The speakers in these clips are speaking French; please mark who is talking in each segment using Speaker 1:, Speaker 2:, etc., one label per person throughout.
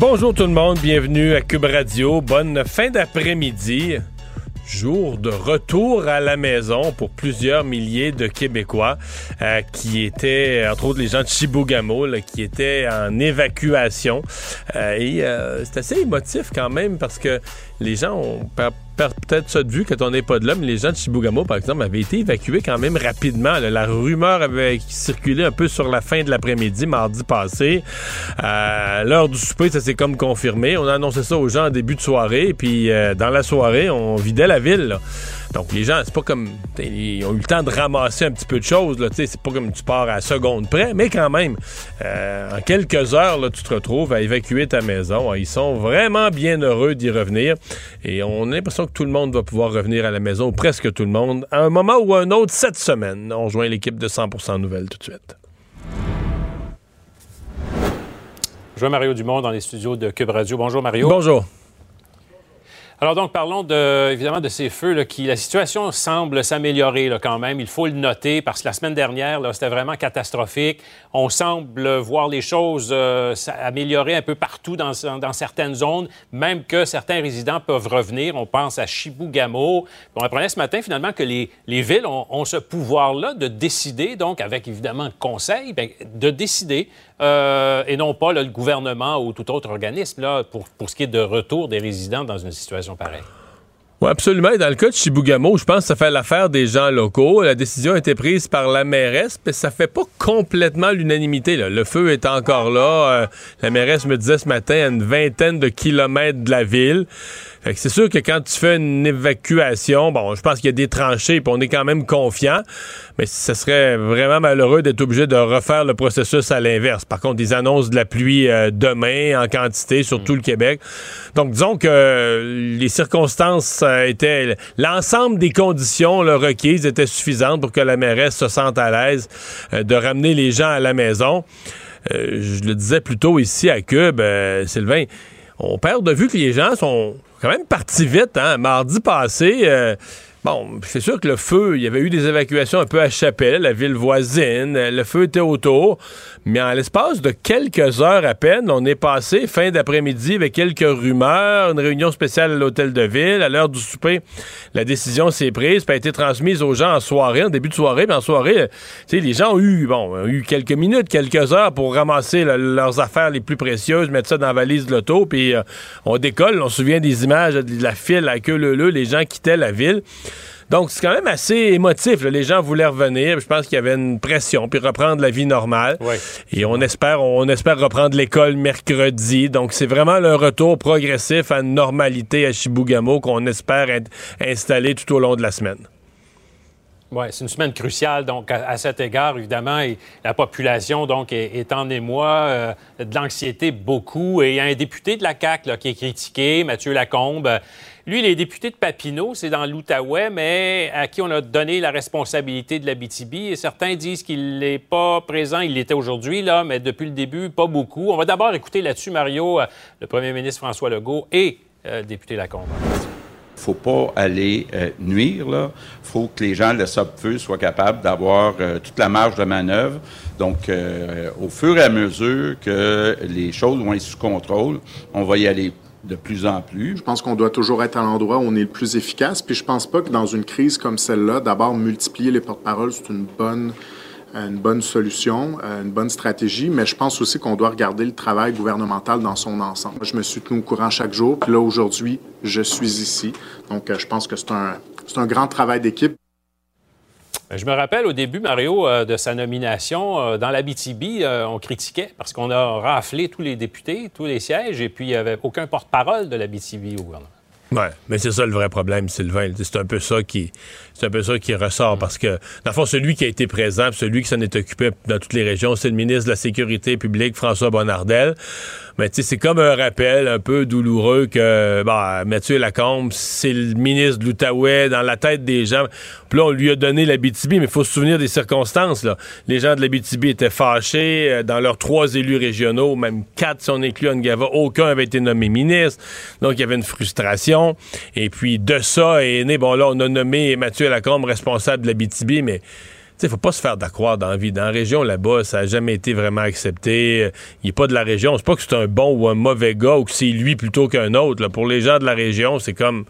Speaker 1: Bonjour tout le monde, bienvenue à Cube Radio. Bonne fin d'après-midi. Jour de retour à la maison pour plusieurs milliers de Québécois euh, qui étaient, entre autres les gens de Chibougamau, qui étaient en évacuation. Euh, et euh, c'est assez émotif quand même parce que les gens ont peut-être ça de vue quand on n'est pas de mais les gens de Chibougamau, par exemple, avaient été évacués quand même rapidement. La rumeur avait circulé un peu sur la fin de l'après-midi, mardi passé. À l'heure du souper, ça s'est comme confirmé. On a annoncé ça aux gens en début de soirée, puis euh, dans la soirée, on vidait la ville. Donc les gens, c'est pas comme ils ont eu le temps de ramasser un petit peu de choses. Là, c'est pas comme tu pars à la seconde près, mais quand même, euh, en quelques heures, là, tu te retrouves à évacuer ta maison. Ils sont vraiment bien heureux d'y revenir, et on a l'impression que tout le monde va pouvoir revenir à la maison, ou presque tout le monde, à un moment ou à un autre cette semaine. On rejoint l'équipe de 100% Nouvelles tout de suite.
Speaker 2: Je vois Mario Dumont dans les studios de Cube Radio. Bonjour Mario.
Speaker 1: Bonjour.
Speaker 2: Alors donc, parlons de, évidemment de ces feux. Là, qui, la situation semble s'améliorer quand même. Il faut le noter parce que la semaine dernière, c'était vraiment catastrophique. On semble voir les choses euh, s'améliorer un peu partout dans, dans, certaines zones, même que certains résidents peuvent revenir. On pense à Chibougamau. On apprenait ce matin finalement que les, les villes ont, ont ce pouvoir-là de décider, donc avec évidemment le conseil, bien, de décider euh, et non pas le gouvernement ou tout autre organisme là, pour, pour ce qui est de retour des résidents dans une situation pareille.
Speaker 1: Oui, absolument. Et dans le cas de Chibougamau, je pense que ça fait l'affaire des gens locaux. La décision a été prise par la mairesse, mais ça fait pas complètement l'unanimité. Le feu est encore là. Euh, la mairesse me disait ce matin à une vingtaine de kilomètres de la ville. C'est sûr que quand tu fais une évacuation, bon, je pense qu'il y a des tranchées, puis on est quand même confiant, mais ce serait vraiment malheureux d'être obligé de refaire le processus à l'inverse. Par contre, ils annoncent de la pluie euh, demain en quantité sur tout le Québec. Donc, disons que les circonstances euh, étaient... L'ensemble des conditions là, requises étaient suffisantes pour que la mairesse se sente à l'aise euh, de ramener les gens à la maison. je le disais plus tôt ici à Cube, Sylvain, on perd de vue que les gens sont quand même parti vite, hein? Mardi passé, euh, Bon, c'est sûr que le feu, il y avait eu des évacuations un peu à Chapelle, la ville voisine, le feu était autour, mais en l'espace de quelques heures à peine, on est passé fin d'après-midi avec quelques rumeurs, une réunion spéciale à l'hôtel de ville, à l'heure du souper, la décision s'est prise, puis a été transmise aux gens en soirée, en début de soirée, puis en soirée, sais, les gens ont eu, bon, eu quelques minutes, quelques heures pour ramasser leurs affaires les plus précieuses, mettre ça dans la valise de l'auto, puis euh, on décolle, on se souvient des images de la file à queue leu, les gens quittaient la ville. Donc, c'est quand même assez émotif. Les gens voulaient revenir. Je pense qu'il y avait une pression, puis reprendre la vie normale. Et on espère, on espère reprendre l'école mercredi. Donc, c'est vraiment le retour progressif à une normalité à Chibougamau qu'on espère être installé tout au long de la semaine.
Speaker 2: Oui, c'est une semaine cruciale, donc à, cet égard, évidemment, la population donc est, en émoi, euh, de l'anxiété beaucoup. Et il y a un député de la CAQ qui est critiqué, Mathieu Lacombe. Lui, il est député de Papineau, c'est dans l'Outaouais, mais à qui on a donné la responsabilité de la BTB. Et certains disent qu'il n'est pas présent. Il l'était aujourd'hui, là, mais depuis le début, pas beaucoup. On va d'abord écouter là-dessus, Mario, euh, le premier ministre François Legault et euh, le député Lacombe
Speaker 3: faut pas aller euh, nuire. Il faut que les gens de feu soient capables d'avoir euh, toute la marge de manœuvre. Donc, euh, au fur et à mesure que les choses vont être sous contrôle, on va y aller de plus en plus.
Speaker 4: Je pense qu'on doit toujours être à l'endroit où on est le plus efficace. Puis je pense pas que dans une crise comme celle-là, d'abord multiplier les porte-paroles, c'est une bonne solution, euh, une bonne stratégie, mais je pense aussi qu'on doit regarder le travail gouvernemental dans son ensemble. Je me suis tenu au courant chaque jour, puis là, aujourd'hui, je suis ici. Donc, euh, je pense que c'est un grand travail d'équipe.
Speaker 2: Ben, je me rappelle au début, Mario, euh, de sa nomination dans la BTB, on critiquait parce qu'on a raflé tous les députés, tous les sièges, et puis il n'y avait aucun porte-parole de la BTB au gouvernement.
Speaker 1: Oui, mais c'est ça le vrai problème, Sylvain. C'est un peu ça qui c'est un peu ça qui ressort parce que, dans le fond, celui qui a été présent, celui qui s'en est occupé dans toutes les régions, c'est le ministre de la Sécurité publique, François Bonnardel. Mais tu sais, c'est comme un rappel un peu douloureux que bah, Mathieu Lacombe, c'est le ministre de l'Outaouais dans la tête des gens. Puis là, on lui a donné la BTB, mais il faut se souvenir des circonstances. Là. Les gens de la BTB étaient fâchés. Euh, dans leurs trois élus régionaux, même quatre si on inclut Ngava, aucun avait été nommé ministre. Donc, il y avait une frustration. Et puis, de ça est né, bon là, on a nommé Mathieu Lacombe responsable de la BTB, mais il faut pas se faire d'accroire dans la vie. Dans la région là-bas, ça n'a jamais été vraiment accepté. Il n'est pas de la région. C'est pas que c'est un bon ou un mauvais gars ou que c'est lui plutôt qu'un autre. Pour les gens de la région, c'est comme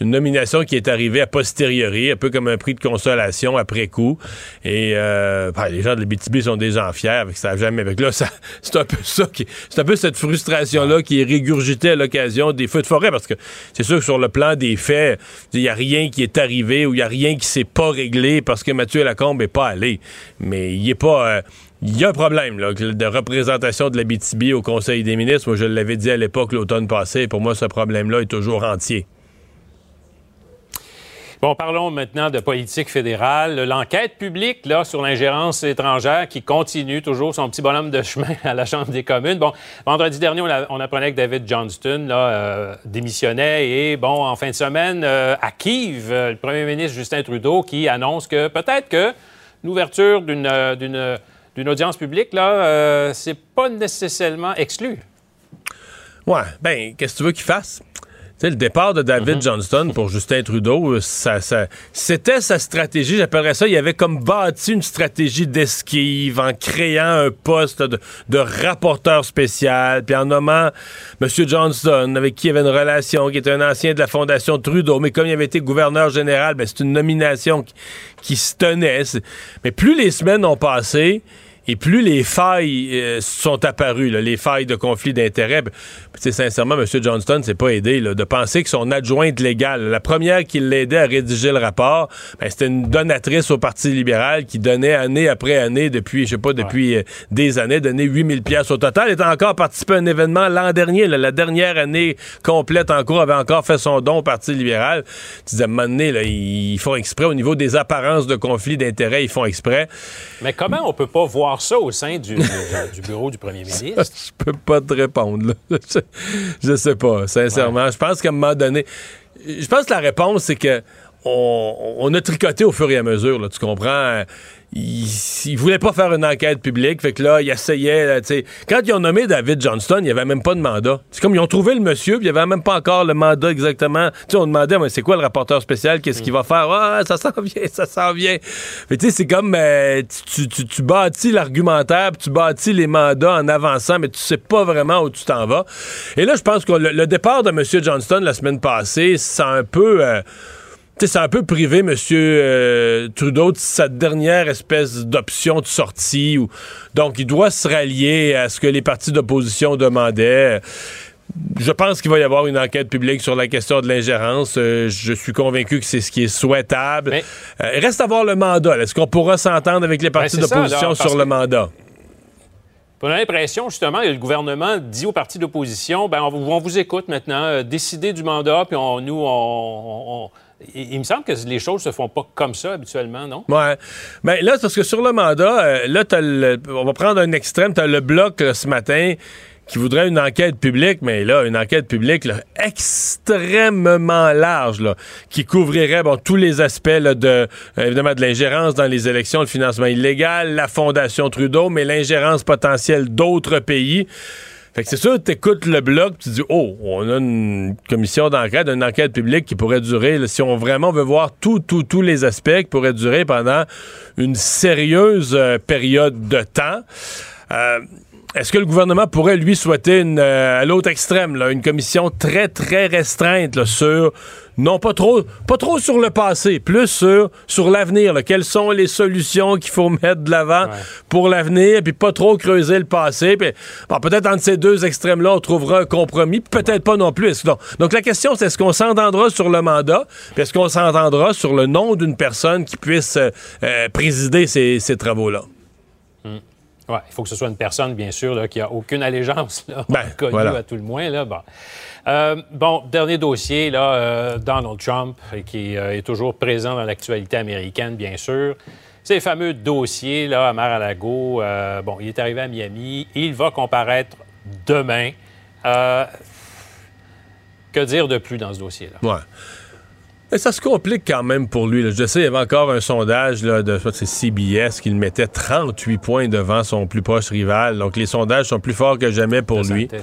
Speaker 1: une nomination qui est arrivée a posteriori, un peu comme un prix de consolation après coup. Et euh, ben, les gens de l'Abitibi sont des gens fiers avec ça jamais. Avec là, c'est un peu ça qui, c'est un peu cette frustration-là qui est régurgitée à l'occasion des feux de forêt parce que c'est sûr que sur le plan des faits, il n'y a rien qui est arrivé ou il n'y a rien qui s'est pas réglé parce que Mathieu Lacombe est pas allé. Mais il est pas. Euh, il y a un problème de représentation de la BTB au Conseil des ministres. Moi, je l'avais dit à l'époque l'automne passé. Pour moi, ce problème-là est toujours entier.
Speaker 2: Bon, parlons maintenant de politique fédérale. L'enquête publique là, sur l'ingérence étrangère qui continue toujours son petit bonhomme de chemin à la Chambre des communes. Bon, vendredi dernier, on, apprenait que David Johnston là, euh, démissionnait et, bon, en fin de semaine, euh, à Kiev, le premier ministre Justin Trudeau qui annonce que peut-être que l'ouverture d'une, d'une, d'une audience publique, là, c'est pas nécessairement exclu.
Speaker 1: Ouais, ben, qu'est-ce que tu veux qu'il fasse? Le départ de David mhm. Johnston pour Justin Trudeau, euh, ça, c'était sa stratégie. J'appellerais ça. Il avait comme bâti une stratégie d'esquive en créant un poste de, rapporteur spécial, puis en nommant M. Johnston, avec qui il avait une relation, qui était un ancien de la Fondation Trudeau. Mais comme il avait été gouverneur général, ben, c'est une nomination qui, qui se tenait. Mais plus les semaines ont passé, et plus les failles euh, sont apparues, les failles de conflit d'intérêts, sincèrement, M. Johnston s'est pas aidé de penser que son adjointe légale, la première qui l'aidait à rédiger le rapport, ben, c'était une donatrice au Parti libéral qui donnait année après année, depuis, je sais pas, depuis euh, des années, donnait 8000 pièces au total. Elle a encore participé à un événement l'an dernier, la dernière année complète en cours, avait encore fait son don au Parti libéral. Tu disais, à un moment donné, ils font exprès au niveau des apparences de conflit d'intérêts, ils font exprès.
Speaker 2: Mais comment on peut pas voir ça au sein du, bureau du premier ministre?
Speaker 1: je peux pas te répondre. Je, sais pas, sincèrement. Je pense qu'à un moment donné, je pense que la réponse, c'est que on, a tricoté au fur et à mesure, là, tu comprends? il, il, pas faire une enquête publique, fait que là, il essayait, sais. Quand ils ont nommé David Johnston, il y avait même pas de mandat. C'est comme ils ont trouvé le monsieur, puis il y avait même pas encore le mandat exactement. Tu on demandait, mais c'est quoi le rapporteur spécial, qu'est-ce qu'il va faire? Ah, ça s'en vient, ça s'en vient. Mais tu sais, c'est comme, euh, tu, bâtis l'argumentaire, tu bâtis les mandats en avançant, mais tu sais pas vraiment où tu t'en vas. Et là, je pense que le, départ de M. Johnston la semaine passée, c'est un peu... Euh, c'est un peu privé, M. Euh, Trudeau, de sa dernière espèce d'option de sortie. donc, il doit se rallier à ce que les partis d'opposition demandaient. Je pense qu'il va y avoir une enquête publique sur la question de l'ingérence. Euh, je suis convaincu que c'est ce qui est souhaitable. Euh, il reste à voir le mandat. Est-ce qu'on pourra s'entendre avec les partis d'opposition sur le mandat?
Speaker 2: On a l'impression, justement, que le gouvernement dit aux partis d'opposition, ben on, vous écoute maintenant, décidez du mandat, puis on, nous, on il, me semble que les choses se font pas comme ça habituellement, non?
Speaker 1: Ouais. Mais ben, là, parce que sur le mandat, euh, là, on va prendre un extrême. Tu as le bloc ce matin qui voudrait une enquête publique, mais là, une enquête publique extrêmement large, qui couvrirait bon, tous les aspects de, évidemment, de l'ingérence dans les élections, le financement illégal, la Fondation Trudeau, mais l'ingérence potentielle d'autres pays. Fait que c'est sûr, tu écoutes le bloc, tu dis, oh, on a une commission d'enquête, une enquête publique qui pourrait durer, si on vraiment veut voir tout, tout, tous les aspects, qui pourrait durer pendant une sérieuse euh, période de temps. Euh, est-ce que le gouvernement pourrait, lui, souhaiter une, euh, à l'autre extrême, une commission très, très restreinte sur, non pas trop, pas trop sur le passé, plus sur, sur l'avenir. Quelles sont les solutions qu'il faut mettre de l'avant pour l'avenir, puis pas trop creuser le passé. Puis, peut-être entre ces deux extrêmes-là, on trouvera un compromis, peut-être pas non plus. Donc, donc la question, c'est est-ce qu'on s'entendra sur le mandat, puis est-ce qu'on s'entendra sur le nom d'une personne qui puisse euh, euh, présider ces, ces travaux-là?
Speaker 2: Ouais, il faut que ce soit une personne, bien sûr, là, qui a aucune allégeance, là,
Speaker 1: Ben,
Speaker 2: connue
Speaker 1: voilà.
Speaker 2: à tout le moins. Là, bon. Euh, bon, dernier dossier, là, euh, Donald Trump, euh, qui euh, est toujours présent dans l'actualité américaine, bien sûr. Ces fameux dossiers là, à Mar-a-Lago, bon, il est arrivé à Miami, il va comparaître demain. Que dire de plus dans ce dossier-là?
Speaker 1: Ouais. Mais ça se complique quand même pour lui. là. Je sais, il y avait encore un sondage là, de c'est CBS qui le mettait 38 points devant son plus proche rival. Donc les sondages sont plus forts que jamais pour lui.
Speaker 2: Ouais.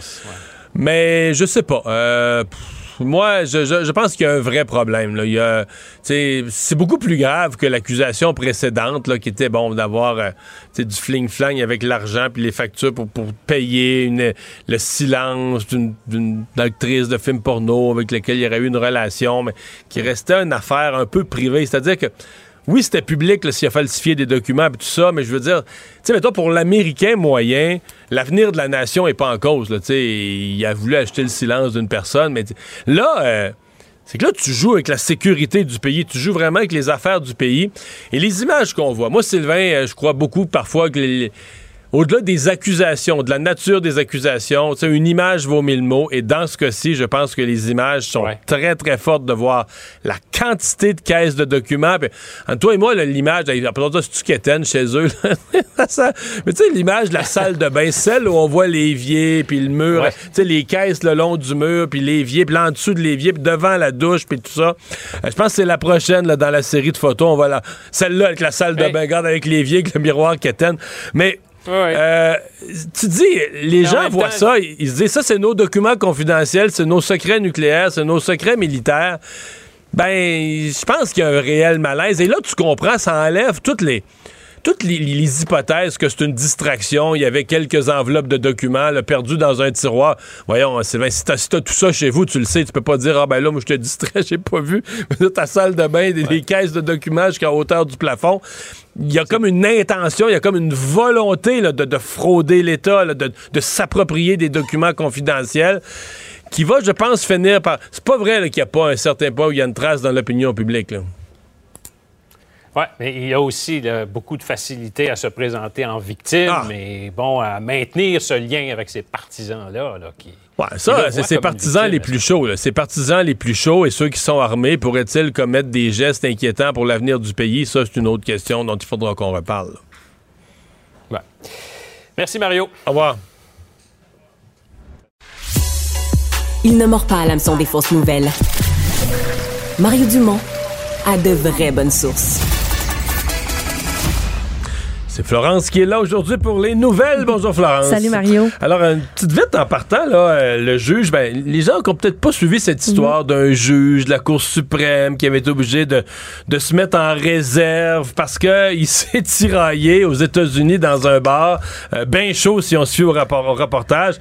Speaker 1: Mais je sais pas. Euh, pff, moi, je, je- pense qu'il y a un vrai problème. Là. Il y a, c'est beaucoup plus grave que l'accusation précédente, là, qui était bon d'avoir euh, du fling-flang avec l'argent puis les factures pour, pour payer une- le silence d'une actrice de film porno avec laquelle il y aurait eu une relation, mais qui restait une affaire un peu privée. C'est-à-dire que oui, c'était public s'il a falsifié des documents et tout ça, mais je veux dire, tu sais, mettons, pour l'Américain moyen, l'avenir de la nation est pas en cause. Là, il a voulu acheter le silence d'une personne, mais là, euh, c'est que là, tu joues avec la sécurité du pays, tu joues vraiment avec les affaires du pays. Et les images qu'on voit, moi, Sylvain, euh, je crois beaucoup parfois que les- au-delà des accusations, de la nature des accusations, une image vaut mille mots. Et dans ce cas-ci, je pense que les images sont
Speaker 2: Ouais.
Speaker 1: très, très fortes de voir la quantité de caisses de documents. Puis, entre toi et moi, l'image, après ça, c'est-tu quétaine chez eux? là? Mais tu sais, l'image de la salle de bain, celle où on voit l'évier, puis le mur,
Speaker 2: Ouais.
Speaker 1: tu sais, les caisses le long du mur, puis l'évier, puis là, en dessous de l'évier, puis devant la douche, puis tout ça. Euh, je pense que c'est la prochaine, là, dans la série de photos. On va la... Celle-là, avec la salle de
Speaker 2: Hey.
Speaker 1: bain, regarde, avec l'évier, avec le miroir quétaine. Mais...
Speaker 2: Ouais.
Speaker 1: Euh, tu dis, les
Speaker 2: Mais
Speaker 1: gens voient
Speaker 2: temps-
Speaker 1: ça, ils ils se disent, ça, c'est nos documents confidentiels, c'est nos secrets nucléaires, c'est nos secrets militaires. Ben, je pense qu'il y a un réel malaise. Et là, tu comprends, ça enlève toutes les toutes les, les hypothèses que c'est une distraction, il y avait quelques enveloppes de documents là, perdus dans un tiroir. Voyons, Sylvain, si t'as si tout ça chez vous, tu le sais, tu peux pas dire, ah ben là, moi, je te distrais, j'ai pas vu. Ta salle de bain, des, des caisses de documents jusqu'à hauteur du plafond. Il y a comme une intention, il y a comme une volonté là, de, de frauder l'État, là, de, de s'approprier des documents confidentiels qui va, je pense, finir par... C'est pas vrai là, qu'il n'y a pas un certain point où il y a une trace dans l'opinion publique. Là.
Speaker 2: Oui, mais il y a aussi là, beaucoup de facilité à se présenter en victime,
Speaker 1: Ah.
Speaker 2: mais bon, à maintenir ce lien avec ces partisans-là. Là, qui...
Speaker 1: Ouais, ça, c'est ses partisans
Speaker 2: victime,
Speaker 1: les plus chauds. là. Ses partisans les plus chauds et ceux qui sont armés pourraient-ils commettre des gestes inquiétants pour l'avenir du pays? Ça, c'est une autre question dont il faudra qu'on reparle.
Speaker 2: Ouais. Merci, Mario.
Speaker 1: Au revoir.
Speaker 5: Il ne mord pas à l'hameçon des fausses nouvelles. Mario Dumont a de vraies bonnes sources.
Speaker 1: C'est Florence qui est là aujourd'hui pour les nouvelles. Bonjour Florence.
Speaker 6: Salut, Mario.
Speaker 1: Alors, une petite vite en partant, là, euh, le juge, ben, les gens qui ont peut-être pas suivi cette histoire d'un juge de la Cour suprême qui avait été obligé de, de se mettre en réserve parce que il s'est tiraillé aux États-Unis dans un bar, euh, bien chaud si on suit au, rapport, au reportage.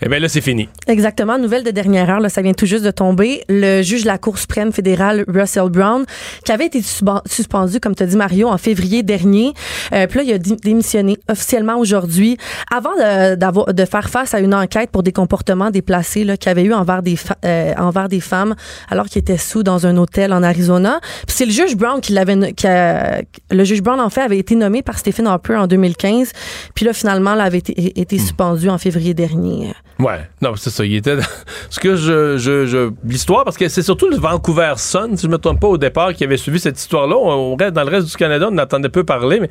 Speaker 1: Eh bien là, c'est fini.
Speaker 6: Exactement. Nouvelle de dernière heure, là, ça vient tout juste de tomber. Le juge de la Cour suprême fédérale, Russell Brown, qui avait été suspen- suspendu, comme tu as dit, Mario, en février dernier. Euh, Puis là, il a dé- démissionné officiellement aujourd'hui, avant de, d'avoir- de faire face à une enquête pour des comportements déplacés là, qu'il avait eu envers des, euh, envers des femmes alors qu'il était sous dans un hôtel en Arizona. Puis c'est le juge Brown qui l'avait... Qui a- le juge Brown, en fait, avait été nommé par Stephen Harper en 2015. Puis là, finalement, il avait été, été suspendu en février dernier.
Speaker 1: Ouais, non, c'est ça. Il était dans... Ce que je. je, je... L'histoire, parce que c'est surtout le Vancouver Sun, si je ne me trompe pas, au départ, qui avait suivi cette histoire-là. On, on reste- dans le reste du Canada, on en entendait peu parler, mais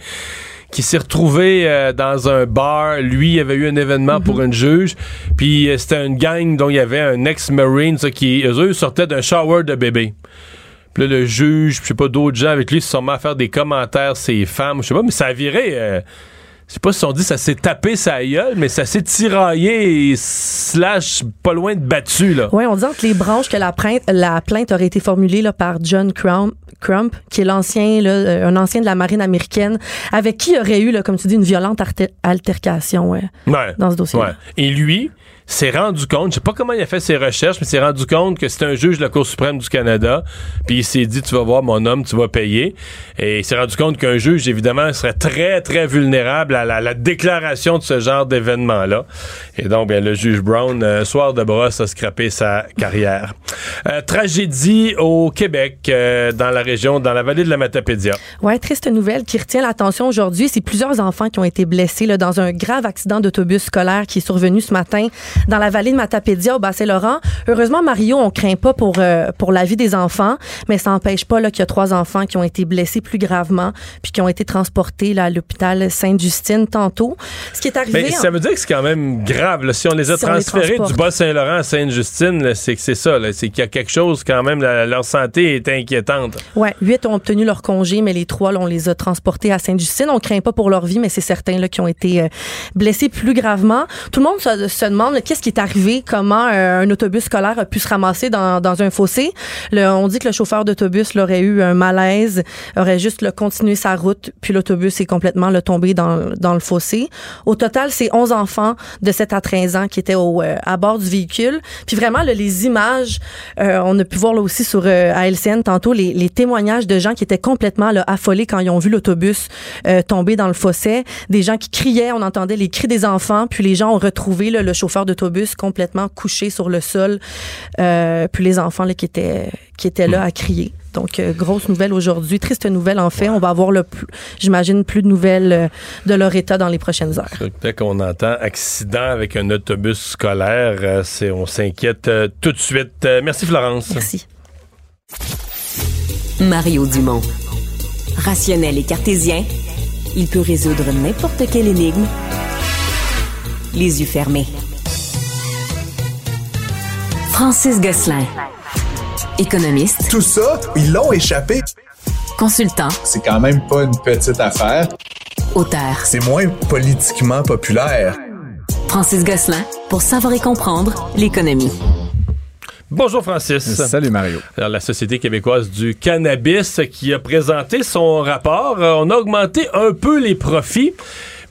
Speaker 1: qui s'est retrouvé euh, dans un bar. Lui, il avait eu un événement pour une juge. Puis euh, c'était une gang dont il y avait un ex-marine, ça, qui, eux, eux, sortaient d'un shower de bébé. Puis là, le juge, je sais pas, d'autres gens avec lui se sont mis à faire des commentaires, ces femmes, je sais pas, mais ça a viré. euh, je sais pas si on dit ça s'est tapé sa gueule, mais ça s'est tiraillé et slash pas loin de battu, là.
Speaker 6: Oui, on dit entre les branches que la plainte, la plainte aurait été formulée là, par John Crump, Crump, qui est l'ancien, là, euh, un ancien de la marine américaine, avec qui il aurait eu, là, comme tu dis, une violente altercation ouais,
Speaker 1: Ouais.
Speaker 6: dans ce dossier.
Speaker 1: Ouais. Et lui, s'est rendu compte, je sais pas comment il a fait ses recherches, mais s'est rendu compte que c'est un juge de la Cour suprême du Canada, puis il s'est dit, tu vas voir mon homme, tu vas payer. Et il s'est rendu compte qu'un juge, évidemment, serait très, très vulnérable à la, déclaration de ce genre d'événement-là. Et donc, bien, le juge Brown, euh, soir de brosse, a scrappé sa carrière. Euh, tragédie au Québec, euh, dans la région, dans la vallée de la Matapédia.
Speaker 6: Ouais, triste nouvelle qui retient l'attention aujourd'hui. C'est plusieurs enfants qui ont été blessés là, dans un grave accident d'autobus scolaire qui est survenu ce matin dans la vallée de Matapédia au Bas-Saint-Laurent. Heureusement, Mario, on craint pas pour, euh, pour la vie des enfants, mais ça n'empêche pas qu'il y a trois enfants qui ont été blessés plus gravement puis qui ont été transportés là, à l'hôpital Sainte-Justine tantôt. Ce qui est arrivé...
Speaker 1: Mais ça veut dire que c'est quand même grave. Si on les a transférés du Bas-Saint-Laurent à Sainte-Justine, c'est que c'est ça. C'est qu'il y a quelque chose quand même, leur santé est inquiétante.
Speaker 6: Oui, huit ont obtenu leur congé, mais les trois, on les a transportés à Sainte-Justine. On craint pas pour leur vie, mais c'est certains là, qui ont été euh, blessés plus gravement. Tout le monde se, se demande qu'est-ce qui est arrivé, comment euh, un autobus scolaire a pu se ramasser dans, dans un fossé. Le, on dit que le chauffeur d'autobus l'aurait eu un malaise, aurait juste le continué sa route, puis l'autobus est complètement le tombé dans, dans le fossé. Au total, c'est 11 enfants de 7 à 13 ans qui étaient au, euh, à bord du véhicule. Puis vraiment, les images, on a pu voir là aussi sur à LCN tantôt les, les, témoignages de gens qui étaient complètement là, affolés quand ils ont vu l'autobus tomber dans le fossé. Des gens qui criaient, on entendait les cris des enfants, puis les gens ont retrouvé le chauffeur d'autobus complètement couché sur le sol, euh, puis les enfants là, qui étaient qui étaient là à crier. Donc, euh, grosse nouvelle aujourd'hui. Triste nouvelle, en fait. On va avoir, le j'imagine, plus de nouvelles euh, de leur état dans les prochaines heures.
Speaker 1: Peut-être qu'on entend accident avec un autobus scolaire. c'est, on s'inquiète tout de suite. merci, Florence.
Speaker 6: Merci.
Speaker 5: Mario Dumont. Rationnel et cartésien, il peut résoudre n'importe quelle énigme les yeux fermés. Francis Gosselin. Économiste.
Speaker 7: Tout ça, ils l'ont échappé.
Speaker 5: Consultant.
Speaker 7: C'est quand même pas une petite affaire.
Speaker 5: Auteur.
Speaker 7: C'est moins politiquement populaire.
Speaker 5: Francis Gosselin, pour savoir et comprendre l'économie.
Speaker 1: Bonjour Francis.
Speaker 8: Salut Mario.
Speaker 1: Alors, la Société québécoise du cannabis qui a présenté son rapport, euh, on a augmenté un peu les profits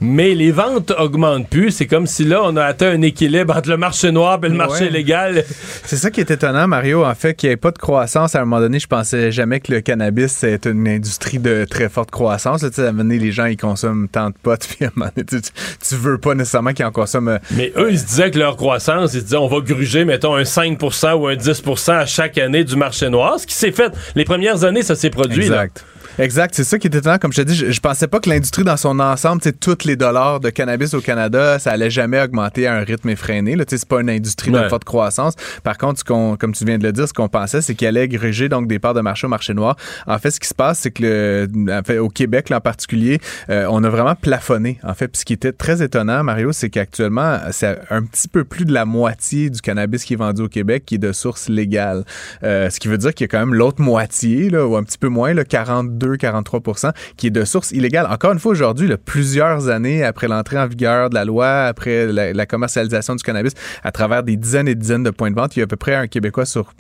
Speaker 1: mais les ventes augmentent plus. C'est comme si là, on a atteint un équilibre entre le marché noir et le marché légal.
Speaker 8: C'est ça qui est étonnant, Mario, en fait, qu'il n'y ait pas de croissance. À un moment donné, je pensais jamais que le cannabis, c'est une industrie de très forte croissance. Là, à un moment donné, les gens, ils consomment tant de potes, puis à un moment donné, tu, veux pas nécessairement qu'ils en consomment. Euh,
Speaker 1: mais eux, ils se disaient que leur croissance, ils se disaient, on va gruger, mettons, un 5% ou un 10% à chaque année du marché noir. Ce qui s'est fait, les premières années, ça s'est produit.
Speaker 8: Exact. Exact, c'est ça qui est étonnant. Comme je te dis, je, pensais pas que l'industrie dans son ensemble, tu tous les dollars de cannabis au Canada, ça allait jamais augmenter à un rythme effréné. Là, c'est pas une industrie de forte croissance. Par contre, ce comme tu viens de le dire, ce qu'on pensait, c'est qu'il allait gruger donc des parts de marché au marché noir. En fait, ce qui se passe, c'est que le, en fait, au Québec là, en particulier, euh, on a vraiment plafonné. En fait, Puis ce qui était très étonnant, Mario, c'est qu'actuellement, c'est un petit peu plus de la moitié du cannabis qui est vendu au Québec qui est de source légale. Euh, ce qui veut dire qu'il y a quand même l'autre moitié, là, ou un petit peu moins, là, 42 43 qui est de source illégale. Encore une fois, aujourd'hui, plusieurs années après l'entrée en vigueur de la loi, après la, commercialisation du cannabis, à travers des dizaines et dizaines de points de vente, il y a à peu près un Québécois sur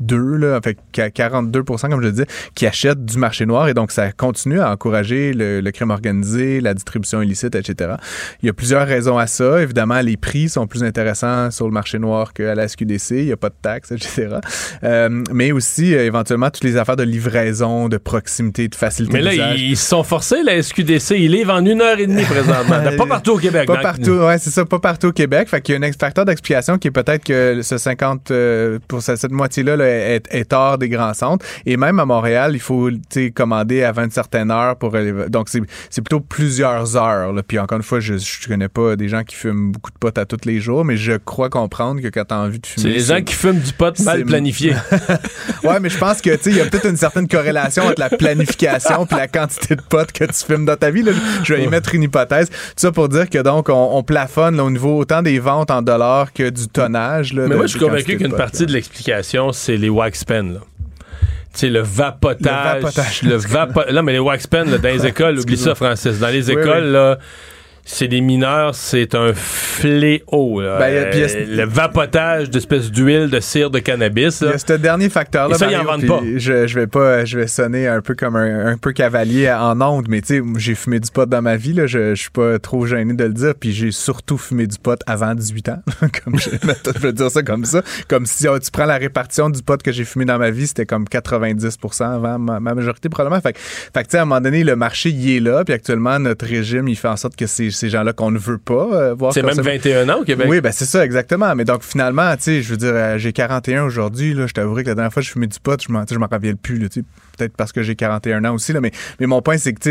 Speaker 8: deux, là, fait 42 comme je le disais, qui achètent du marché noir et donc ça continue à encourager le, crime organisé, la distribution illicite, etc. Il y a plusieurs raisons à ça. Évidemment, les prix sont plus intéressants sur le marché noir qu'à la SQDC. Il n'y a pas de taxes, etc. Euh, mais aussi, euh, éventuellement, toutes les affaires de livraison, de proximité, de facilité
Speaker 1: Mais là, ils sont forcés, la SQDC. Ils livrent en une heure et demie présentement. pas partout au Québec.
Speaker 8: Pas partout, ouais, c'est ça, pas partout au Québec. Fait qu'il y a un facteur d'explication qui est peut-être que ce 50, euh, pour cette moitié-là, là, est, hors des grands centres. Et même à Montréal, il faut commander avant une certaine heure pour Donc, c'est plutôt plusieurs heures. Là. Puis encore une fois, je ne connais pas des gens qui fument beaucoup de pot à tous les jours, mais je crois comprendre que quand tu as envie de fumer.
Speaker 1: C'est les gens qui fument du pot mal planifié.
Speaker 8: ouais, mais je pense que il y a peut-être une certaine corrélation entre la planification et la quantité de pot que tu fumes dans ta vie. Là. Je vais y mettre une hypothèse. Tout ça pour dire que donc on, plafonne au niveau autant des ventes en dollars que du tonnage. Là,
Speaker 1: mais moi, je suis convaincu qu'une partie de l'explication, c'est les wax pen. Là. sais, le vapotage. Le vapotage. Non, mais les wax pen dans les écoles, oublie ça, Francis. Dans les écoles, là c'est les mineurs, c'est un fléau. là.
Speaker 8: Ben, y a- y
Speaker 1: Euh, le vapotage d'espèces d'huile de cire de cannabis.
Speaker 8: Il y
Speaker 1: là.
Speaker 8: a ce dernier facteur-là.
Speaker 1: Et ça, ils en vendent pas.
Speaker 8: Je, je vais pas, je vais sonner un peu comme un, un peu cavalier en ondes, mais tu sais, j'ai fumé du pot dans ma vie, là, je, je suis pas trop gêné de le dire, puis j'ai surtout fumé du pot avant 18 ans, comme je, je vais dire ça comme ça, comme si oh, tu prends la répartition du pot que j'ai fumé dans ma vie, c'était comme 90% avant ma, ma majorité probablement. Fait, que- fait tu sais, à un moment donné, le marché il est là, puis actuellement notre régime il fait en sorte que c'est ces gens-là qu'on ne veut pas euh, voir.
Speaker 1: C'est même
Speaker 8: consommer.
Speaker 1: 21 ans au Québec.
Speaker 8: Oui, ben c'est ça, exactement. Mais donc, finalement, tu sais, je veux dire, euh, j'ai 41 aujourd'hui. Je t'avouerai que la dernière fois que je fumais du pot, je m'en, rappelle plus, là, tu sais. Peut-être parce que j'ai 41 ans aussi, là. Mais, mais mon point, c'est que,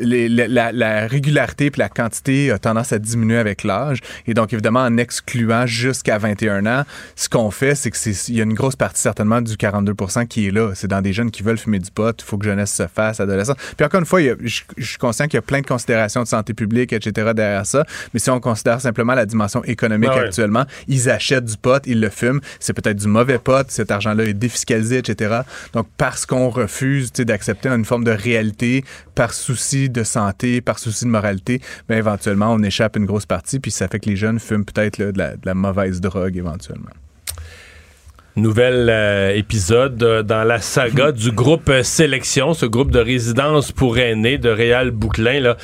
Speaker 8: les- la, la- la régularité puis la quantité a tendance à diminuer avec l'âge. Et donc, évidemment, en excluant jusqu'à 21 ans, ce qu'on fait, c'est que c'est, il y a une grosse partie, certainement, du 42 qui est là. C'est dans des jeunes qui veulent fumer du pot. Il faut que jeunesse se fasse, adolescents. Puis encore une fois, il y a- je, je suis conscient qu'il y a plein de considérations de santé publique, etc. derrière ça. Mais si on considère simplement la dimension économique
Speaker 1: Ah ouais.
Speaker 8: actuellement, ils achètent du pot, ils le fument. C'est peut-être du mauvais pot. Cet argent-là est défiscalisé, etc. Donc, parce qu'on refuse d'accepter une forme de réalité par souci de santé, par souci de moralité, ben, éventuellement, on échappe une grosse partie. Puis ça fait que les jeunes fument peut-être de, la, mauvaise drogue, éventuellement.
Speaker 1: Nouvel euh, épisode euh, dans la saga du groupe euh, Sélection, ce groupe de résidence pour aînés de Réal Bouclin,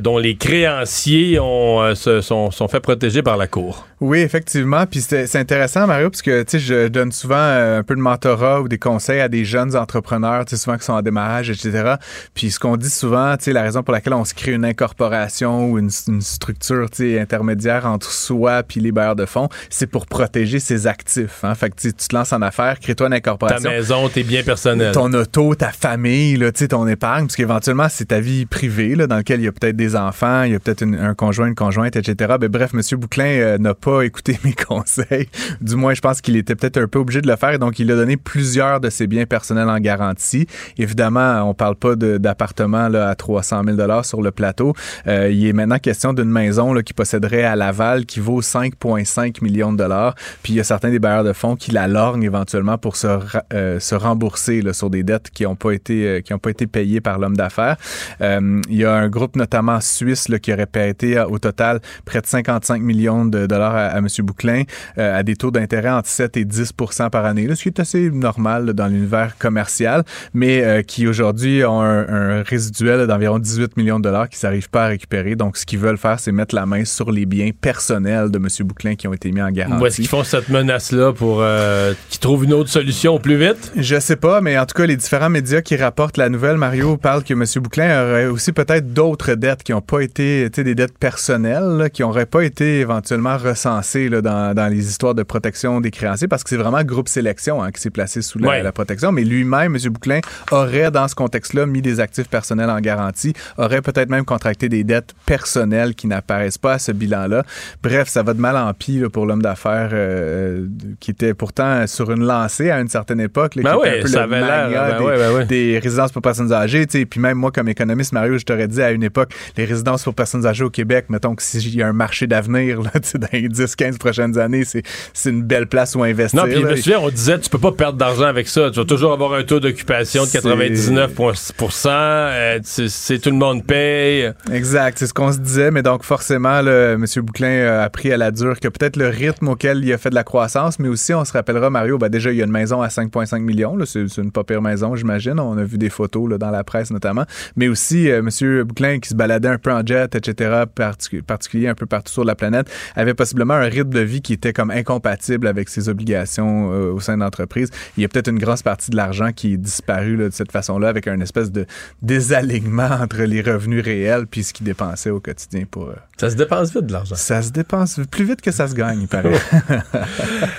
Speaker 1: dont les créanciers ont, sont, sont fait protéger par la Cour.
Speaker 8: Oui, effectivement. Puis c'est intéressant, Mario, parce que tu sais, je donne souvent euh, un peu de mentorat ou des conseils à des jeunes entrepreneurs, tu sais, souvent qui sont en démarrage, etc. Puis ce qu'on dit souvent, tu sais, la raison pour laquelle on se crée une incorporation ou une, une structure, tu sais, intermédiaire entre soi puis les bailleurs de fonds, c'est pour protéger ses actifs. Hein? Fait que tu sais, tu te lances en affaires, crée-toi une
Speaker 1: Ta
Speaker 8: incorporation
Speaker 1: maison, tes biens personnels.
Speaker 8: ton auto, ta famille, là, tu sais, ton épargne, parce qu'éventuellement, c'est ta vie privée, là, dans laquelle il y a peut-être des enfants, il y a peut-être un conjoint, une conjointe, etc. Ben, bref, M. Bouclin euh, n'a pas écouté mes conseils. Du moins, je pense qu'il était peut-être un peu obligé de le faire, et donc il a donné plusieurs de ses biens personnels en garantie. Évidemment, on parle pas de- d'appartement là, à 300 000 sur le plateau. Euh, il est maintenant question d'une maison là, qui posséderait à Laval qui vaut 5,5 millions de dollars. Puis il y a certains des bailleurs de fonds qui la lorgnent éventuellement pour se, euh, se rembourser là, sur des dettes qui n'ont pas été euh, qui ont pas été payées par l'homme d'affaires. Euh, il y a un groupe notamment suisse là, qui aurait euh, au total près de 55 millions de dollars à, à M. Bouclin euh, à des taux d'intérêt entre 7 et 10% par année, là, ce qui est assez normal là, dans l'univers commercial, mais euh, qui aujourd'hui ont un, un résiduel d'environ 18 millions de dollars qui ne s'arrivent pas à récupérer. Donc, ce qu'ils veulent faire, c'est mettre la main sur les biens personnels de M. Bouclin qui ont été mis en garantie.
Speaker 1: Où est-ce qu'ils font cette menace-là pour euh, qu'ils trouvent une autre solution au plus vite?
Speaker 8: Je sais pas, mais en tout cas, les différents médias qui rapportent la nouvelle, Mario, parlent que M. Bouclin aurait aussi peut-être d'autres dettes qui n'ont pas été, des dettes personnelles, là, qui n'auraient pas été éventuellement là, dans, dans les histoires de protection des créanciers, parce que c'est vraiment groupe sélection hein, qui s'est placé sous la,
Speaker 1: Ouais.
Speaker 8: la protection. Mais lui-même, M. Bouclin, aurait, dans ce contexte-là, mis des actifs personnels en garantie, aurait peut-être même contracté des dettes personnelles qui n'apparaissent pas à ce bilan-là. Bref, ça va de mal en pis là, pour l'homme d'affaires euh, qui était pourtant sur une lancée à une certaine époque. là,
Speaker 1: Ben
Speaker 8: qui était
Speaker 1: ouais,
Speaker 8: un peu
Speaker 1: ça
Speaker 8: le
Speaker 1: avait l'air,
Speaker 8: mania
Speaker 1: ben
Speaker 8: des,
Speaker 1: ben
Speaker 8: des résidences pour personnes âgées. tu sais. Puis même moi, comme économiste, Mario, je t'aurais dit à une époque, les résidences pour personnes âgées au Québec, mettons que s'il y a un marché d'avenir dans les 10-15 prochaines années, c'est c'est une belle place où investir.
Speaker 1: Non, puis je
Speaker 8: là.
Speaker 1: me souviens, on disait, tu peux pas perdre d'argent avec ça. Tu vas toujours avoir un taux d'occupation de
Speaker 8: C'est-
Speaker 1: 99,6 euh, c'est tout le monde paye.
Speaker 8: Exact, c'est ce qu'on se disait, mais donc forcément, là, M. Bouclin a appris à la dure que peut-être le rythme auquel il a fait de la croissance, mais aussi, on se rappellera, Mario, ben déjà, il y a une maison à 5,5 millions, c'est une pas pire maison, j'imagine, on a vu des photos là, dans la presse notamment, mais aussi, euh, M. Bouclin qui se baladait un peu en jet, etc., particu- particulier un peu partout sur la planète, avait possiblement un rythme de vie qui était comme incompatible avec ses obligations euh, au sein de l'entreprise. Il y a peut-être une grosse partie de l'argent qui est disparu là, de cette façon-là, avec un espèce de désalignement entre les revenus réels puis ce qu'il dépensait au quotidien pour... euh,
Speaker 1: Ça se dépense vite de l'argent.
Speaker 8: ça se dépense plus vite que ça se gagne, il paraît.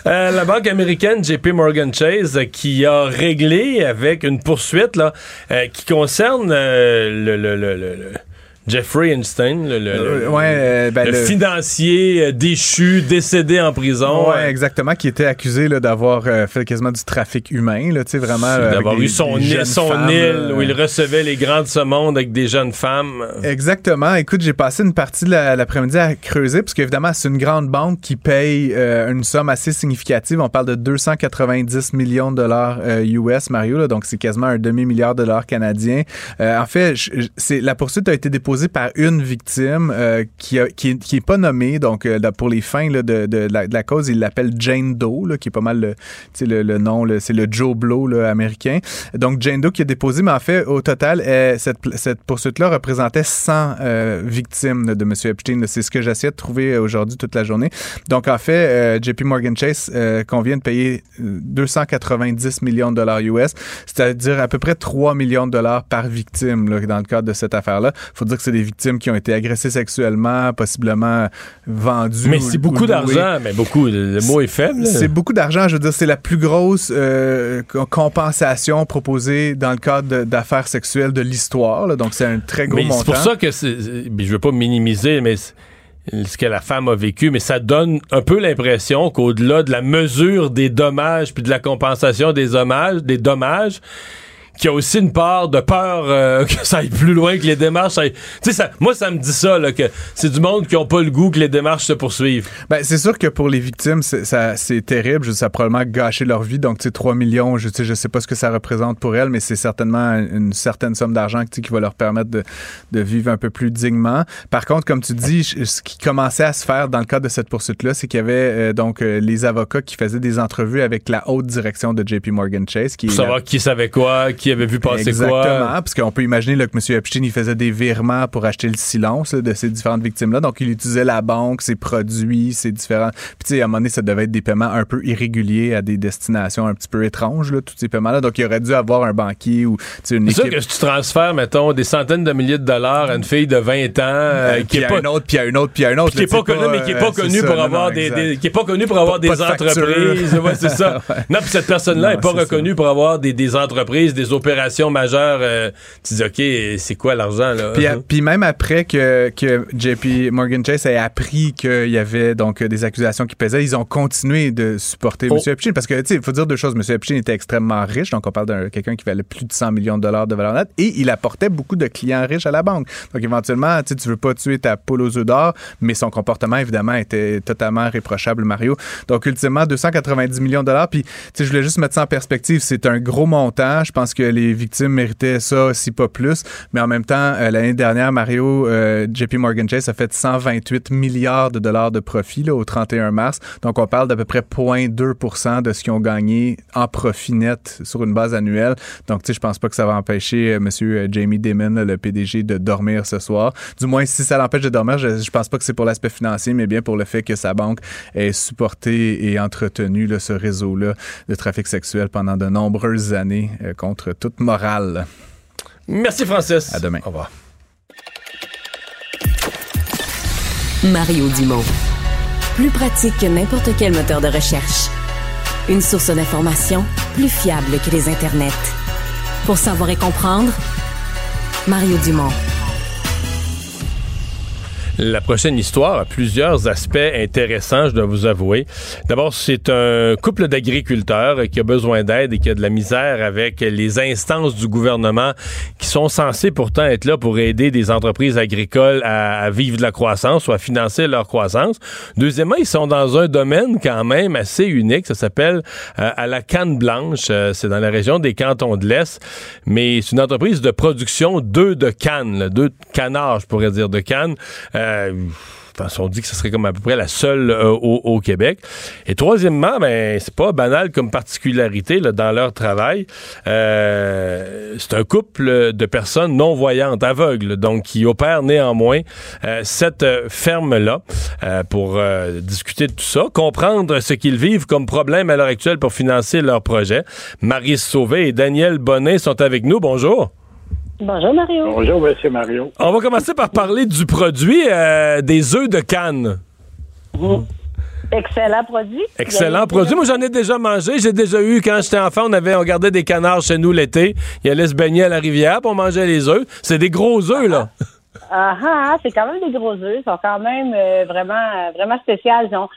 Speaker 1: Euh, la banque américaine JP Morgan Chase euh, qui a réglé avec une poursuite là, qui concerne le- le- le- le- Jeffrey Einstein, le, le- le-
Speaker 8: ouais, euh, ben,
Speaker 1: le financier euh, déchu, décédé en prison. Euh,
Speaker 8: exactement, qui était accusé d'avoir euh, fait quasiment du trafic humain, là, tu sais, vraiment. euh,
Speaker 1: D'avoir eu son, île, son
Speaker 8: femmes,
Speaker 1: île où il recevait les grands de ce monde avec des jeunes femmes.
Speaker 8: Exactement. Écoute, j'ai passé une partie de la- l'après-midi à creuser, parce qu'évidemment, c'est une grande banque qui paye euh, une somme assez significative. On parle de 290 millions de dollars euh, US, Mario, là, donc c'est quasiment un demi-milliard de dollars canadiens. Euh, en fait, la poursuite a été déposée par une victime euh, qui, a, qui, est, pas nommée. Donc, euh, pour les fins de, de, la, cause, il l'appelle Jane Doe, qui est pas mal le, le, le nom. C'est le Joe Blow là, américain. Donc, Jane Doe qui a déposé, mais en fait, au total, cette, cette poursuite-là représentait 100 euh, victimes de M. Epstein. C'est ce que j'essaie de trouver aujourd'hui toute la journée. Donc, en fait, JP Morgan Chase convient de payer 290 millions de dollars US, c'est-à-dire à peu près 3 millions de dollars par victime dans le cadre de cette affaire-là. Il faut dire que c'est des victimes qui ont été agressées sexuellement, possiblement vendues.
Speaker 1: Mais c'est beaucoup d'argent, mais beaucoup. Le mot est faible.
Speaker 8: C'est beaucoup d'argent. Je veux dire, c'est la plus grosse euh, compensation proposée dans le cadre d'affaires sexuelles de l'histoire. Donc, c'est un très gros montant.
Speaker 1: C'est pour ça que je veux pas minimiser, mais ce que la femme a vécu, mais ça donne un peu l'impression qu'au-delà de la mesure des dommages puis de la compensation des hommages, des dommages, qui a aussi une part de peur euh, que ça aille plus loin, que les démarches aillent... Moi, ça me dit ça, là, que c'est du monde qui n'a pas le goût que les démarches se poursuivent.
Speaker 8: Ben, c'est sûr que pour les victimes, c'est, terrible. Ça a probablement gâché leur vie. Donc, tu sais, 3 millions, je, je sais pas ce que ça représente pour elles, mais c'est certainement une certaine somme d'argent qui va leur permettre de, de, vivre un peu plus dignement. Par contre, comme tu dis, ce qui commençait à se faire dans le cadre de cette poursuite-là, c'est qu'il y avait euh, donc euh, les avocats qui faisaient des entrevues avec la haute direction de JP Morgan Chase. Qui
Speaker 1: pour savoir qui savait quoi, qui avait vu passer
Speaker 8: Exactement,
Speaker 1: quoi.
Speaker 8: Exactement, parce qu'on peut imaginer là, que M. Epstein, il faisait des virements pour acheter le silence de ces différentes victimes-là. Donc, il utilisait la banque, ses produits, ses différents... Puis, tu sais, à un moment donné, ça devait être des paiements un peu irréguliers à des destinations un petit peu étranges, là, tous ces paiements-là. Donc, il aurait dû avoir un banquier ou une équipe...
Speaker 1: C'est sûr que si tu transfères, mettons, des centaines de milliers de dollars à une fille de 20 ans... Euh,
Speaker 8: qui est pas... un autre, puis à un autre, puis à un autre.
Speaker 1: Qui est pas connu, mais qui est pas pour avoir des, Qui est pas connu pour avoir des entreprises. ouais, c'est ça. Non, puis cette personne-là est pas reconnue pour avoir des, des entreprises, des opérations majeures euh, tu dis, OK, c'est quoi l'argent, là?
Speaker 8: Puis, puis, même après que, que JP Morgan Chase ait appris qu'il y avait donc des accusations qui pesaient, ils ont continué de supporter oh. M. Epstein parce que, tu sais, il faut dire deux choses. M. Epstein était extrêmement riche, donc on parle d'un quelqu'un qui valait plus de 100 millions de dollars de valeur nette et il apportait beaucoup de clients riches à la banque. Donc, éventuellement, tu tu veux pas tuer ta poule aux œufs d'or, mais son comportement, évidemment, était totalement réprochable, Mario. Donc, ultimement, 290 millions de dollars. Puis, tu sais, je voulais juste mettre ça en perspective. C'est un gros montant. Je pense que les victimes méritaient ça, si pas plus. Mais en même temps, euh, l'année dernière, Mario, euh, JP Morgan Chase a fait 128 milliards de dollars de profit là, au 31 mars. Donc, on parle d'à peu près 0,2 de ce qu'ils ont gagné en profit net sur une base annuelle. Donc, tu sais, je pense pas que ça va empêcher euh, M. Jamie Dimon, le PDG, de dormir ce soir. Du moins, si ça l'empêche de dormir, je, je pense pas que c'est pour l'aspect financier, mais bien pour le fait que sa banque ait supporté et entretenu ce réseau-là de trafic sexuel pendant de nombreuses années contre toute morale.
Speaker 1: Merci, Francis.
Speaker 8: À demain.
Speaker 1: Au revoir.
Speaker 5: Mario Dumont. Plus pratique que n'importe quel moteur de recherche. Une source d'information plus fiable que les internets. Pour savoir et comprendre, Mario Dumont.
Speaker 1: La prochaine histoire a plusieurs aspects intéressants, je dois vous avouer. D'abord, c'est un couple d'agriculteurs qui a besoin d'aide et qui a de la misère avec les instances du gouvernement qui sont censées pourtant être là pour aider des entreprises agricoles à, vivre de la croissance ou à financer leur croissance. Deuxièmement, ils sont dans un domaine quand même assez unique. Ça s'appelle euh, à la canne blanche. Euh, c'est dans la région des cantons de l'Est, mais c'est une entreprise de production d'œufs de canne, d'œufs de canard, je pourrais dire, de canne. Euh, euh, on dit que ce serait comme à peu près la seule euh, au, Québec. Et troisièmement, ben c'est pas banal comme particularité dans leur travail. Euh, c'est un couple de personnes non voyantes, aveugles, donc qui opèrent néanmoins cette ferme-là pour discuter de tout ça, comprendre ce qu'ils vivent comme problème à l'heure actuelle pour financer leur projet. Marie Sauvé et Daniel Bonnet sont avec nous. Bonjour.
Speaker 9: Bonjour Mario.
Speaker 10: Bonjour Monsieur Mario.
Speaker 1: On va commencer par parler du produit euh, des œufs de canne.
Speaker 9: Mmh. Excellent produit.
Speaker 1: Excellent produit. Moi, j'en ai déjà mangé. J'ai déjà eu, quand j'étais enfant, on avait, on gardait des canards chez nous l'été. Ils allaient se baigner à la rivière pour manger les œufs. C'est des gros œufs, là.
Speaker 9: Ah, ah, ah, c'est quand même des gros œufs. Ils sont quand même euh, vraiment, vraiment spéciaux. Ils ont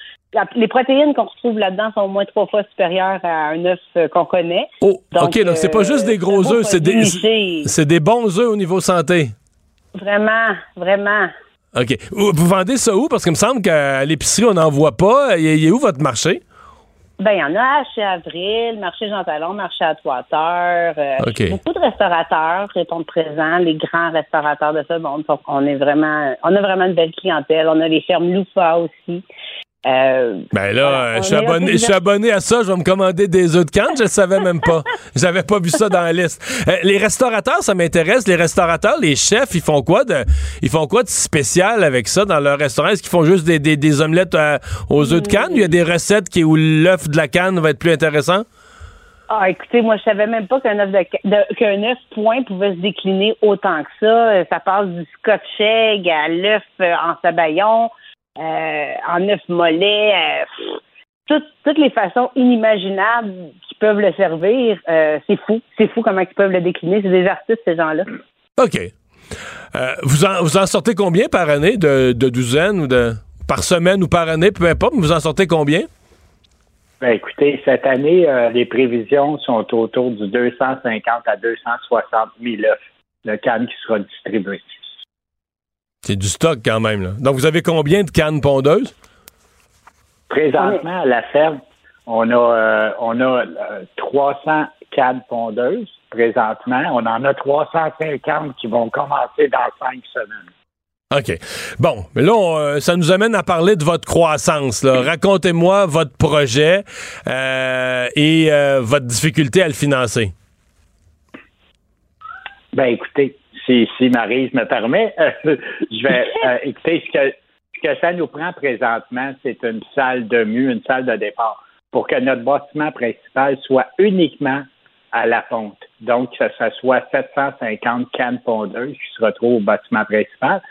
Speaker 9: les protéines qu'on retrouve là-dedans sont au moins trois fois supérieures à un œuf euh, qu'on connaît.
Speaker 1: Oh, OK, donc c'est pas juste des gros œufs, c'est des, c'est des bons œufs au niveau santé.
Speaker 9: Vraiment, vraiment.
Speaker 1: OK. Vous vendez ça où? Parce qu'il me semble qu'à l'épicerie, on n'en voit pas. Il est où votre marché?
Speaker 9: Ben, il y en a chez Avril, marché Jean Talon, marché à Toiteur. euh. Beaucoup de restaurateurs répondent présents, les grands restaurateurs de ce monde. Donc, on est vraiment, on a vraiment une belle clientèle. On a les fermes Loufa aussi. Euh,
Speaker 1: Ben là, euh, je suis abonné, je suis abonné à ça, je vais me commander des œufs de canne, je le savais même pas. J'avais pas vu ça dans la liste. Euh, les restaurateurs, ça m'intéresse. Les restaurateurs, les chefs, ils font quoi de ils font quoi de spécial avec ça dans leur restaurant? Est-ce qu'ils font juste des, des, des omelettes aux œufs de canne? Il y a des recettes qui où l'œuf de la canne va être plus intéressant?
Speaker 9: Ah, écoutez, moi, je savais même pas qu'un œuf de, de- qu'un œuf point pouvait se décliner autant que ça. Ça passe du scotch egg à l'œuf en sabayon, euh, en œuf mollet, euh, toutes, toutes les façons inimaginables qui peuvent le servir. euh, c'est fou. C'est fou comment ils peuvent le décliner. C'est des artistes, ces gens-là.
Speaker 1: OK. Euh, vous, en, vous en sortez combien par année de, de douzaines ou de par semaine ou par année, peu importe, mais vous en sortez combien?
Speaker 10: Ben, écoutez, cette année, euh, les prévisions sont autour du 250 à 260 000 œufs de canne qui sera distribué.
Speaker 1: C'est du stock quand même. Là. Donc, vous avez combien de cannes pondeuses?
Speaker 10: Présentement, à la ferme, on a, euh, on a euh, 300 cannes pondeuses. Présentement, on en a 350 qui vont commencer dans cinq semaines.
Speaker 1: OK. Bon, mais là, on, euh, ça nous amène à parler de votre croissance. Racontez-moi votre projet euh, et euh, votre difficulté à le financer.
Speaker 10: Ben, écoutez, si, si Marise me permet, je vais euh, écoutez ce que, ce que ça nous prend présentement, c'est une salle de mue, une salle de départ, pour que notre bâtiment principal soit uniquement à la ponte. Donc, que ça soit 750 cannes pondeuses qui se retrouvent au bâtiment principal.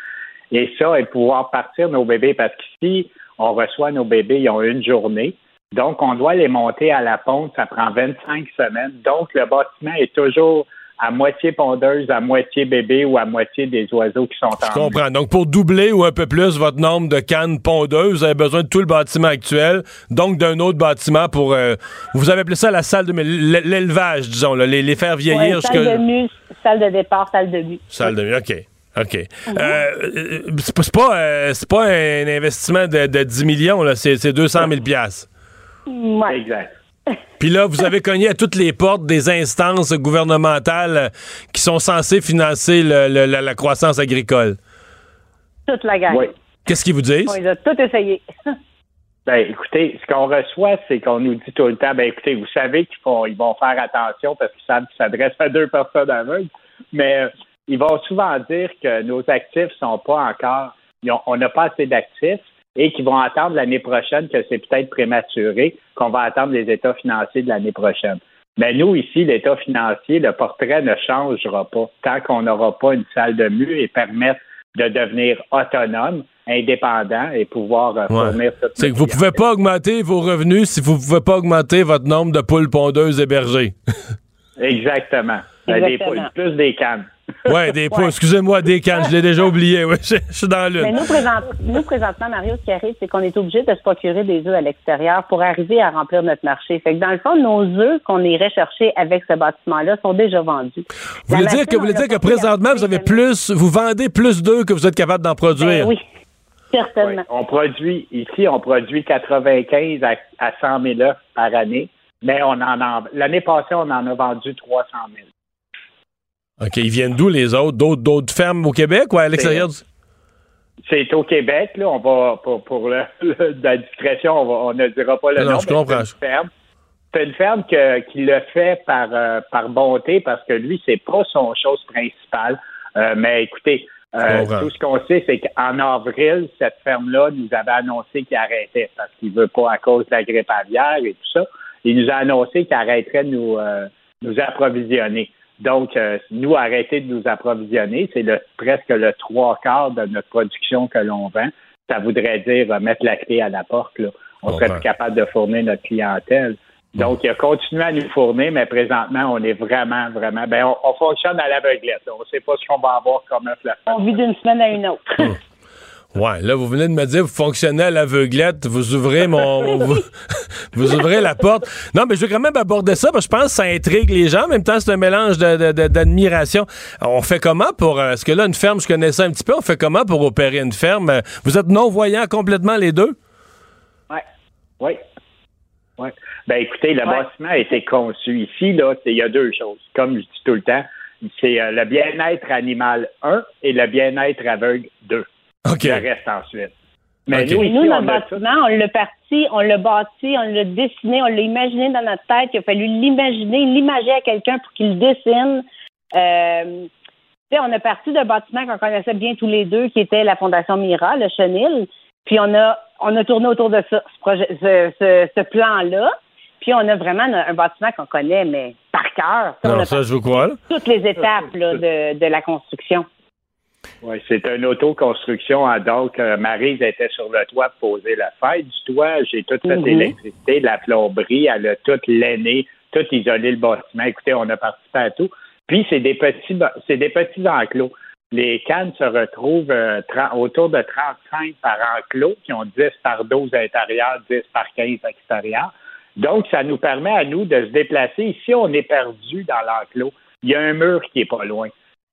Speaker 10: Et ça, et pouvoir partir nos bébés, parce qu'ici, on reçoit nos bébés, ils ont une journée. Donc, on doit les monter à la ponte, ça prend 25 semaines. Donc, le bâtiment est toujours à moitié pondeuse, à moitié bébé ou à moitié des oiseaux qui sont
Speaker 1: Je
Speaker 10: en
Speaker 1: comprends. Donc, pour doubler ou un peu plus votre nombre de cannes pondeuses, vous avez besoin de tout le bâtiment actuel, donc d'un autre bâtiment pour... euh, vous avez appelé ça la salle de... L'élevage, disons, là, les, les faire vieillir
Speaker 9: Ouais, salle
Speaker 1: jusqu'à...
Speaker 9: de mue, salle de départ, salle de mue.
Speaker 1: Salle de... OK. OK. Euh, euh, c'est pas, c'est pas, euh, c'est pas un investissement de, de 10 millions, c'est 200 000 piastres.
Speaker 9: Ouais.
Speaker 10: Exact.
Speaker 1: Puis là, vous avez cogné à toutes les portes des instances gouvernementales qui sont censées financer le- le- la, la croissance agricole.
Speaker 9: Toute la gang.
Speaker 10: Oui.
Speaker 1: Qu'est-ce qu'ils vous disent?
Speaker 9: On les a tout essayé.
Speaker 10: Ben, écoutez, ce qu'on reçoit, c'est qu'on nous dit tout le temps, ben, écoutez, vous savez qu'ils font, ils vont faire attention parce qu'ils savent qu'ils s'adressent à deux personnes aveugles, mais euh, ils vont souvent dire que nos actifs sont pas encore, ont- on n'a pas assez d'actifs et qu'ils vont attendre l'année prochaine, que c'est peut-être prématuré, qu'on va attendre les états financiers de l'année prochaine. Mais nous, ici, l'état financier, le portrait ne changera pas tant qu'on n'aura pas une salle de mue et permettre de devenir autonome, indépendant et pouvoir euh,
Speaker 1: Ouais.
Speaker 10: fournir
Speaker 1: C'est que vous pouvez pas augmenter vos revenus si vous pouvez pas augmenter votre nombre de poules pondeuses hébergées.
Speaker 10: Exactement. Euh, Des,
Speaker 9: Exactement.
Speaker 10: plus des cannes.
Speaker 1: Ouais, des poules. Excusez-moi, des cannes. Je l'ai déjà oublié. Ouais, je, je suis dans
Speaker 9: Mais
Speaker 1: l'une.
Speaker 9: nous, présent- nous, présentement, Mario, ce qui arrive, c'est qu'on est obligé de se procurer des œufs à l'extérieur pour arriver à remplir notre marché. Fait que dans le fond, nos œufs qu'on irait chercher avec ce bâtiment-là sont déjà vendus.
Speaker 1: Vous voulez dire que, vous voulez dire que présentement, vous avez plus, vous vendez plus d'œufs que vous êtes capable d'en
Speaker 9: Ben
Speaker 1: produire?
Speaker 9: oui, certainement.
Speaker 10: Oui. On produit, ici, on produit 95 à, à 100 000 œufs par année, mais on en a, l'année passée, on en a vendu 300 000.
Speaker 1: OK, ils viennent d'où les autres? D'autres, d'autres fermes au Québec ou à l'extérieur? du-
Speaker 10: C'est au Québec, là, on va, pour, pour le- le- la discrétion, on, va- on ne dira pas le
Speaker 1: Non,
Speaker 10: nom.
Speaker 1: je
Speaker 10: mais
Speaker 1: comprends.
Speaker 10: C'est une ferme, c'est une ferme que- qui le fait par, euh, par bonté parce que lui, c'est pas son chose principale. Euh, mais écoutez, euh,
Speaker 1: Je
Speaker 10: tout ce qu'on sait, c'est qu'en avril, cette ferme-là nous avait annoncé qu'il arrêtait parce qu'il veut pas à cause de la grippe aviaire et tout ça. Il nous a annoncé qu'il arrêterait de nous, nous approvisionner. Donc, euh, nous, arrêter de nous approvisionner, c'est le, presque le trois quarts de notre production que l'on vend. Ça voudrait dire euh, mettre la clé à la porte. Là. On serait plus capable de fournir notre clientèle. Donc, il a continué à nous fournir, mais présentement, on est vraiment, vraiment. Ben, on, on fonctionne à l'aveuglette. On ne sait pas ce qu'on va avoir comme la
Speaker 9: On vit d'une semaine à une autre.
Speaker 1: Ouais, là, vous venez de me dire, vous fonctionnez à l'aveuglette, vous ouvrez mon. vous, vous ouvrez la porte. Non, mais je veux quand même aborder ça, parce que je pense que ça intrigue les gens. En même temps, c'est un mélange de- de- de- d'admiration. On fait comment pour. euh, Est-ce que là, une ferme, je connaissais un petit peu, on fait comment pour opérer une ferme? Euh, Vous êtes non-voyants complètement les deux?
Speaker 10: Ouais. Oui. Ouais. Ben écoutez, le bâtiment a été conçu ici, là, il y a deux choses. Comme je dis tout le temps, c'est euh, le bien-être animal 1 et le bien-être aveugle 2.
Speaker 1: OK.
Speaker 10: Le reste ensuite.
Speaker 9: Mais nous, notre
Speaker 10: on a
Speaker 9: bâtiment, on l'a parti, on l'a bâti, on l'a dessiné, on l'a imaginé dans notre tête. Il a fallu l'imaginer, l'imager à quelqu'un pour qu'il le dessine. Euh, tu sais, on a parti d'un bâtiment qu'on connaissait bien tous les deux, qui était la Fondation Mira, le Chenil. Puis on a, on a tourné autour de ça, ce, projet, ce, ce, ce plan-là. Puis on a vraiment un, un bâtiment qu'on connaît, mais par cœur. Ça, on
Speaker 1: Non,
Speaker 9: a
Speaker 1: ça, je vous crois.
Speaker 9: toutes les étapes là, de, de la construction.
Speaker 10: Oui, c'est une autoconstruction. hein. Donc, euh, Maryse était sur le toit pour poser la fête du toit. J'ai tout fait
Speaker 9: Mhm.
Speaker 10: l'électricité, la plomberie. Elle a tout l'aîné, tout isolé le bâtiment. Écoutez, on a participé à tout. Puis, c'est des petits, c'est des petits enclos. Les cannes se retrouvent euh, autour de 35 par enclos, qui ont 10 par 12 intérieurs, 10 par 15 extérieurs. Donc, ça nous permet à nous de se déplacer. Ici, on est perdu dans l'enclos. Il y a un mur qui est pas loin.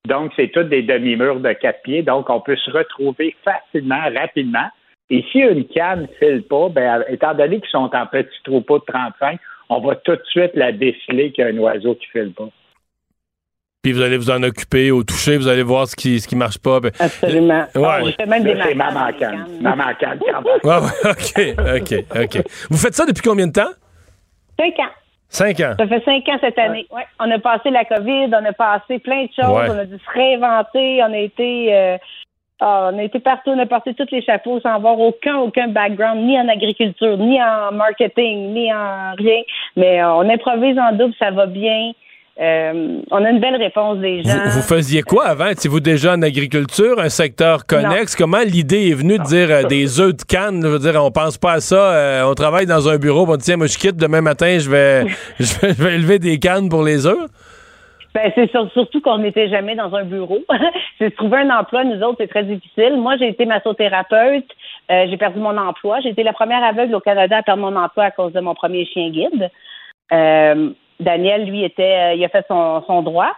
Speaker 10: Donc, c'est tous des demi-murs de quatre pieds. Donc, on peut se retrouver facilement, rapidement. Et si une canne ne file pas, ben, étant donné qu'ils sont en petit troupeau de 35, on va tout de suite la déceler qu'il y a un oiseau qui ne file pas.
Speaker 1: Puis vous allez vous en occuper au toucher, vous allez voir ce qui ce qui marche pas. Ben,
Speaker 9: Absolument.
Speaker 1: Ouais.
Speaker 9: Ah, même des
Speaker 10: c'est maman canne. Maman canne, quand même.
Speaker 1: ouais, ouais, OK, OK, OK. Vous faites ça depuis combien de temps?
Speaker 9: Cinq ans.
Speaker 1: Cinq ans.
Speaker 9: Ça fait cinq ans cette année. Ouais. On a passé la COVID, on a passé plein de choses,
Speaker 1: Ouais.
Speaker 9: on a dû se réinventer, on a été euh, ah, on a été partout, on a porté tous les chapeaux sans avoir aucun, aucun background, ni en agriculture, ni en marketing, ni en rien. Mais euh, on improvise en double, ça va bien. Euh, on a une belle réponse des gens.
Speaker 1: Vous, vous faisiez quoi avant? Étiez-vous déjà en agriculture, un secteur connexe? Comment l'idée est venue de dire euh, des œufs de canne? Je veux dire, on pense pas à ça. euh, on travaille dans un bureau, on dit, tiens, moi, je quitte demain matin, je vais, je vais, je vais élever des cannes pour les œufs.
Speaker 9: Ben, c'est sur- surtout qu'on n'était jamais dans un bureau. c'est trouver un emploi, nous autres, c'est très difficile. Moi, j'ai été massothérapeute. Euh, j'ai perdu mon emploi. J'ai été la première aveugle au Canada à perdre mon emploi à cause de mon premier chien guide. Euh, Daniel, lui, était, euh, il a fait son, son droit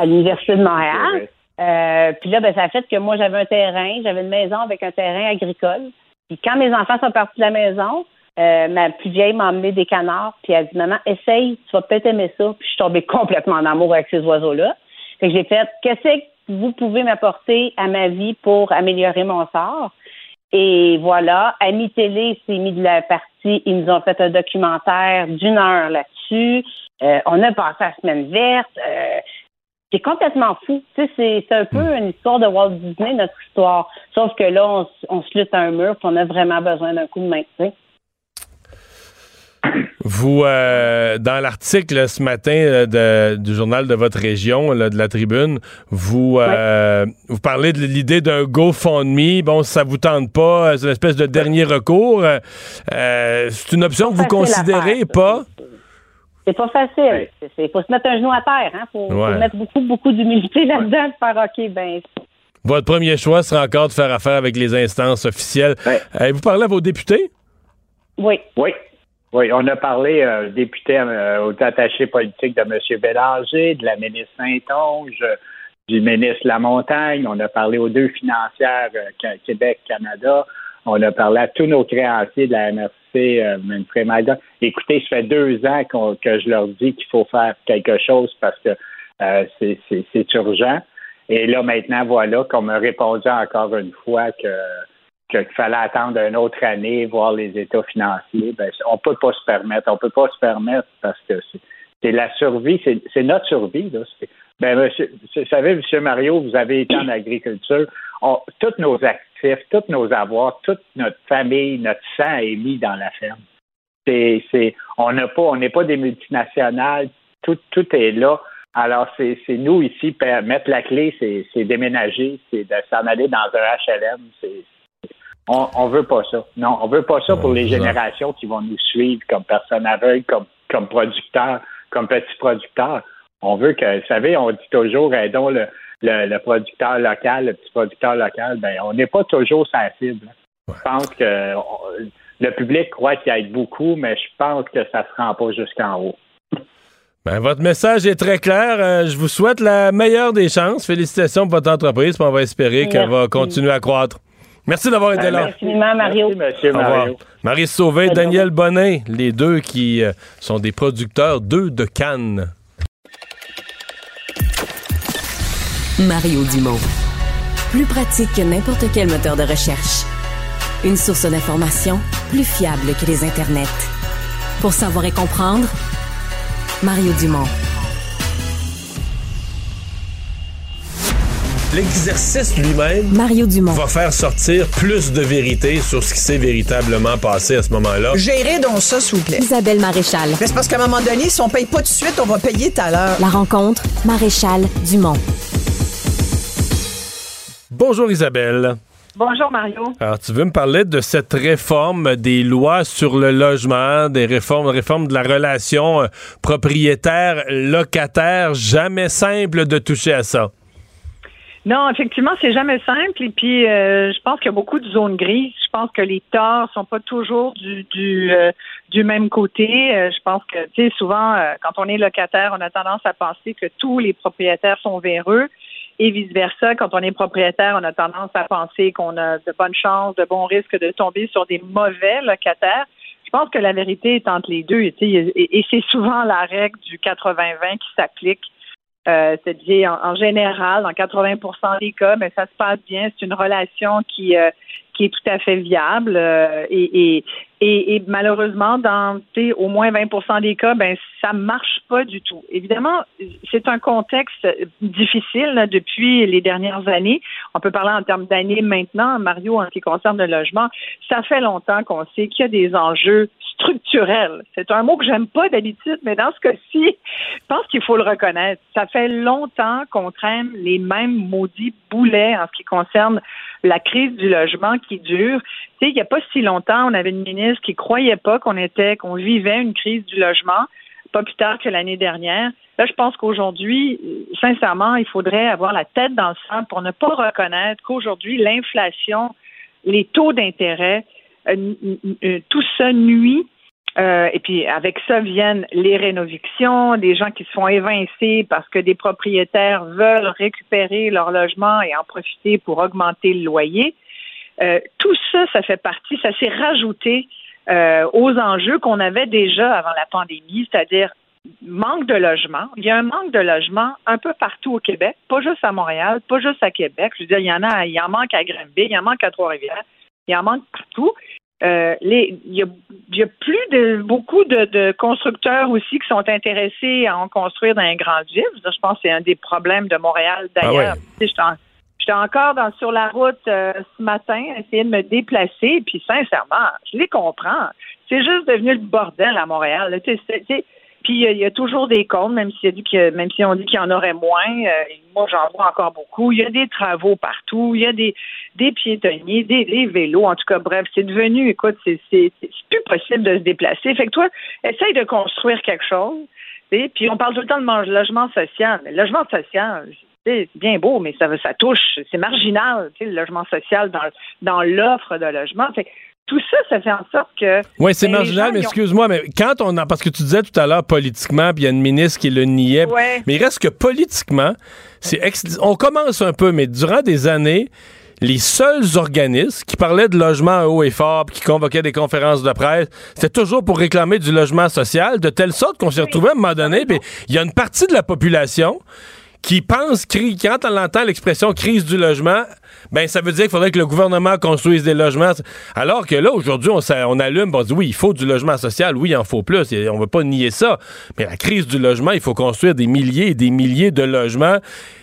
Speaker 9: à l'Université de Montréal. Euh, puis là, ben, ça a fait que moi, j'avais un terrain, j'avais une maison avec un terrain agricole. Puis quand mes enfants sont partis de la maison, euh, ma plus vieille m'a emmené des canards, puis elle a dit Maman, essaye, tu vas peut-être aimer ça. Puis je suis tombée complètement en amour avec ces oiseaux-là. Fait que j'ai fait Qu'est-ce que vous pouvez m'apporter à ma vie pour améliorer mon sort? Et voilà, Ami Télé s'est mis de la partie. Ils nous ont fait un documentaire d'une heure là-dessus. Euh, on a passé la semaine verte. Euh, c'est complètement fou. C'est, un peu une histoire de Walt Disney, notre histoire. Sauf que là, on, on se lutte à un mur, puis on a vraiment besoin d'un coup de main.
Speaker 1: Vous, euh, dans l'article ce matin euh, de- du journal de votre région, là, de la Tribune, vous, euh, vous parlez de l'idée d'un GoFundMe. Bon, si ça vous tente pas, c'est une espèce de dernier recours. C'est une option que vous considérez pas?
Speaker 9: C'est pas facile. Il faut se mettre un genou à terre. Hein? faut, faut mettre beaucoup, beaucoup d'humilité là-dedans, de faire OK, ben,
Speaker 1: Votre premier choix sera encore de faire affaire avec les instances officielles.
Speaker 10: Ouais.
Speaker 1: Euh, vous parlez à vos députés?
Speaker 9: oui.
Speaker 10: Oui. Oui, on a parlé euh, député euh, aux attachés politiques de M. Bélanger, de la ministre Saint-Onge, du ministre Lamontagne. On a parlé aux deux financières euh, Ca- Québec-Canada. On a parlé à tous nos créanciers de la MRC, euh, Manfred Maïda. Écoutez, ça fait deux ans qu'on- que je leur dis qu'il faut faire quelque chose parce que euh, c'est- urgent. Et là, maintenant, voilà qu'on m'a répondu encore une fois que- qu'il fallait attendre une autre année, voir les états financiers, ben, on peut pas se permettre. On peut pas se permettre parce que c'est- la survie, c'est notre survie. Là. Ben, monsieur, vous savez, M. Mario, vous avez été en agriculture. Tous nos actifs, tous nos avoirs, toute notre famille, notre sang est mis dans la ferme. C'est, c'est, on n'a pas, on n'est pas des multinationales. Tout, tout est là. Alors, c'est, nous ici, mettre la clé, c'est déménager, c'est de s'en aller dans un HLM. C'est, on, on veut pas ça. Non, on veut pas ça pour les générations qui vont nous suivre comme personnes aveugles, comme, comme producteurs, comme petits producteurs. On veut que, vous savez, on dit toujours, aidons le, le, le producteur local, le petit producteur local. Ben, on n'est pas toujours sensible. Je pense que on- le public croit qu'il aide beaucoup, mais je pense que ça se rend pas jusqu'en haut.
Speaker 1: Ben, votre message est très clair. Euh, je vous souhaite la meilleure des chances. Félicitations pour votre entreprise. puis On va espérer qu'elle va continuer à croître. Merci d'avoir été là.
Speaker 9: Merci, Mario.
Speaker 10: Merci,
Speaker 1: Au revoir. Marie Sauvé, Daniel Bonin, les deux qui euh, sont des producteurs d'œufs de Cannes.
Speaker 5: Mario Dumont. Plus pratique que n'importe quel moteur de recherche. Une source d'information plus fiable que les internets. Pour savoir et comprendre, Mario Dumont.
Speaker 1: L'exercice lui-même
Speaker 5: Mario Dumont.
Speaker 1: va faire sortir plus de vérité sur ce qui s'est véritablement passé à ce moment-là.
Speaker 11: Gérez donc ça, s'il vous plaît.
Speaker 5: Isabelle Maréchal.
Speaker 11: Mais c'est parce qu'à un moment donné, si on paye pas tout de suite, on va payer tout à l'heure.
Speaker 5: La rencontre, Maréchal Dumont.
Speaker 1: Bonjour Isabelle.
Speaker 12: Bonjour Mario.
Speaker 1: Alors, tu veux me parler de cette réforme des lois sur le logement, des réformes, réformes de la relation euh, propriétaire-locataire? Jamais simple de toucher à ça.
Speaker 12: Non, effectivement, c'est jamais simple. Et puis, euh, je pense qu'il y a beaucoup de zones grises. Je pense que les torts sont pas toujours du du, euh, du même côté. Euh, je pense que, tu sais, souvent, euh, quand on est locataire, on a tendance à penser que tous les propriétaires sont véreux. Et vice-versa, quand on est propriétaire, on a tendance à penser qu'on a de bonnes chances, de bons risques de tomber sur des mauvais locataires. Je pense que la vérité est entre les deux. Et, et, et c'est souvent la règle du 80-20 qui s'applique. Euh, C'est-à-dire, en, en général, dans 80% des cas, mais ça se passe bien. C'est une relation qui, euh, qui est tout à fait viable. euh, et, et, et, et malheureusement, dans au moins 20 des cas, ben ça marche pas du tout. Évidemment, c'est un contexte difficile là, depuis les dernières années. On peut parler en termes d'années maintenant, Mario, en ce qui concerne le logement. Ça fait longtemps qu'on sait qu'il y a des enjeux structurels. C'est un mot que j'aime pas d'habitude, mais dans ce cas-ci, je pense qu'il faut le reconnaître. Ça fait longtemps qu'on traîne les mêmes maudits boulets en ce qui concerne la crise du logement qui dure. Tu sais, il n'y a pas si longtemps, on avait une ministre qui croyait pas qu'on était, qu'on vivait une crise du logement, pas plus tard que l'année dernière. Là, je pense qu'aujourd'hui, sincèrement, il faudrait avoir la tête dans le sang pour ne pas reconnaître qu'aujourd'hui, l'inflation, les taux d'intérêt, euh, tout ça nuit euh, et puis avec ça viennent les rénovictions, des gens qui se font évincer parce que des propriétaires veulent récupérer leur logement et en profiter pour augmenter le loyer. Euh, tout ça, ça fait partie, ça s'est rajouté euh, aux enjeux qu'on avait déjà avant la pandémie, c'est-à-dire manque de logement. Il y a un manque de logement un peu partout au Québec, pas juste à Montréal, pas juste à Québec. Je veux dire, il y en a, il en manque à Granby, il en manque à Trois-Rivières, il en manque partout. Euh, les, il, y a, y a plus de beaucoup de, de constructeurs aussi qui sont intéressés à en construire dans un grand ville. Je, pense que c'est un des problèmes de Montréal d'ailleurs.
Speaker 1: Ah
Speaker 12: sais, J'étais en- encore dans, sur la route euh, ce matin, essayer de me déplacer, puis sincèrement, je les comprends. C'est juste devenu le bordel à Montréal. là. Puis il y a- il y, a toujours des comptes, même dit que même si on dit qu'il y en aurait moins, euh, moi j'en vois encore beaucoup. Il y a des travaux partout, il y a des, piétonniers, des, vélos, en tout cas, bref, c'est devenu, écoute, c'est plus possible de se déplacer. Fait que toi, essaye de construire quelque chose. tu sais, Puis on parle tout le temps de logement social. Mais logement social, c'est bien beau, mais ça, ça touche, c'est marginal, le logement social dans, l'offre de logement. Tout ça, ça fait en sorte que.
Speaker 1: Oui, c'est
Speaker 12: ben,
Speaker 1: marginal,
Speaker 12: gens,
Speaker 1: mais
Speaker 12: ont-
Speaker 1: excuse-moi, mais quand on a. Parce que tu disais tout à l'heure politiquement, puis il y a une ministre qui le niait.
Speaker 12: Ouais.
Speaker 1: Mais il reste que politiquement, c'est ex- on commence un peu, mais durant des années, les seuls organismes qui parlaient de logement haut et fort, puis qui convoquaient des conférences de presse, c'était toujours pour réclamer du logement social, de telle sorte qu'on s'est retrouvé à un moment donné, puis il y a une partie de la population qui pense, cri- quand on entend l'expression crise du logement, ben ça veut dire qu'il faudrait que le gouvernement construise des logements. Alors que là, aujourd'hui, on, on allume, on dit oui, il faut du logement social, oui, il en faut plus, on ne veut pas nier ça. Mais la crise du logement, il faut construire des milliers et des milliers de logements,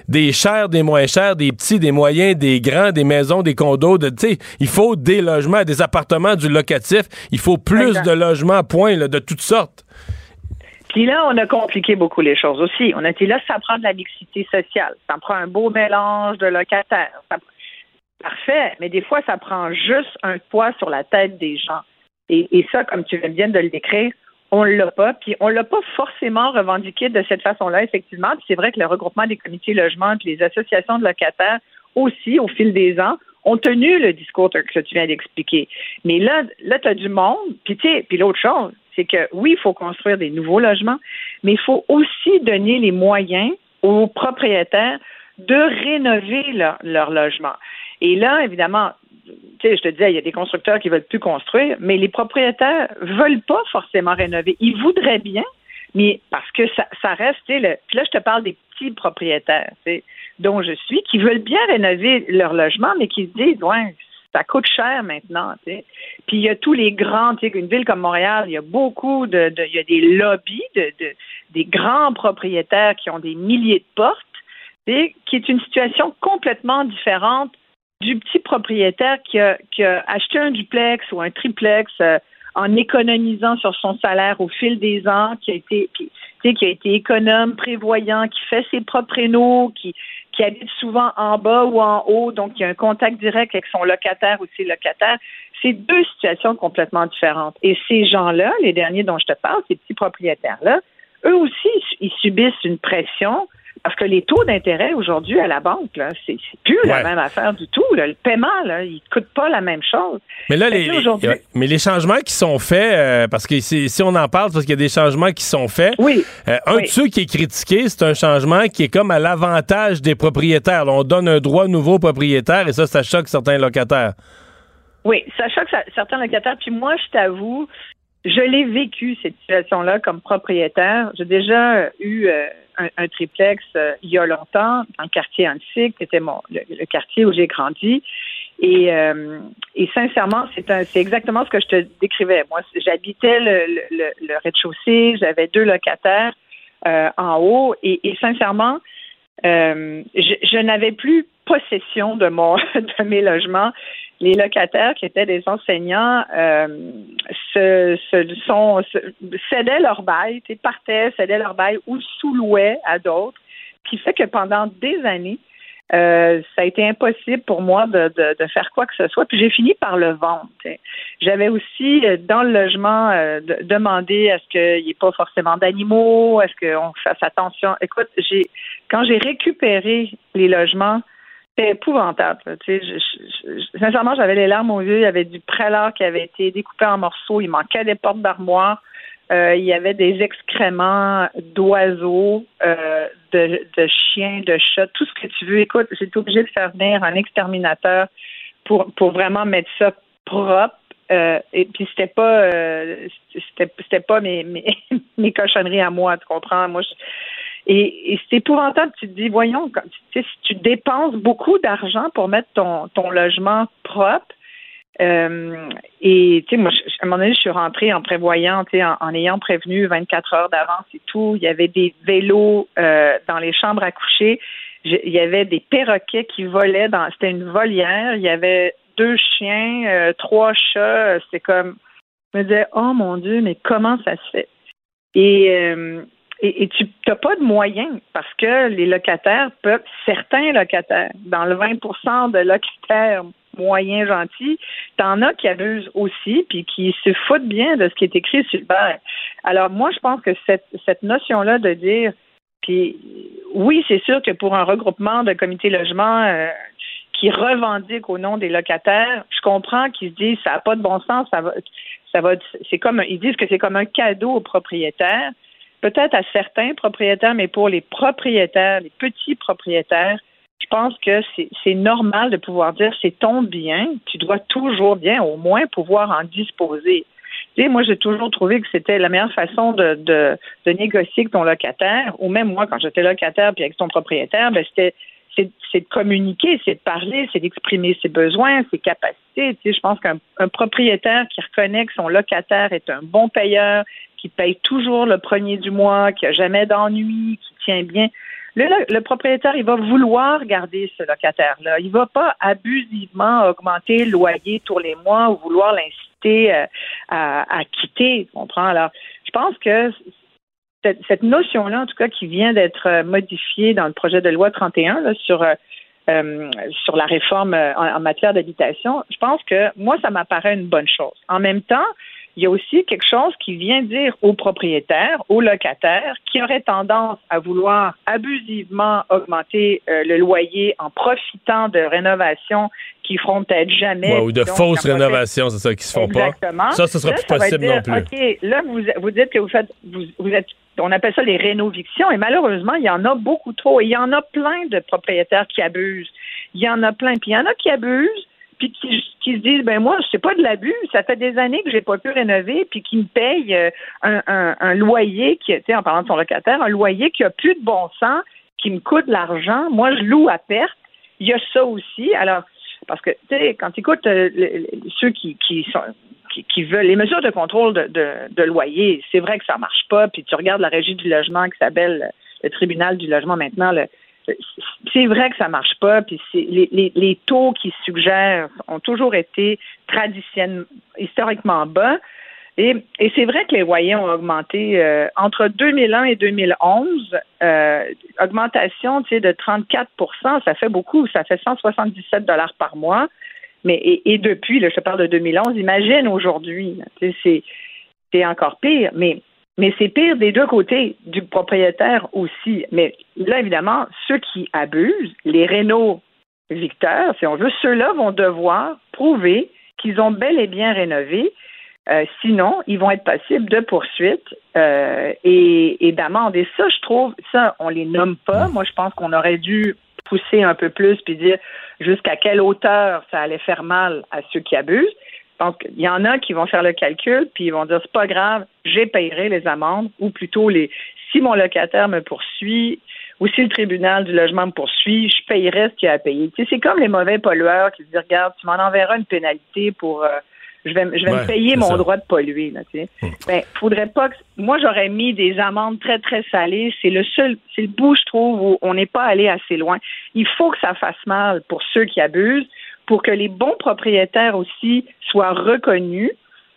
Speaker 1: des chers, des moins chers, des petits, des moyens, des grands, des maisons, des condos, de, tu sais, il faut des logements, des appartements, du locatif, il faut plus de logements, point, là, de toutes sortes.
Speaker 12: Puis là, on a compliqué beaucoup les choses aussi. On a dit là, ça prend de la mixité sociale. Ça prend un beau mélange de locataires. Ça- Parfait, mais des fois, ça prend juste un poids sur la tête des gens. Et, ça, comme tu viens de le décrire, on l'a pas. Puis on l'a pas forcément revendiqué de cette façon-là, effectivement. Puis c'est vrai que le regroupement des comités logement puis les associations de locataires aussi, au fil des ans, ont tenu le discours que tu viens d'expliquer. Mais là, là, tu as du monde. Puis puis l'autre chose, c'est que oui, il faut construire des nouveaux logements, mais il faut aussi donner les moyens aux propriétaires de rénover leur logement. Et là, évidemment, tu sais, je te disais, il y a des constructeurs qui veulent plus construire, mais les propriétaires veulent pas forcément rénover. Ils voudraient bien, mais parce que ça, reste, tu sais, le- puis là, je te parle des petits propriétaires, tu sais, dont je suis, qui veulent bien rénover leur logement, mais qui se disent, ouais, ça coûte cher maintenant, tu sais. Puis il y a tous les grands, tu sais, une ville comme Montréal, il y a beaucoup de, il y a des lobbies de- des grands propriétaires qui ont des milliers de portes, tu sais, qui est une situation complètement différente du petit propriétaire qui a, qui acheté un duplex ou un triplex euh, en économisant sur son salaire au fil des ans, qui a été, sais, qui a été économe, prévoyant, qui fait ses propres rénaux, qui, qui habite souvent en bas ou en haut, donc il y a un contact direct avec son locataire ou ses locataires. C'est deux situations complètement différentes. Et ces gens-là, les derniers dont je te parle, ces petits propriétaires-là, eux aussi, ils subissent une pression parce que les taux d'intérêt aujourd'hui à la banque, là, c'est plus la même affaire du tout. là. Le paiement, là, il coûte pas la même chose.
Speaker 1: Mais là, les, mais les changements qui sont faits, euh, parce que si, on en parle, parce qu'il y a des changements qui sont faits.
Speaker 12: Oui.
Speaker 1: Euh, un
Speaker 12: Oui.
Speaker 1: de ceux qui est critiqué, c'est un changement qui est comme à l'avantage des propriétaires. Là, on donne un droit nouveau aux propriétaires et ça, ça choque certains locataires.
Speaker 12: Oui, ça choque ça- certains locataires. Puis moi, je t'avoue, je l'ai vécu, cette situation-là, comme propriétaire. J'ai déjà eu euh, un, triplex euh, il y a longtemps, dans le quartier Antique, qui était mon, le, quartier où j'ai grandi. Et, euh, et sincèrement, c'est exactement ce que je te décrivais. Moi, j'habitais le, le- rez-de-chaussée, j'avais deux locataires euh, en haut, et, et sincèrement, je, je n'avais plus possession de mon de mes logements. Les locataires qui étaient des enseignants euh, cédaient leur bail, partaient, cédaient leur bail ou sous-louaient à d'autres, ce qui fait que pendant des années, euh, ça a été impossible pour moi de, faire quoi que ce soit. Puis j'ai fini par le vendre. J'avais aussi euh, dans le logement de- demandé à ce qu'il n'y ait pas forcément d'animaux, est-ce qu'on fasse attention. Écoute, quand j'ai récupéré les logements, c'était épouvantable. sincèrement, j'avais les larmes aux yeux. Il y avait du prélat qui avait été découpé en morceaux. Il manquait des portes d'armoire. Euh, il y avait des excréments d'oiseaux, euh, de, chiens, de chats, tout ce que tu veux. Écoute, j'étais obligée de faire venir un exterminateur pour, pour vraiment mettre ça propre. Euh, et puis c'était pas c'était pas mes, mes mes cochonneries à moi, tu comprends? Moi, et, et c'est épouvantable. Tu te dis, voyons, quand- si tu dépenses beaucoup d'argent pour mettre ton, ton logement propre, euh, et tu sais, moi, je- à un moment donné, je suis rentrée en prévoyant, tu sais, en, ayant prévenu 24 heures d'avance et tout. Il y avait des vélos euh, dans les chambres à coucher. Il y avait des perroquets qui volaient dans. C'était une volière. Il y avait deux chiens, euh, trois chats. C'était comme. Je me disais, oh mon Dieu, mais comment ça se fait? Et, euh, et, tu n'as pas de moyens parce que les locataires peuvent, certains locataires, dans le 20% de locataires moyens gentils, t'en as qui abusent aussi puis qui se foutent bien de ce qui est écrit sur le bail. Alors moi, je pense que cette, cette notion-là de dire, puis oui, c'est sûr que pour un regroupement de comités logement euh, qui revendique au nom des locataires, je comprends qu'ils se disent ça n'a pas de bon sens, ça va, ça va, c'est comme, ils disent que c'est comme un cadeau aux propriétaires peut-être à certains propriétaires, mais pour les propriétaires, les petits propriétaires, je pense que c'est normal de pouvoir dire c'est ton bien, tu dois toujours bien au moins pouvoir en disposer. Tu sais, moi, j'ai toujours trouvé que c'était la meilleure façon de, de, de négocier avec ton locataire, ou même moi, quand j'étais locataire puis avec ton propriétaire, ben, c'était c'est de communiquer, c'est de parler, c'est d'exprimer ses besoins, ses capacités. Tu sais, je pense qu'un un propriétaire qui reconnaît que son locataire est un bon payeur, qui paye toujours le premier du mois, qui a jamais d'ennui, qui tient bien. Le, le propriétaire, il va vouloir garder ce locataire-là. Il va pas abusivement augmenter le loyer tous les mois ou vouloir l'inciter euh, à, quitter. Comprends? Alors, je pense que cette, cette notion-là, en tout cas, qui vient d'être euh, modifiée dans le projet de loi 31 là, sur euh, euh, sur la réforme en, en matière d'habitation, je pense que moi, ça m'apparaît une bonne chose. En même temps, il y a aussi quelque chose qui vient dire aux propriétaires, aux locataires, qui auraient tendance à vouloir abusivement augmenter euh, le loyer en profitant de rénovations qui feront peut-être jamais.
Speaker 1: Ouais, ou de
Speaker 12: Donc,
Speaker 1: fausses rénovations, c'est ça, qui se font
Speaker 12: Exactement.
Speaker 1: pas. Ça, ce sera
Speaker 12: Là,
Speaker 1: plus
Speaker 12: ça
Speaker 1: possible
Speaker 12: dire,
Speaker 1: non plus.
Speaker 12: OK, là, vous, vous dites que vous faites, vous, vous êtes, on appelle ça les rénovictions, et malheureusement, il y en a beaucoup trop. Et il y en a plein de propriétaires qui abusent. Il y en a plein. Puis il y en a qui abusent, puis qui, se disent ben moi c'est pas de l'abus, ça fait des années que j'ai pas pu rénover, puis qui me payent euh, un, loyer qui, tu sais, en parlant de son locataire, un loyer qui a plus de bon sens, qui me coûte de l'argent. Moi, je loue à perte. Il y a ça aussi. Alors, parce que, tu sais, quand tu écoutes euh, ceux qui, qui sont qui, veulent les mesures de contrôle de, de, loyer, c'est vrai que ça marche pas. Puis tu regardes la régie du logement qui s'appelle le tribunal du logement maintenant, le, c'est vrai que ça marche pas. Puis les, taux qui suggèrent ont toujours été traditionnellement, historiquement bas. Et, c'est vrai que les loyers ont augmenté euh, entre 2001 et 2011. Euh, augmentation, de 34% ça fait beaucoup. Ça fait 177 dollars par mois. Mais et, depuis, là, je te parle de 2011. Imagine aujourd'hui, c'est encore pire. Mais mais c'est pire des deux côtés, du propriétaire aussi. Mais là, évidemment, ceux qui abusent, les rénaux victeurs, si on veut, ceux-là vont devoir prouver qu'ils ont bel et bien rénové. Euh, sinon, ils vont être passibles de poursuites euh, et, et d'amendes. Et ça, je trouve, ça, on les nomme pas. Moi, je pense qu'on aurait dû pousser un peu plus puis dire jusqu'à quelle hauteur ça allait faire mal à ceux qui abusent. Donc, il y en a qui vont faire le calcul, puis ils vont dire c'est pas grave, j'ai payerai les amendes, ou plutôt les si mon locataire me poursuit, ou si le tribunal du logement me poursuit, je payerai ce qu'il y a à payer. Tu sais, c'est comme les mauvais pollueurs qui se disent regarde, tu m'en enverras une pénalité pour euh, je vais, je vais
Speaker 13: Ouais,
Speaker 12: me payer mon
Speaker 13: ça.
Speaker 12: droit de polluer. Là, tu sais. Ben, faudrait pas que. Moi, j'aurais mis des amendes très, très salées. C'est le seul, c'est le bout, je trouve, où on n'est pas allé assez loin. Il faut que ça fasse mal pour ceux qui abusent, pour que les bons propriétaires aussi soient reconnus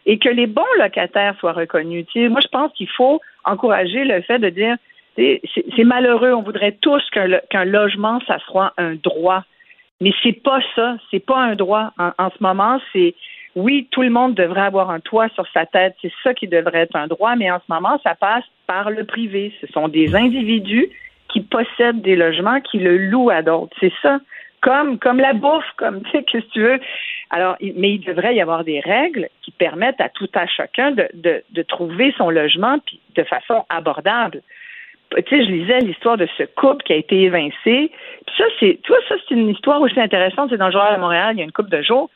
Speaker 12: et que les bons locataires soient reconnus. Tu sais, moi, je pense qu'il faut encourager le fait de dire c'est malheureux, on voudrait tous qu'un logement, ça soit un droit. Mais c'est pas ça, c'est pas un droit. En, en ce moment, c'est oui, tout le monde devrait avoir un toit sur sa tête, c'est ça qui devrait être un droit, mais en ce moment, ça passe par le privé. Ce sont des individus qui possèdent des logements, qui le louent à d'autres. C'est ça. Comme, comme la bouffe, comme, tu sais, qu'est-ce que tu veux. Alors, mais il devrait y avoir des règles qui permettent à tout à chacun de, de, trouver son logement puis de façon abordable. Tu sais, je lisais l'histoire de ce couple qui a été évincé. Puis ça, c'est, ça, c'est une histoire aussi intéressante. C'est dans le journal de Montréal, il y a une couple de jours.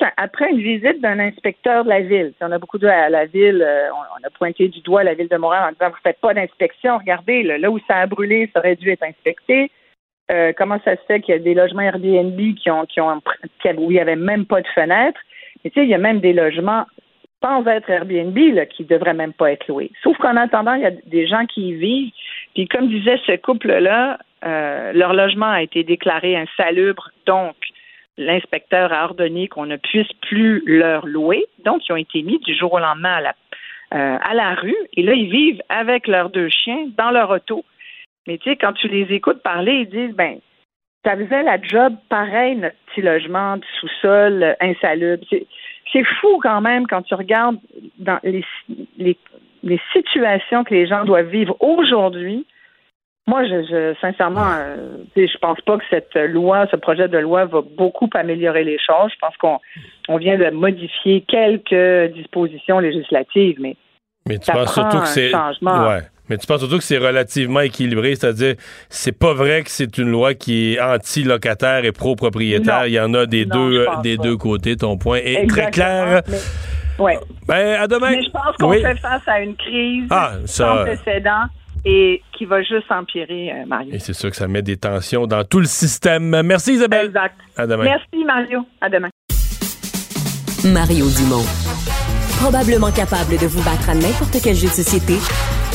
Speaker 12: Ça, après une visite d'un inspecteur de la ville. On a beaucoup de à la ville, euh, on, a pointé du doigt la ville de Montréal en disant vous faites pas d'inspection, regardez, là, où ça a brûlé, ça aurait dû être inspecté. Euh, comment ça se fait qu'il y a des logements Airbnb qui ont, qui ont, où il n'y avait même pas de fenêtre? Mais tu sais, il y a même des logements sans être Airbnb là, qui devraient même pas être loués. Sauf qu'en attendant, il y a des gens qui y vivent. Puis comme disait ce couple-là, euh, leur logement a été déclaré insalubre, donc l'inspecteur a ordonné qu'on ne puisse plus leur louer. Donc, ils ont été mis du jour au lendemain à la, euh, à la rue. Et là, ils vivent avec leurs deux chiens dans leur auto. Mais tu sais, quand tu les écoutes parler, ils disent, ben, ça faisait la job pareil, notre petit logement du sous-sol euh, insalubre. C'est, c'est fou quand même quand tu regardes dans les, les, les situations que les gens doivent vivre aujourd'hui. Moi, je, je sincèrement, euh, je pense pas que cette loi, ce projet de loi va beaucoup améliorer les choses. Je pense qu'on on vient de modifier quelques dispositions législatives, mais
Speaker 1: Mais tu
Speaker 12: ça
Speaker 1: penses
Speaker 12: prend
Speaker 1: surtout que c'est.
Speaker 12: changement.
Speaker 1: Ouais. Mais tu penses surtout que c'est relativement équilibré, c'est-à-dire, c'est pas vrai que c'est une loi qui est anti-locataire et pro-propriétaire. Il y en a des
Speaker 12: Non,
Speaker 1: deux, des
Speaker 12: pas.
Speaker 1: deux côtés. Ton point est très clair.
Speaker 12: Mais- ouais.
Speaker 1: Ben, à demain.
Speaker 12: Mais je pense qu'on
Speaker 1: Oui.
Speaker 12: fait face à une crise
Speaker 1: Ah, ça-
Speaker 12: sans précédent et qui va juste empirer, euh, Mario.
Speaker 1: Et c'est sûr que ça met des tensions dans tout le système. Merci Isabelle.
Speaker 12: Exact.
Speaker 1: À demain.
Speaker 12: Merci, Mario. À demain.
Speaker 5: Mario Dumont. Probablement capable de vous battre à n'importe quel jeu de société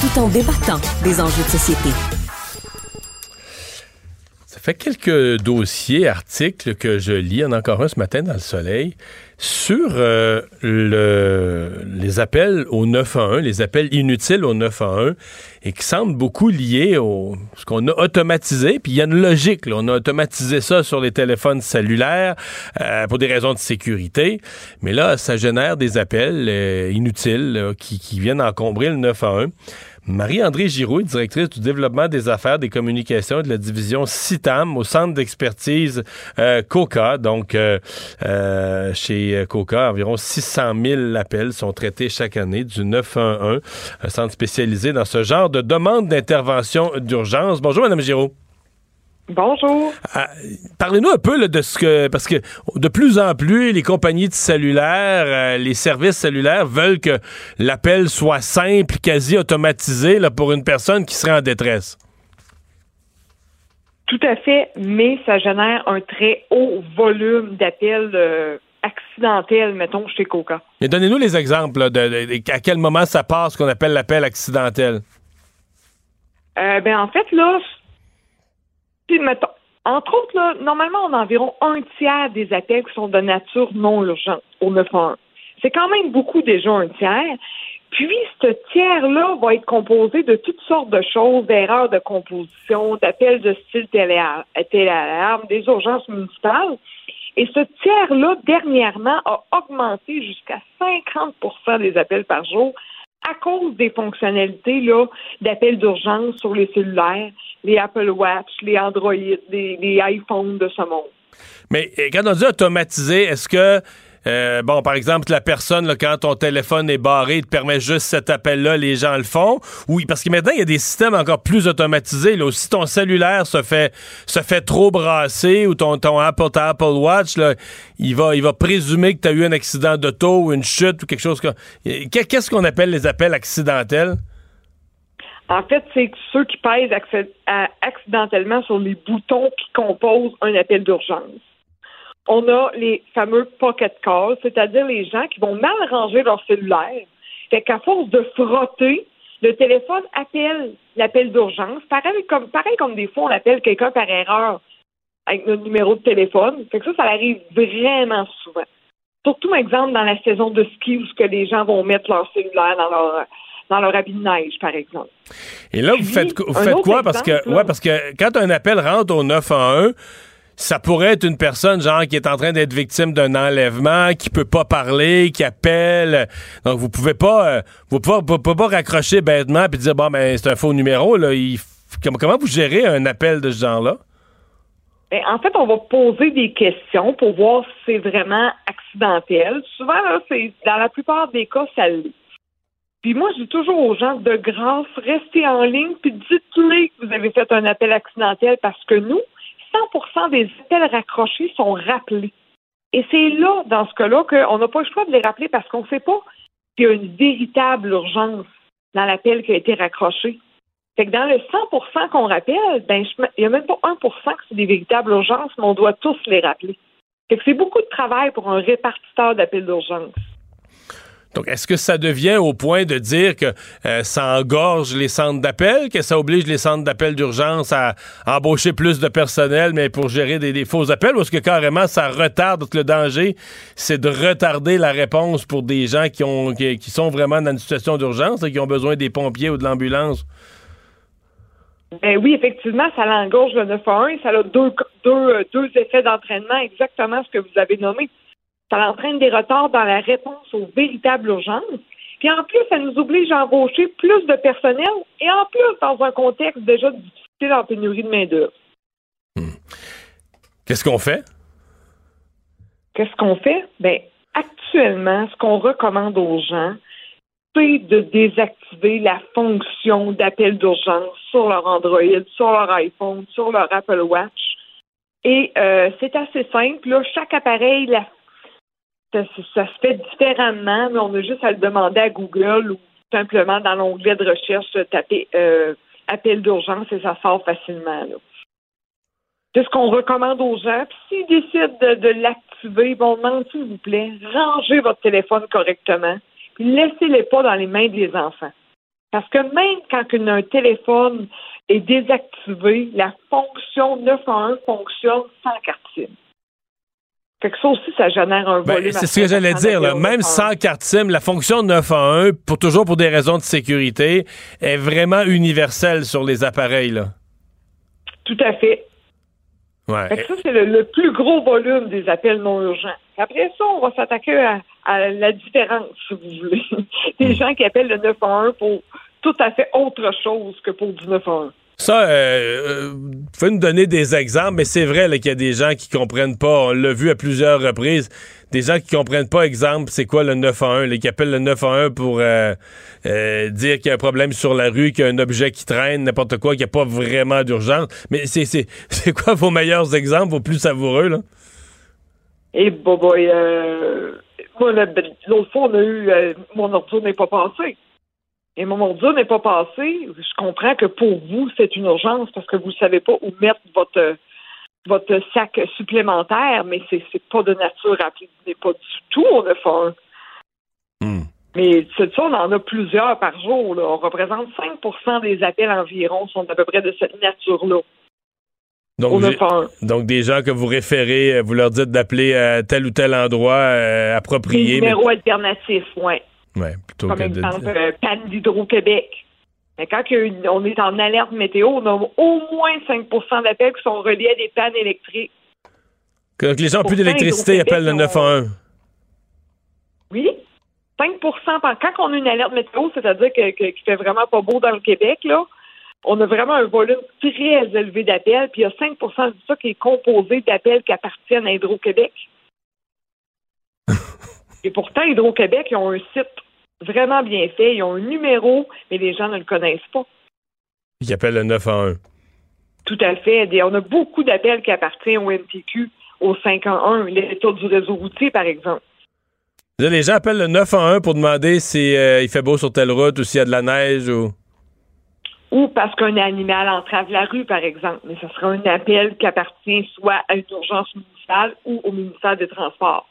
Speaker 5: tout en débattant des enjeux de société.
Speaker 1: Fait quelques dossiers, articles que je lis, en a encore un ce matin dans le Soleil, sur euh, le, les appels au 911, les appels inutiles au 911, et qui semblent beaucoup liés au ce qu'on a automatisé. Puis il y a une logique, là. on a automatisé ça sur les téléphones cellulaires euh, pour des raisons de sécurité, mais là, ça génère des appels euh, inutiles là, qui, qui viennent encombrer le 911. Marie-André Giroux, directrice du développement des affaires, des communications et de la division CITAM au centre d'expertise euh, COCA. Donc, euh, euh, chez euh, COCA, environ 600 000 appels sont traités chaque année du 911, un centre spécialisé dans ce genre de demande d'intervention d'urgence. Bonjour, Madame Giroux.
Speaker 13: Bonjour.
Speaker 1: Ah, Parlez-nous un peu là, de ce que. Parce que de plus en plus, les compagnies de cellulaire, euh, les services cellulaires veulent que l'appel soit simple, quasi automatisé là, pour une personne qui serait en détresse.
Speaker 13: Tout à fait, mais ça génère un très haut volume d'appels euh, accidentels, mettons, chez Coca.
Speaker 1: Mais donnez-nous les exemples là, de, de- de- à quel moment ça passe qu'on appelle l'appel accidentel.
Speaker 13: Euh, ben, en fait, là, entre autres, normalement, on a environ un tiers des appels qui sont de nature non urgente au 911. C'est quand même beaucoup déjà un tiers. Puis, ce tiers-là va être composé de toutes sortes de choses, d'erreurs de composition, d'appels de style téléa- téléalarme, des urgences municipales. Et ce tiers-là, dernièrement, a augmenté jusqu'à 50% des appels par jour à cause des fonctionnalités là, d'appels d'urgence sur les cellulaires, les Apple Watch, les Android, les, les iPhones de ce monde.
Speaker 1: Mais euh, quand on dit automatisé, est-ce que, euh, bon, par exemple, la personne, là, quand ton téléphone est barré, il te permet juste cet appel-là, les gens le font? Oui, parce que maintenant, il y a des systèmes encore plus automatisés. Là. Si ton cellulaire se fait, se fait trop brasser ou ton, ton Apple, ta Apple Watch, là, il, va, il va présumer que tu as eu un accident d'auto ou une chute ou quelque chose comme. Qu'est- Qu'est-ce qu'on appelle les appels accidentels?
Speaker 13: En fait, c'est ceux qui pèsent à- accidentellement sur les boutons qui composent un appel d'urgence. On a les fameux pocket calls, c'est-à-dire les gens qui vont mal ranger leur cellulaire. Fait qu'à force de frotter, le téléphone appelle l'appel d'urgence. Pareil comme, pareil comme des fois, on appelle quelqu'un par erreur avec notre numéro de téléphone. Fait que ça, ça arrive vraiment souvent. Surtout, exemple, dans la saison de ski où ce que les gens vont mettre leur cellulaire dans leur, dans leur habit de neige, par exemple.
Speaker 1: Et là, vous faites, vous faites quoi? Parce que, ouais, parce que quand un appel rentre au 911, ça pourrait être une personne, genre, qui est en train d'être victime d'un enlèvement, qui peut pas parler, qui appelle. Donc, vous pouvez pas, euh, vous pouvez, pouvez pas raccrocher bêtement puis dire, bon, ben, c'est un faux numéro, là. Comment vous gérez un appel de ce genre-là?
Speaker 13: Ben, en fait, on va poser des questions pour voir si c'est vraiment accidentel. Souvent, là, c'est dans la plupart des cas, ça l'est. Puis moi, je dis toujours aux gens, de grâce, restez en ligne, puis dites-les que vous avez fait un appel accidentel, parce que nous, 100% des appels raccrochés sont rappelés. Et c'est là, dans ce cas-là, qu'on n'a pas le choix de les rappeler parce qu'on ne sait pas qu'il y a une véritable urgence dans l'appel qui a été raccroché. Fait que dans le 100% qu'on rappelle, ben, il n'y a même pas 1% que c'est des véritables urgences, mais on doit tous les rappeler. Que c'est beaucoup de travail pour un répartiteur d'appels d'urgence.
Speaker 1: Donc, est-ce que ça devient au point de dire que euh, ça engorge les centres d'appel, que ça oblige les centres d'appel d'urgence à embaucher plus de personnel, mais pour gérer des, faux appels, ou est-ce que carrément ça retarde, le danger, c'est de retarder la réponse pour des gens qui, ont, qui, sont vraiment dans une situation d'urgence et qui ont besoin des pompiers ou de l'ambulance?
Speaker 13: Ben oui, effectivement, ça l'engorge le 911 et ça a deux, deux, deux effets d'entraînement, exactement ce que vous avez nommé. Ça entraîne des retards dans la réponse aux véritables urgences. Puis en plus, ça nous oblige à embaucher plus de personnel et en plus, dans un contexte déjà difficile en pénurie de main-d'œuvre.
Speaker 1: Qu'est-ce qu'on fait?
Speaker 13: Qu'est-ce qu'on fait? Ben, actuellement, ce qu'on recommande aux gens, c'est de désactiver la fonction d'appel d'urgence sur leur Android, sur leur iPhone, sur leur Apple Watch. Et euh, c'est assez simple. Là. Chaque appareil, la- ça, se fait différemment, mais on a juste à le demander à Google ou simplement dans l'onglet de recherche, taper euh, appel d'urgence et ça sort facilement. Là. C'est ce qu'on recommande aux gens. Puis s'ils décident de, l'activer, bon, demande s'il vous plaît, rangez votre téléphone correctement. Puis laissez-les pas dans les mains des enfants. Parce que même quand un téléphone est désactivé, la fonction 911 fonctionne sans carte. Fait que ça aussi, ça génère un
Speaker 1: Ben,
Speaker 13: volume.
Speaker 1: c'est ce que j'allais dire. là. Même sans carte SIM, la fonction 911, pour toujours pour des raisons de sécurité, est vraiment universelle sur les appareils. Là.
Speaker 13: Tout à fait.
Speaker 1: Ouais.
Speaker 13: Fait que ça, c'est le, le plus gros volume des appels non urgents. Après ça, on va s'attaquer à, à la différence, si vous voulez. des gens qui appellent le 911 pour tout à fait autre chose que pour du 911.
Speaker 1: Ça, euh, vous pouvez nous donner des exemples, mais c'est vrai qu'il y a des gens qui comprennent pas. On l'a vu à plusieurs reprises. Des gens qui comprennent pas, exemple, c'est quoi le 911, les qui appellent le 911 pour euh, euh, dire qu'il y a un problème sur la rue, qu'il y a un objet qui traîne, n'importe quoi, qu'il n'y a pas vraiment d'urgence. Mais c'est, quoi vos meilleurs exemples, vos plus savoureux, là?
Speaker 13: Et bon, boy, euh, moi, l'autre fois, on a eu mon ordure n'est pas passé. Et mon ordure n'est pas passé. Je comprends que pour vous, c'est une urgence parce que vous ne savez pas où mettre votre votre sac supplémentaire, mais c'est c'est pas de nature à n'est pas du tout au 911. Hmm. Mais c'est ça, on en a plusieurs par jour. Là. On représente 5% des appels environ sont à peu près de cette nature-là.
Speaker 1: Donc, donc, des gens que vous référez, euh, vous leur dites d'appeler à tel ou tel endroit euh, approprié.
Speaker 13: Des numéros alternatifs, oui.
Speaker 1: Oui, plutôt
Speaker 13: Comme
Speaker 1: que
Speaker 13: exemple, euh, panne d'Hydro-Québec. Mais quand on est en alerte météo, on a au moins 5% d'appels qui sont reliés à des pannes électriques.
Speaker 1: Donc les gens n'ont plus d'électricité, ils appellent le 911.
Speaker 13: Oui. 5% Quand on a une alerte météo, c'est-à-dire qu'il que, fait vraiment pas beau dans le Québec, là, on a vraiment un volume très élevé d'appels, puis il y a 5% de ça qui est composé d'appels qui appartiennent à Hydro-Québec. Et pourtant, Hydro-Québec, ils ont un site vraiment bien fait. Ils ont un numéro, mais les gens ne le connaissent pas.
Speaker 1: Ils appellent le 911.
Speaker 13: Tout à fait. On a beaucoup d'appels qui appartiennent au MTQ, au 511, l'état du réseau routier, par exemple.
Speaker 1: les gens appellent le 911 pour demander si euh, il fait beau sur telle route ou s'il y a de la neige ou.
Speaker 13: Ou parce qu'un animal entrave la rue, par exemple. Mais ce sera un appel qui appartient soit à une urgence municipale ou au ministère des Transports.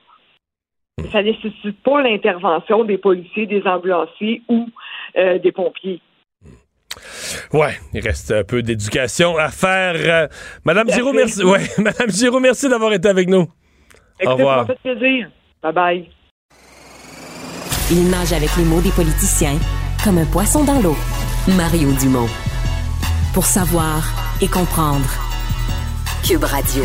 Speaker 13: Ça ne nécessite pas l'intervention des policiers, des ambulanciers ou euh, des pompiers.
Speaker 1: Ouais, il reste un peu d'éducation à faire. Euh, Madame Giraud, merci. Ouais, Madame Giraud, merci d'avoir été avec nous. Au revoir.
Speaker 13: Ça fait plaisir. Bye bye.
Speaker 5: Il nage avec les mots des politiciens comme un poisson dans l'eau. Mario Dumont. Pour savoir et comprendre. Cube Radio.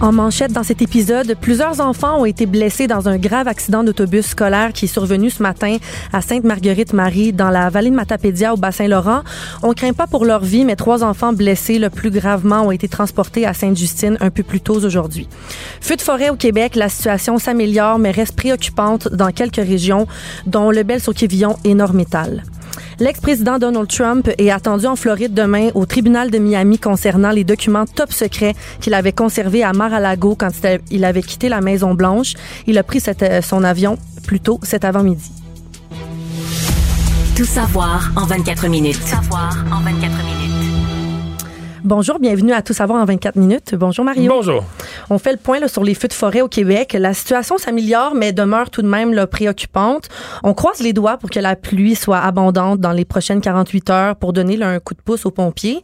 Speaker 6: En manchette dans cet épisode, plusieurs enfants ont été blessés dans un grave accident d'autobus scolaire qui est survenu ce matin à Sainte-Marguerite-Marie dans la vallée de Matapédia au Bassin-Laurent. On craint pas pour leur vie, mais trois enfants blessés le plus gravement ont été transportés à Sainte-Justine un peu plus tôt aujourd'hui. Feu de forêt au Québec, la situation s'améliore mais reste préoccupante dans quelques régions, dont le Bel-sur-Quévillon et Nord-Métal. L'ex-président Donald Trump est attendu en Floride demain au tribunal de Miami concernant les documents top secrets qu'il avait conservés à Mar-a-Lago quand il avait quitté la Maison-Blanche. Il a pris euh, son avion plus tôt cet avant-midi.
Speaker 5: Tout savoir en 24 minutes. Tout savoir en 24 minutes.
Speaker 6: Bonjour, bienvenue à Tout savoir en 24 minutes. Bonjour Mario.
Speaker 1: Bonjour.
Speaker 6: On fait le point là, sur les feux de forêt au Québec. La situation s'améliore, mais demeure tout de même là, préoccupante. On croise les doigts pour que la pluie soit abondante dans les prochaines 48 heures pour donner un coup de pouce aux pompiers.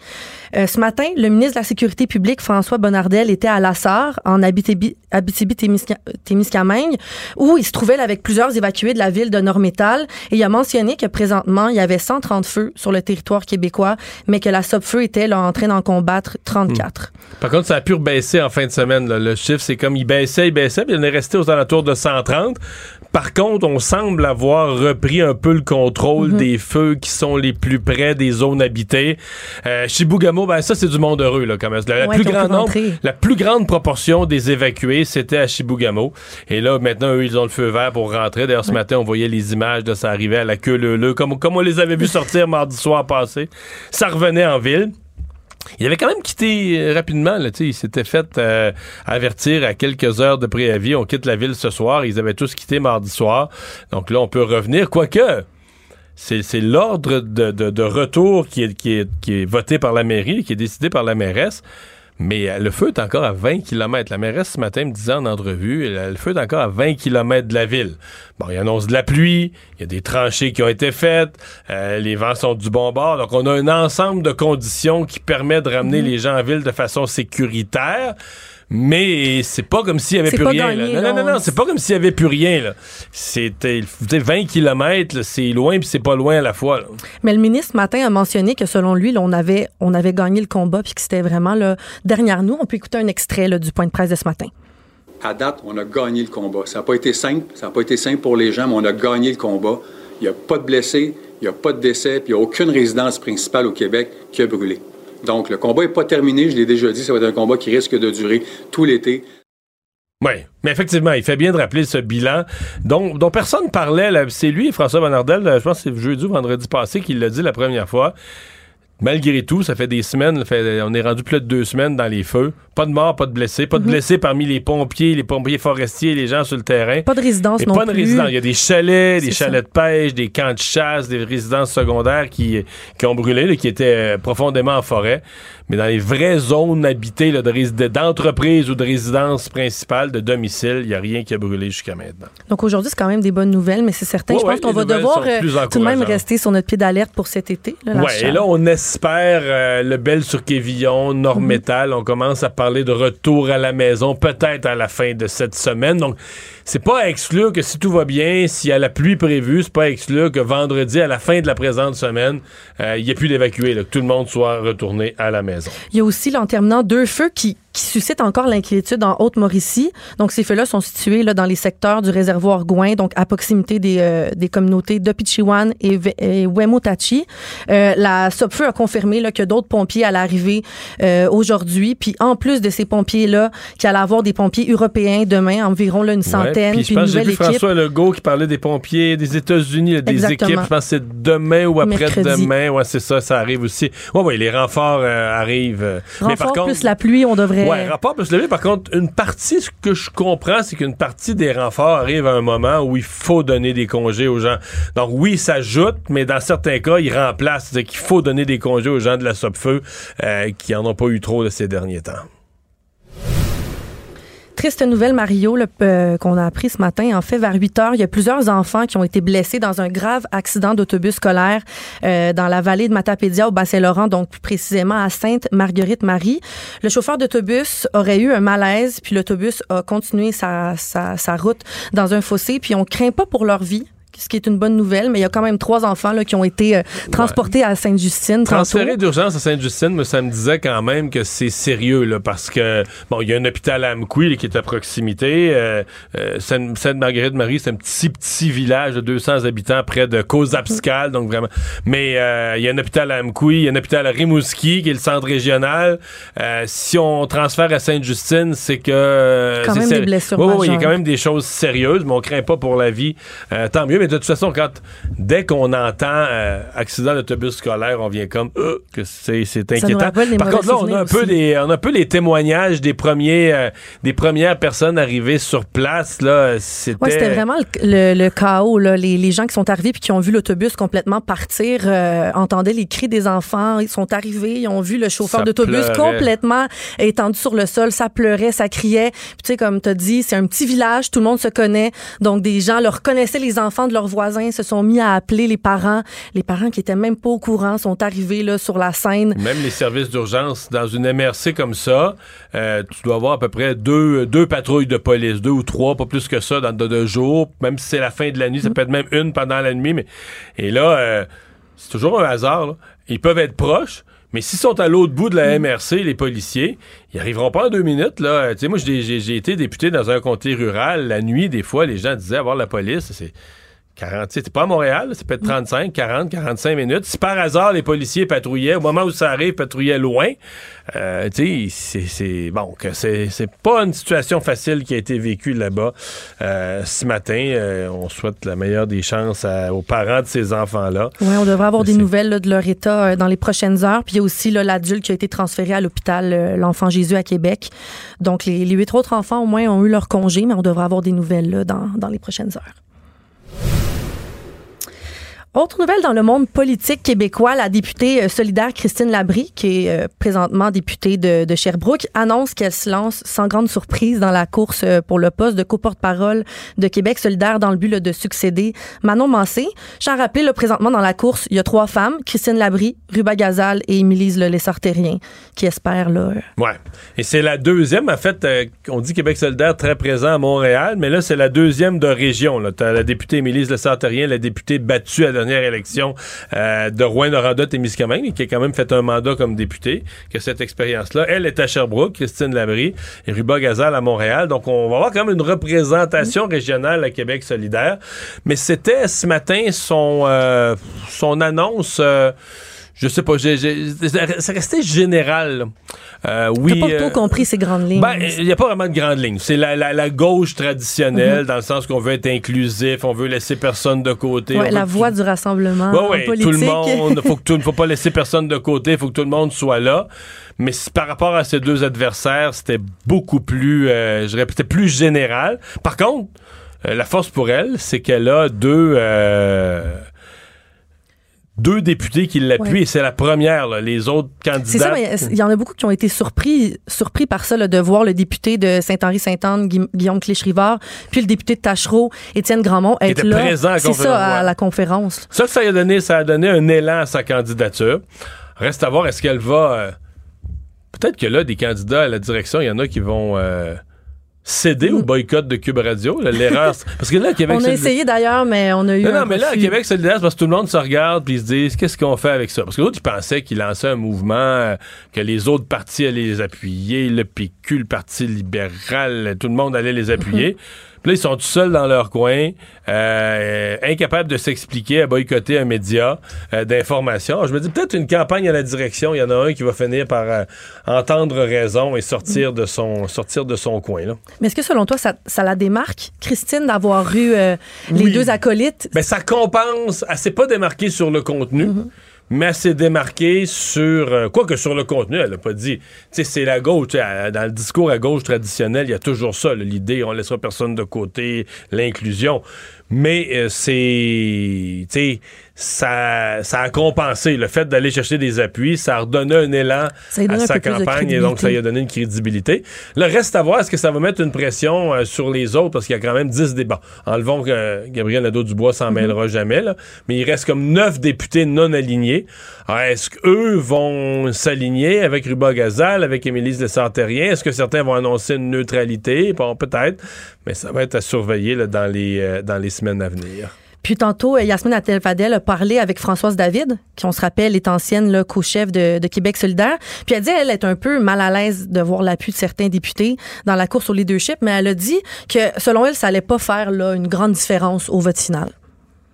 Speaker 6: Euh, ce matin, le ministre de la Sécurité publique, François Bonnardel, était à Lassar, en Abitibi-Témiscamingue, où il se trouvait avec plusieurs évacués de la ville de Nord-Métal. Et il a mentionné que présentement, il y avait 130 feux sur le territoire québécois, mais que la SOPFEU était là, en train d'en combattre 34.
Speaker 1: Hmm. Par contre, ça a pu baisser en fin de semaine. Le chiffre, c'est comme il baissait, il baissait, puis il est resté aux alentours de 130. Par contre, on semble avoir repris un peu le contrôle mhm. des feux qui sont les plus près des zones habitées. Euh, Chibougamau, ben ça, c'est du monde heureux, là, quand même. La, plus grande nombre, la plus grande proportion des évacués, c'était à Chibougamau. Et là, maintenant, eux, ils ont le feu vert pour rentrer. D'ailleurs, ce matin, on voyait les images de ça arriver à la queue leu, comme, comme on les avait vus sortir mardi soir passé. Ça revenait en ville. Il avait quand même quitté euh, rapidement. Là, il s'était fait euh, avertir à quelques heures de préavis. On quitte la ville ce soir. Ils avaient tous quitté mardi soir. Donc là, on peut revenir. Quoique, c'est l'ordre de, retour qui est, qui, est, qui est voté par la mairie, qui est décidé par la mairesse. Mais euh, le feu est encore à 20 km. La mairesse ce matin me disait en entrevue, le feu est encore à 20 km de la ville. Bon, il annonce de la pluie, il y a des tranchées qui ont été faites, euh, les vents sont du bon bord. Donc, on a un ensemble de conditions qui permettent de ramener mhm. les gens en ville de façon sécuritaire. Mais c'est pas comme s'il y avait plus rien.
Speaker 6: gagné,
Speaker 1: là. Non, non, non,
Speaker 6: on-
Speaker 1: non, c'est pas comme s'il y avait plus rien. là. C'était tu sais, 20 km, c'est loin puis c'est pas loin à la fois. là.
Speaker 6: Mais le ministre ce matin a mentionné que selon lui, là, on avait on avait gagné le combat puis que c'était vraiment là, derrière nous. On peut écouter un extrait là, du point de presse de ce matin.
Speaker 14: À date, on a gagné le combat. Ça n'a pas été simple, ça n'a pas été simple pour les gens, mais on a gagné le combat. Il n'y a pas de blessés, il n'y a pas de décès, puis il n'y a aucune résidence principale au Québec qui a brûlé. Donc, le combat n'est pas terminé, je l'ai déjà dit, ça va être un combat qui risque de durer tout l'été.
Speaker 1: Oui, mais effectivement, il fait bien de rappeler ce bilan dont, dont personne parlait. C'est lui, François Bonnardel, euh, je pense que c'est jeudi ou vendredi passé qu'il l'a dit la première fois. Malgré tout, ça fait des semaines, fait- on est rendu plus de deux semaines dans les feux. Pas de morts, pas de blessés, pas de
Speaker 6: Mhm.
Speaker 1: blessés parmi les pompiers, les pompiers forestiers, les gens sur le terrain.
Speaker 6: Pas de résidence
Speaker 1: Et
Speaker 6: non
Speaker 1: pas de résidence. Il y a des chalets, des
Speaker 6: ça.
Speaker 1: chalets de pêche, des camps de chasse, des résidences secondaires qui, qui ont brûlé, là, qui étaient euh, profondément en forêt. Mais dans les vraies zones habitées là, de rés- de- d'entreprise ou de résidence principale, de domicile, il n'y a rien qui a brûlé jusqu'à maintenant.
Speaker 6: Donc aujourd'hui, c'est quand même des bonnes nouvelles, mais c'est certain.
Speaker 1: Ouais,
Speaker 6: je pense
Speaker 1: ouais,
Speaker 6: qu'on va devoir euh, tout de même rester sur notre pied d'alerte pour cet été.
Speaker 1: Ouais, et là, on espère euh, le bel sur Quévillon, Nord-Métal. On commence à parler de retour à la maison, peut-être à la fin de cette semaine. Donc, c'est pas à exclure que si tout va bien, s'il y a la pluie prévue, c'est pas à exclure que vendredi, à la fin de la présente semaine, euh, il n'y ait plus d'évacuer, là, que tout le monde soit retourné à la maison.
Speaker 6: Il y a aussi, là, en terminant, deux feux qui, qui suscitent encore l'inquiétude en Haute-Mauricie. Donc, ces feux-là sont situés là, dans les secteurs du réservoir Gouin, donc à proximité des, euh, des communautés de Pichiwan et, et Wemotachi. Euh, la SOPFEU a confirmé là, que d'autres pompiers allaient arriver euh, aujourd'hui. Puis, en plus de ces pompiers-là, qu'il allait avoir des pompiers européens demain, environ là, une
Speaker 1: Ouais,
Speaker 6: centaine,
Speaker 1: puis
Speaker 6: puis
Speaker 1: je pense que j'ai vu
Speaker 6: équipe.
Speaker 1: François Legault qui parlait des pompiers des États-Unis, des
Speaker 6: Exactement.
Speaker 1: équipes. Je pense que c'est demain ou après-demain. Ouais, c'est ça, ça arrive aussi. Ouais, ouais, les renforts euh, arrivent. euh, mais par contre,
Speaker 6: plus la pluie, on devrait...
Speaker 1: Ouais, rapport peut se lever. Par contre, une partie, ce que je comprends, c'est qu'une partie des renforts arrive à un moment où il faut donner des congés aux gens. Donc oui, ils s'ajoutent, mais dans certains cas, ils remplacent. C'est-à-dire qu'il faut donner des congés aux gens de la SOPFEU euh, qui en ont pas eu trop de ces derniers temps.
Speaker 6: Triste nouvelle, Mario, euh, qu'on a appris ce matin. En fait, vers 8 heures, il y a plusieurs enfants qui ont été blessés dans un grave accident d'autobus scolaire euh, dans la vallée de Matapédia au Bas-Saint-Laurent, donc plus précisément à Sainte-Marguerite-Marie. Le chauffeur d'autobus aurait eu un malaise, puis l'autobus a continué sa, sa, sa route dans un fossé, puis on craint pas pour leur vie ce qui est une bonne nouvelle, mais il y a quand même trois enfants là, qui ont été euh, transportés à Sainte-Justine. tantôt.
Speaker 1: Transféré d'urgence à Sainte-Justine, mais ça me disait quand même que c'est sérieux, là, parce que, bon, il y a un hôpital à Amqui qui est à proximité. Euh, euh, Sainte- Sainte-Marguerite-Marie, c'est un petit, petit village de 200 habitants près de Cozapscal, donc vraiment. Mais il y a un hôpital à Amqui, il y a un hôpital à Rimouski, qui est le centre régional. Si on transfère à Sainte-Justine, c'est que...
Speaker 6: Quand même des blessures
Speaker 1: ouais, il y a quand même des choses sérieuses, mais on craint pas pour la vie. Tant mieux, mais de toute façon, quand dès qu'on entend euh, accident d'autobus scolaire, on vient comme euh, que c'est inquiétant. Par contre, là, on a un peu des on a un peu les témoignages des premiers euh, des premières personnes arrivées sur place là, c'était
Speaker 6: c'était vraiment le, le- le chaos. Là. Les, les gens qui sont arrivés puis qui ont vu l'autobus complètement partir euh, entendaient les cris des enfants. Ils sont arrivés, ils ont vu le chauffeur
Speaker 1: Ça
Speaker 6: d'autobus
Speaker 1: pleurait.
Speaker 6: complètement étendu sur le sol. Ça pleurait, ça criait. Puis tu sais, comme tu as dit, c'est un petit village, tout le monde se connaît. Donc, des gens leur reconnaissaient les enfants de leurs voisins, se sont mis à appeler les parents. Les parents qui étaient même pas au courant sont arrivés là, sur la scène.
Speaker 1: Même les services d'urgence, dans une MRC comme ça, euh, tu dois avoir à peu près deux, deux patrouilles de police, deux ou trois, pas plus que ça, dans de, de jours. Même si c'est la fin de la nuit, ça peut être même une pendant la nuit. Mais... Et là, euh, c'est toujours un hasard. là. Ils peuvent être proches. Mais s'ils sont à l'autre bout de la MRC, les policiers, ils arriveront pas en deux minutes. Là. Tu sais, moi, j'ai été député dans un comté rural. La nuit, des fois, les gens disaient avoir la police. C'est 40, tu sais, t'es pas à Montréal, ça peut être 35, 40, 45 minutes. Si par hasard les policiers patrouillaient, au moment où ça arrive, patrouillaient loin, euh, tu sais, c'est- c'est bon, que c'est c'est pas une situation facile qui a été vécue là-bas euh, ce matin. Euh, on souhaite la meilleure des chances à- aux parents de ces enfants-là.
Speaker 6: Oui, on devrait avoir des nouvelles là, de leur état euh, dans les prochaines heures. Puis il y a aussi l'adulte qui a été transféré à l'hôpital L'Enfant Jésus à Québec. Donc les, les huit autres enfants au moins ont eu leur congé, mais on devrait avoir des nouvelles là, dans, dans les prochaines heures. Autre nouvelle dans le monde politique québécois, la députée euh, solidaire Christine Labrie, qui est euh, présentement députée de, Sherbrooke, annonce qu'elle se lance sans grande surprise dans la course euh, pour le poste de co-porte-parole de Québec solidaire dans le but de succéder Manon Mancé. Je tiens à présentement dans la course, il y a trois femmes, Christine Labrie, Ruba Gazal et Émilise Le Lessartérien, qui espèrent là,
Speaker 1: Ouais. Et c'est la deuxième, en fait, on dit Québec solidaire très présent à Montréal, mais là, c'est la deuxième de région. La députée Émilise Le Sartérien, la députée battue à dernière élection euh, de Rouen-Noranda-Témiscamingue, qui a quand même fait un mandat comme députée, qui a cette expérience-là. Elle est à Sherbrooke, Christine Labrie, et Ruba Gazal à Montréal. Donc, on va avoir quand même une représentation régionale à Québec solidaire. Mais c'était ce matin son, euh, son annonce... Euh, je sais pas, j'ai, j'ai, c'est resté général. Euh, oui.
Speaker 6: T'as pas
Speaker 1: euh,
Speaker 6: tout compris ces grandes lignes.
Speaker 1: ben, il n'y a pas vraiment de grande ligne. C'est la, la, la gauche traditionnelle,
Speaker 6: Mhm.
Speaker 1: dans le sens qu'on veut être inclusif, on veut laisser personne de côté.
Speaker 6: Ouais, la voix du rassemblement
Speaker 1: Ouais, ouais,
Speaker 6: politique.
Speaker 1: tout le monde, faut que tout, faut pas laisser personne de côté, il faut que tout le monde soit là. Mais par rapport à ces deux adversaires, c'était beaucoup plus, euh, je répétais, plus général. Par contre, euh, la force pour elle, c'est qu'elle a deux, euh, deux députés qui l'appuient
Speaker 6: Ouais.
Speaker 1: et c'est la première. là. Les autres
Speaker 6: C'est
Speaker 1: candidats.
Speaker 6: ça, mais il y en a beaucoup qui ont été surpris, surpris par ça, là, de voir le député de Saint-Henri-Sainte-Anne, Gui- Guillaume Clich-Rivard, puis le député de Tachereau, Étienne Grandmont, être
Speaker 1: était
Speaker 6: là.
Speaker 1: présent à la conférence,
Speaker 6: ça, à la conférence.
Speaker 1: Ça, ça a donné, ça a donné un élan à sa candidature. Reste à voir, est-ce qu'elle va. euh, Peut-être que là, des candidats à la direction, il y en a qui vont euh, céder au boycott de Cube Radio. L'erreur. parce que là, à Québec
Speaker 6: On a
Speaker 1: solidaire-
Speaker 6: essayé d'ailleurs, mais on a eu.
Speaker 1: Non,
Speaker 6: un
Speaker 1: non, mais là, à. Québec solidaire, c'est parce que tout le monde se regarde puis ils se disent qu'est-ce qu'on fait avec ça? Parce que l'autre, ils pensaient qu'ils lançaient un mouvement, euh, que les autres partis allaient les appuyer, le PQ, le Parti libéral, tout le monde allait les appuyer. Puis là, ils sont tout seuls dans leur coin, euh, incapables de s'expliquer, à boycotter un média euh, d'information. Je me dis peut-être une campagne à la direction. Il y en a un qui va finir par euh, entendre raison et sortir de son sortir de son coin. Là.
Speaker 6: Mais est-ce que selon toi, ça, ça la démarque, Christine, d'avoir eu euh, les
Speaker 1: Oui.
Speaker 6: deux acolytes?
Speaker 1: Ben, ça compense. Elle s'est pas démarquée sur le contenu. Mais elle s'est démarquée sur. euh, quoi que sur le contenu, elle n'a pas dit. Tu sais, c'est la gauche. Dans le discours à gauche traditionnel, il y a toujours ça. L'idée, on laissera personne de côté, l'inclusion. Mais euh, c'est. Tu sais, ça, ça a compensé. Le fait d'aller chercher des appuis, ça a redonné un élan à sa campagne et donc ça lui a donné une crédibilité. Le reste à voir, est-ce que ça va mettre une pression euh, sur les autres? Parce qu'il y a quand même 10 débats. Enlevons que euh, Gabriel Nadeau-Dubois s'en
Speaker 6: Mhm.
Speaker 1: mêlera jamais, là, mais il reste comme 9 députés non alignés. Est-ce qu'eux vont s'aligner avec Ruba Gazal, avec Émilie Lessartérien? Est-ce que certains vont annoncer une neutralité? Bon, peut-être, mais ça va être à surveiller là, dans, les, euh, dans les semaines à venir.
Speaker 6: Puis tantôt, euh, Yasmine Attel-Fadel a parlé avec Françoise David, qui, on se rappelle, est ancienne co-chef de, Québec solidaire. Puis elle dit elle est un peu mal à l'aise de voir l'appui de certains députés dans la course au leadership, mais elle a dit que, selon elle, ça allait pas faire là, une grande différence au vote final.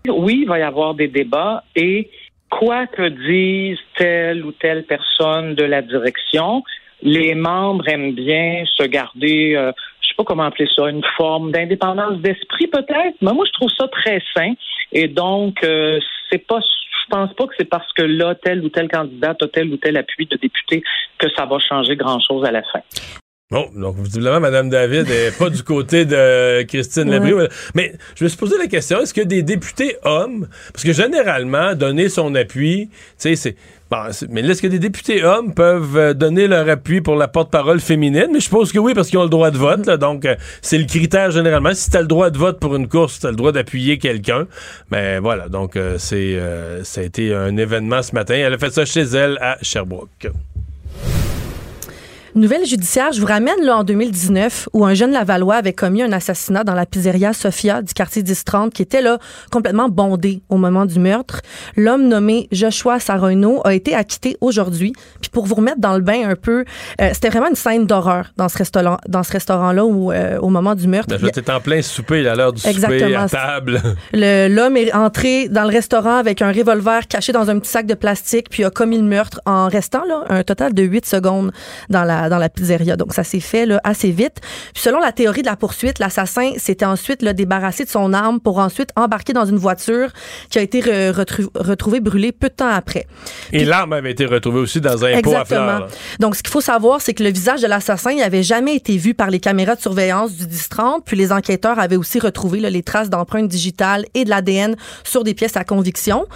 Speaker 15: Oui, il va y avoir des débats et quoi que dise telle ou telle personne de la direction, les membres aiment bien se garder, euh, pas comment appeler ça, une forme d'indépendance d'esprit peut-être. Mais moi, je trouve ça très sain. Et donc, euh, c'est pas, je pense pas que c'est parce que là, tel ou tel candidat a tel ou tel appui de député que ça va changer grand-chose à la fin.
Speaker 1: Bon, donc visiblement, Mme David n'est pas du côté de Christine
Speaker 15: Ouais.
Speaker 1: Labrie. Mais je me suis posé la question, est-ce que des députés hommes, parce que généralement, donner son appui, tu sais, c'est... Bon, mais est-ce que des députés hommes peuvent euh, donner leur appui pour la porte-parole féminine? Mais je suppose que oui, parce qu'ils ont le droit de vote. là. donc, euh, c'est le critère généralement. Si tu as le droit de vote pour une course, tu as le droit d'appuyer quelqu'un. Mais voilà, donc euh, c'est euh, ça a été un événement ce matin. Elle a fait ça chez elle à Sherbrooke.
Speaker 6: Nouvelle judiciaire, je vous ramène là en 2019 où un jeune Lavallois avait commis un assassinat dans la pizzeria Sophia du quartier 1030 qui était là complètement bondé au moment du meurtre. L'homme nommé Joshua Sarono a été acquitté aujourd'hui. Puis pour vous remettre dans le bain un peu, euh, c'était vraiment une scène d'horreur dans ce restaurant dans ce restaurant là où euh, au moment du meurtre.
Speaker 1: Ben, je t'es en plein souper, à l'heure du souper, à table.
Speaker 6: Le- L'homme est entré dans le restaurant avec un revolver caché dans un petit sac de plastique, puis a commis le meurtre en restant là un total de 8 secondes dans la la, dans la pizzeria. Donc, ça s'est fait là, assez vite. Puis, selon la théorie de la poursuite, l'assassin s'était ensuite là, débarrassé de son arme pour ensuite embarquer dans une voiture qui a été re- retrouvée brûlée peu de temps après.
Speaker 1: Et l'arme avait été retrouvée aussi dans un pot à fleurs. là.
Speaker 6: Donc, ce qu'il faut savoir, c'est que le visage de l'assassin n'avait jamais été vu par les caméras de surveillance du 10-30. Puis les enquêteurs avaient aussi retrouvé là, les traces d'empreintes digitales et de l'ADN sur des pièces à conviction.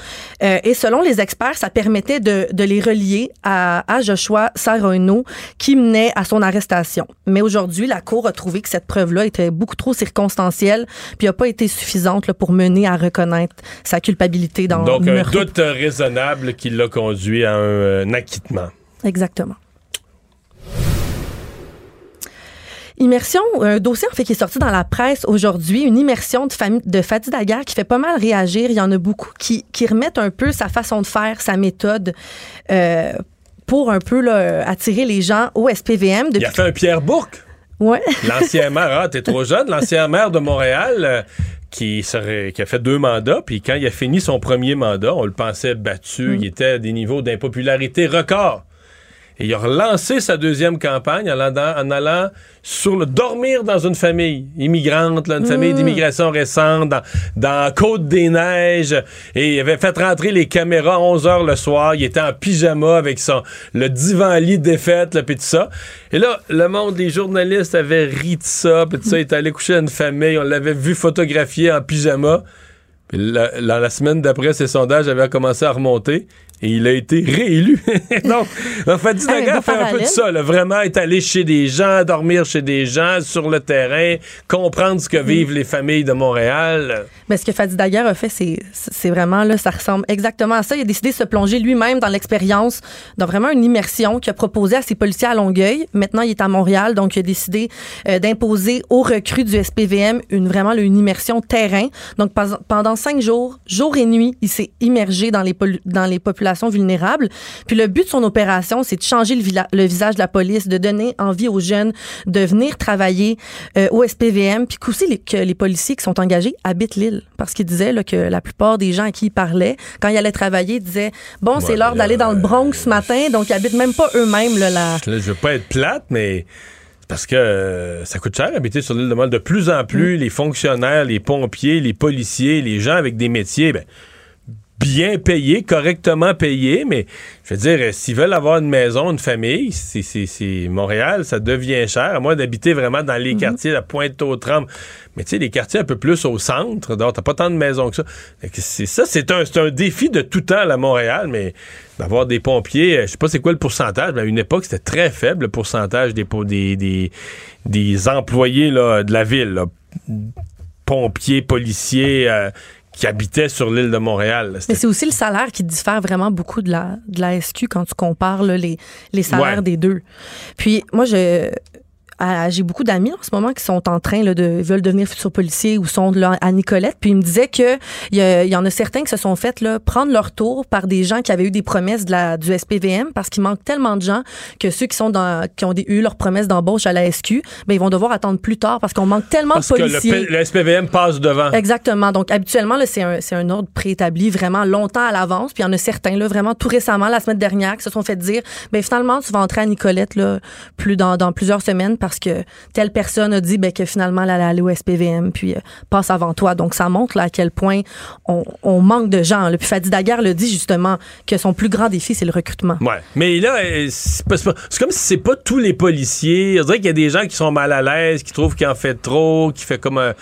Speaker 6: Euh, et selon les experts, ça permettait de, de les relier à, à Joshua Sarono, qui menait à son arrestation. Mais aujourd'hui, la Cour a trouvé que cette preuve-là était beaucoup trop circonstancielle, puis n'a pas été suffisante là, pour mener à reconnaître sa culpabilité dans
Speaker 1: Donc,
Speaker 6: le
Speaker 1: un
Speaker 6: meurtre.
Speaker 1: doute raisonnable qui l'a conduit à un, euh, un acquittement.
Speaker 6: Exactement. Immersion, un dossier en fait qui est sorti dans la presse aujourd'hui, une immersion de, famille, de Fatih Daguerre qui fait pas mal réagir. Il y en a beaucoup qui, qui remettent un peu sa façon de faire, sa méthode euh, pour un peu là, attirer les gens au SPVM.
Speaker 1: Il a fait un Pierre Bourque.
Speaker 6: Ouais.
Speaker 1: L'ancien maire, ah, t'es trop jeune, l'ancien maire de Montréal euh, qui, serait, qui a fait deux mandats, puis quand il a fini son premier mandat, on le pensait battu, il était à des niveaux d'impopularité records. Et il a relancé sa deuxième campagne en allant, en allant sur le dormir dans une famille immigrante, là, une famille d'immigration récente, dans, dans Côte-des-Neiges. Et il avait fait rentrer les caméras à 11 heures le soir. Il était en pyjama avec son, le divan-lit défaite, puis tout ça. Et là, le monde, les journalistes avaient ri de ça, puis tout ça. Il était allé coucher à une famille. On l'avait vu photographier en pyjama. Puis la, la- la semaine d'après, ses sondages avaient commencé à remonter et il a été réélu. Donc, en fait, fait un peu de ça, là, vraiment être allé chez des gens, dormir chez des gens, sur le terrain, comprendre ce que vivent les familles de Montréal.
Speaker 6: Mais ce que Fadi Daguerre a fait, c'est, vraiment, là, ça ressemble exactement à ça. Il a décidé de se plonger lui-même dans l'expérience, dans vraiment une immersion qu'il a proposé à ses policiers à Longueuil. Maintenant, il est à Montréal, donc il a décidé euh, d'imposer aux recrues du SPVM une, vraiment une immersion terrain. Donc, pendant cinq jours, jour et nuit, il s'est immergé dans les, polu- dans les populations vulnérables. Puis le but de son opération, c'est de changer le, visage de la police, de donner envie aux jeunes de venir travailler euh, au SPVM, puis qu'aussi les, que les policiers qui sont engagés habitent l'île. Parce qu'il disait là, que la plupart des gens à qui il parlait, quand il allait travailler, disaient Bon, c'est l'heure d'aller dans le Bronx ce matin, donc ils habitent même pas eux-mêmes là, la.
Speaker 1: Là, je veux pas être plate, mais parce que euh, ça coûte cher habiter sur l'île de Montréal. De plus en plus, les fonctionnaires, les pompiers, les policiers, les gens avec des métiers, ben, bien payés, correctement payés, mais je veux dire, euh, s'ils veulent avoir une maison, une famille, c'est, Montréal, ça devient cher, à moins d'habiter vraiment dans les quartiers, la pointe aux trembles. Mais tu sais, les quartiers un peu plus au centre, donc t'as pas tant de maisons que ça. Fait que C'est ça, c'est un, défi de tout temps à Montréal, mais d'avoir des pompiers, euh, je sais pas c'est quoi le pourcentage, mais à une époque, c'était très faible le pourcentage des, po- des, des, des employés là, de la ville, là. pompiers, policiers, euh, qui habitaient sur l'île de Montréal. là.
Speaker 6: Mais c'est aussi le salaire qui diffère vraiment beaucoup de la, de la SQ quand tu compares là, les, les salaires
Speaker 1: Ouais.
Speaker 6: des deux. Puis moi, je. J'ai beaucoup d'amis en ce moment qui sont en train là, de veulent devenir futurs policiers ou sont là, à Nicolette. Puis ils me disaient que il y, en a certains qui se sont fait là, prendre leur tour par des gens qui avaient eu des promesses de la, du SPVM parce qu'il manque tellement de gens que ceux qui sont dans qui ont des- eu leurs promesses d'embauche à la SQ, ben ils vont devoir attendre plus tard parce qu'on manque tellement
Speaker 1: parce
Speaker 6: de
Speaker 1: que le,
Speaker 6: policiers.
Speaker 1: P- le SPVM passe devant.
Speaker 6: Exactement. Donc, habituellement, c'est un, c'est un ordre préétabli vraiment longtemps à l'avance. Puis, il y en a certains, là, vraiment tout récemment, la semaine dernière, qui se sont fait dire, ben finalement, tu vas entrer à Nicolette, là, plus dans, dans plusieurs semaines parce que telle personne a dit, ben, que finalement, elle allait aller au SPVM, puis euh, passe avant toi. Donc, ça montre, là, à quel point on, manque de gens. Là. Puis, Fadi Daguerre le dit, justement, que son plus grand défi, c'est le recrutement.
Speaker 1: Ouais. Mais là, euh, c'est comme si c'est pas tous les policiers. On dirait qu'il y a des gens qui sont mal à l'aise, qui trouvent qu'il en fait trop, qui fait comme un,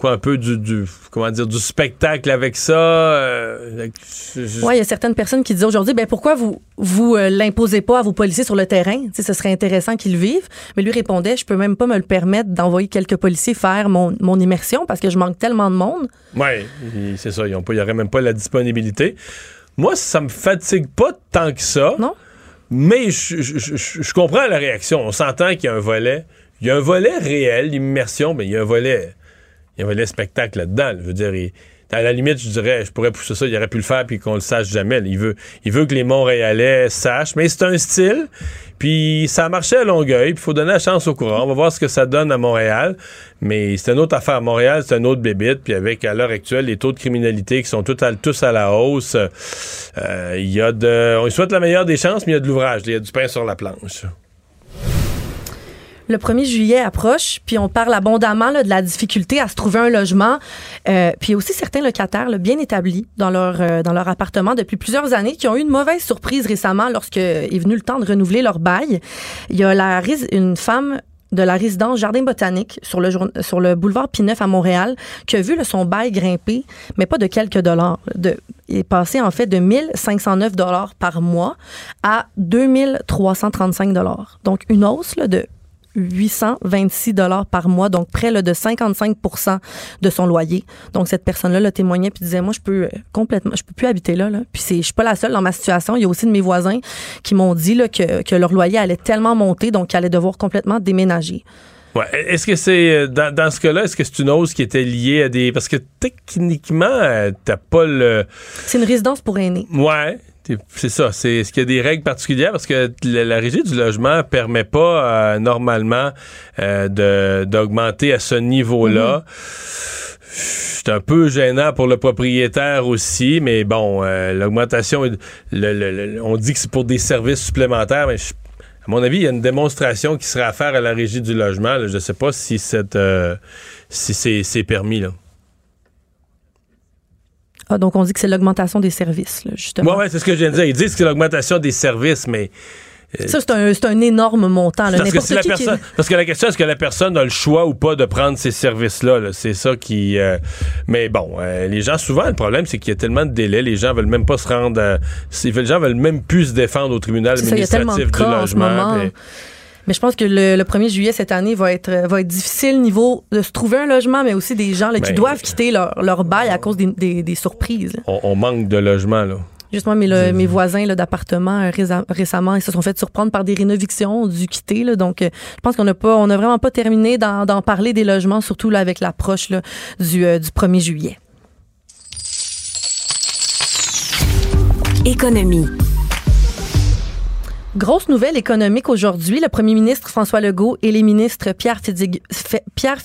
Speaker 1: quoi, un peu du, du- comment dire, du spectacle avec ça. euh, je-
Speaker 6: Oui, il y a certaines personnes qui disent aujourd'hui, ben pourquoi vous vous euh, l'imposez pas à vos policiers sur le terrain? Ce serait intéressant qu'ils le vivent. Mais lui répondait, je peux même pas me le permettre d'envoyer quelques policiers faire mon, mon immersion parce que je manque tellement de monde.
Speaker 1: Il- c'est ça. Ils ont pas- Il n'y aurait même pas la disponibilité. Moi, ça me fatigue pas tant que ça.
Speaker 6: Non.
Speaker 1: Mais je- je comprends la réaction. On s'entend qu'il y a un volet. Il y a un volet réel, l'immersion, mais il y a un volet. Il y a un volet spectacle là-dedans. là. Je veux dire, à la limite, je dirais, je pourrais pousser ça, il aurait pu le faire puis qu'on le sache jamais. Il veut, il veut que les Montréalais sachent, mais c'est un style. Puis ça a marché à Longueuil, puis il faut donner la chance au courant. On va voir ce que ça donne à Montréal. Mais c'est une autre affaire. Montréal, c'est un autre bébite. Puis avec, à l'heure actuelle, les taux de criminalité qui sont tous à la hausse, euh, il y a de... On lui souhaite la meilleure des chances, mais il y a de l'ouvrage. Il y a du pain sur la planche.
Speaker 6: Le 1er juillet approche, puis on parle abondamment de la difficulté à se trouver un logement. Euh, puis aussi certains locataires bien établis dans leur, euh, dans leur appartement depuis plusieurs années qui ont eu une mauvaise surprise récemment lorsque est venu le temps de renouveler leur bail. Il y a une femme de la résidence Jardin Botanique sur le, sur le boulevard Pineuf à Montréal qui a vu son bail grimper, mais pas de quelques dollars. De, il est passé en fait de 1509 dollars par mois à 2335 dollars. Donc une hausse de 826 dollars par mois, donc près là, de 55% de son loyer. Donc cette personne-là le témoignait puis disait moi je peux complètement je peux plus habiter là, là. Puis c'est je suis pas la seule dans ma situation, il y a aussi de mes voisins qui m'ont dit là, que, que leur loyer allait tellement monter donc qu'ils allaient devoir complètement déménager.
Speaker 1: Ouais. Est-ce que c'est euh, dans, dans ce cas-là, est-ce que c'est une hausse qui était liée à des parce que techniquement euh, t'as pas le
Speaker 6: C'est une résidence pour aînés.
Speaker 1: ouais c'est ça. C'est est-ce qu'il y a des règles particulières? Parce que la, la régie du logement permet pas euh, normalement euh, de d'augmenter à ce niveau-là. C'est un peu gênant pour le propriétaire aussi, mais bon, euh, l'augmentation, est- le- le- le- on dit que c'est pour des services supplémentaires, mais je- à mon avis, il y a une démonstration qui serait à faire à la régie du logement. là. Je ne sais pas si cette, si c'est c'est permis là.
Speaker 6: Ah, donc on dit que c'est l'augmentation des services, là, justement.
Speaker 1: Ouais, ouais, c'est ce que je viens de dire. Ils disent que c'est l'augmentation des services, mais euh,
Speaker 6: Ça, c'est un, un énorme montant. là.
Speaker 1: parce que, si la
Speaker 6: qui-
Speaker 1: personne, parce que la question, est-ce que la personne a le choix ou pas de prendre ces services-là? là? C'est ça qui... euh, mais bon, euh, les gens, souvent, le problème, c'est qu'il y a tellement de délais. Les gens veulent même pas se rendre... à- les gens veulent même plus se défendre au tribunal
Speaker 6: ça, il y a tellement de
Speaker 1: administratif du
Speaker 6: cas en ce
Speaker 1: logement.
Speaker 6: moment. Mais je pense que le, le 1er juillet cette année va être, euh, va être difficile niveau de se trouver un logement, mais aussi des gens là, qui
Speaker 1: Ben,
Speaker 6: doivent quitter leur, leur bail à cause des, des- des surprises.
Speaker 1: on, on manque de logement, là.
Speaker 6: Justement, mes, le- mes voisins d'appartements euh, récemment, ils se sont fait surprendre par des rénovictions, ont dû quitter. Là, donc, euh, je pense qu'on n'a pas, on n'a vraiment pas terminé d'en parler des logements, surtout là, avec l'approche du, euh, du 1er juillet.
Speaker 5: Économie.
Speaker 6: Grosse nouvelle économique aujourd'hui. Le premier ministre François Legault et les ministres Pierre, Fitzg- F- Pierre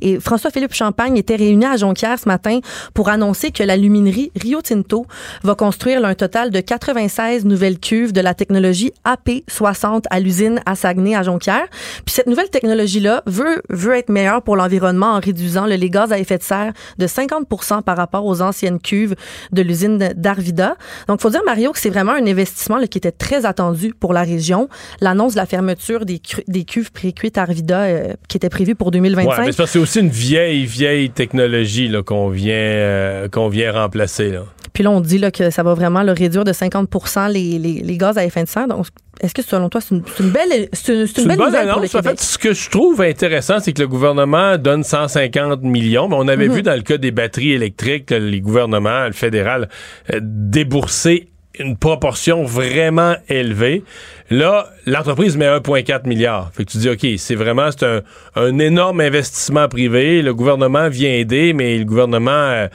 Speaker 6: et François-Philippe Champagne étaient réunis à Jonquière ce matin pour annoncer que l'aluminerie Rio Tinto va construire un total de 96 nouvelles cuves de la technologie AP60 à l'usine à Saguenay à Jonquière. Puis cette nouvelle technologie-là veut, veut être meilleure pour l'environnement en réduisant les gaz à effet de serre de 50% par rapport aux anciennes cuves de l'usine d'Arvida. Donc, faut dire, Mario, que c'est vraiment un investissement qui était très attendu pour la région. L'annonce de la fermeture des, des cuves précuites Arvida euh, qui était prévue pour 2025.
Speaker 1: Ouais, mais c'est aussi une vieille, vieille technologie qu'on vient, euh, qu'on vient remplacer. Là.
Speaker 6: Puis là, on dit là, que ça va vraiment là, réduire de 50 les, les, les gaz à effet de serre. Donc, est-ce que selon toi, c'est une, une belle, c'est une, c'est une
Speaker 1: une
Speaker 6: belle
Speaker 1: bonne
Speaker 6: nouvelle pour le
Speaker 1: annonce. En fait, ce que je trouve intéressant, c'est que le gouvernement donne 150 millions. Mais on avait
Speaker 6: Mhm.
Speaker 1: vu dans le cas des batteries électriques, les gouvernements, le fédéral, euh, débourser une proportion vraiment élevée. Là, l'entreprise met 1,4 milliard. Fait que tu dis, OK, c'est vraiment c'est un, un énorme investissement privé. Le gouvernement vient aider, mais le gouvernement euh,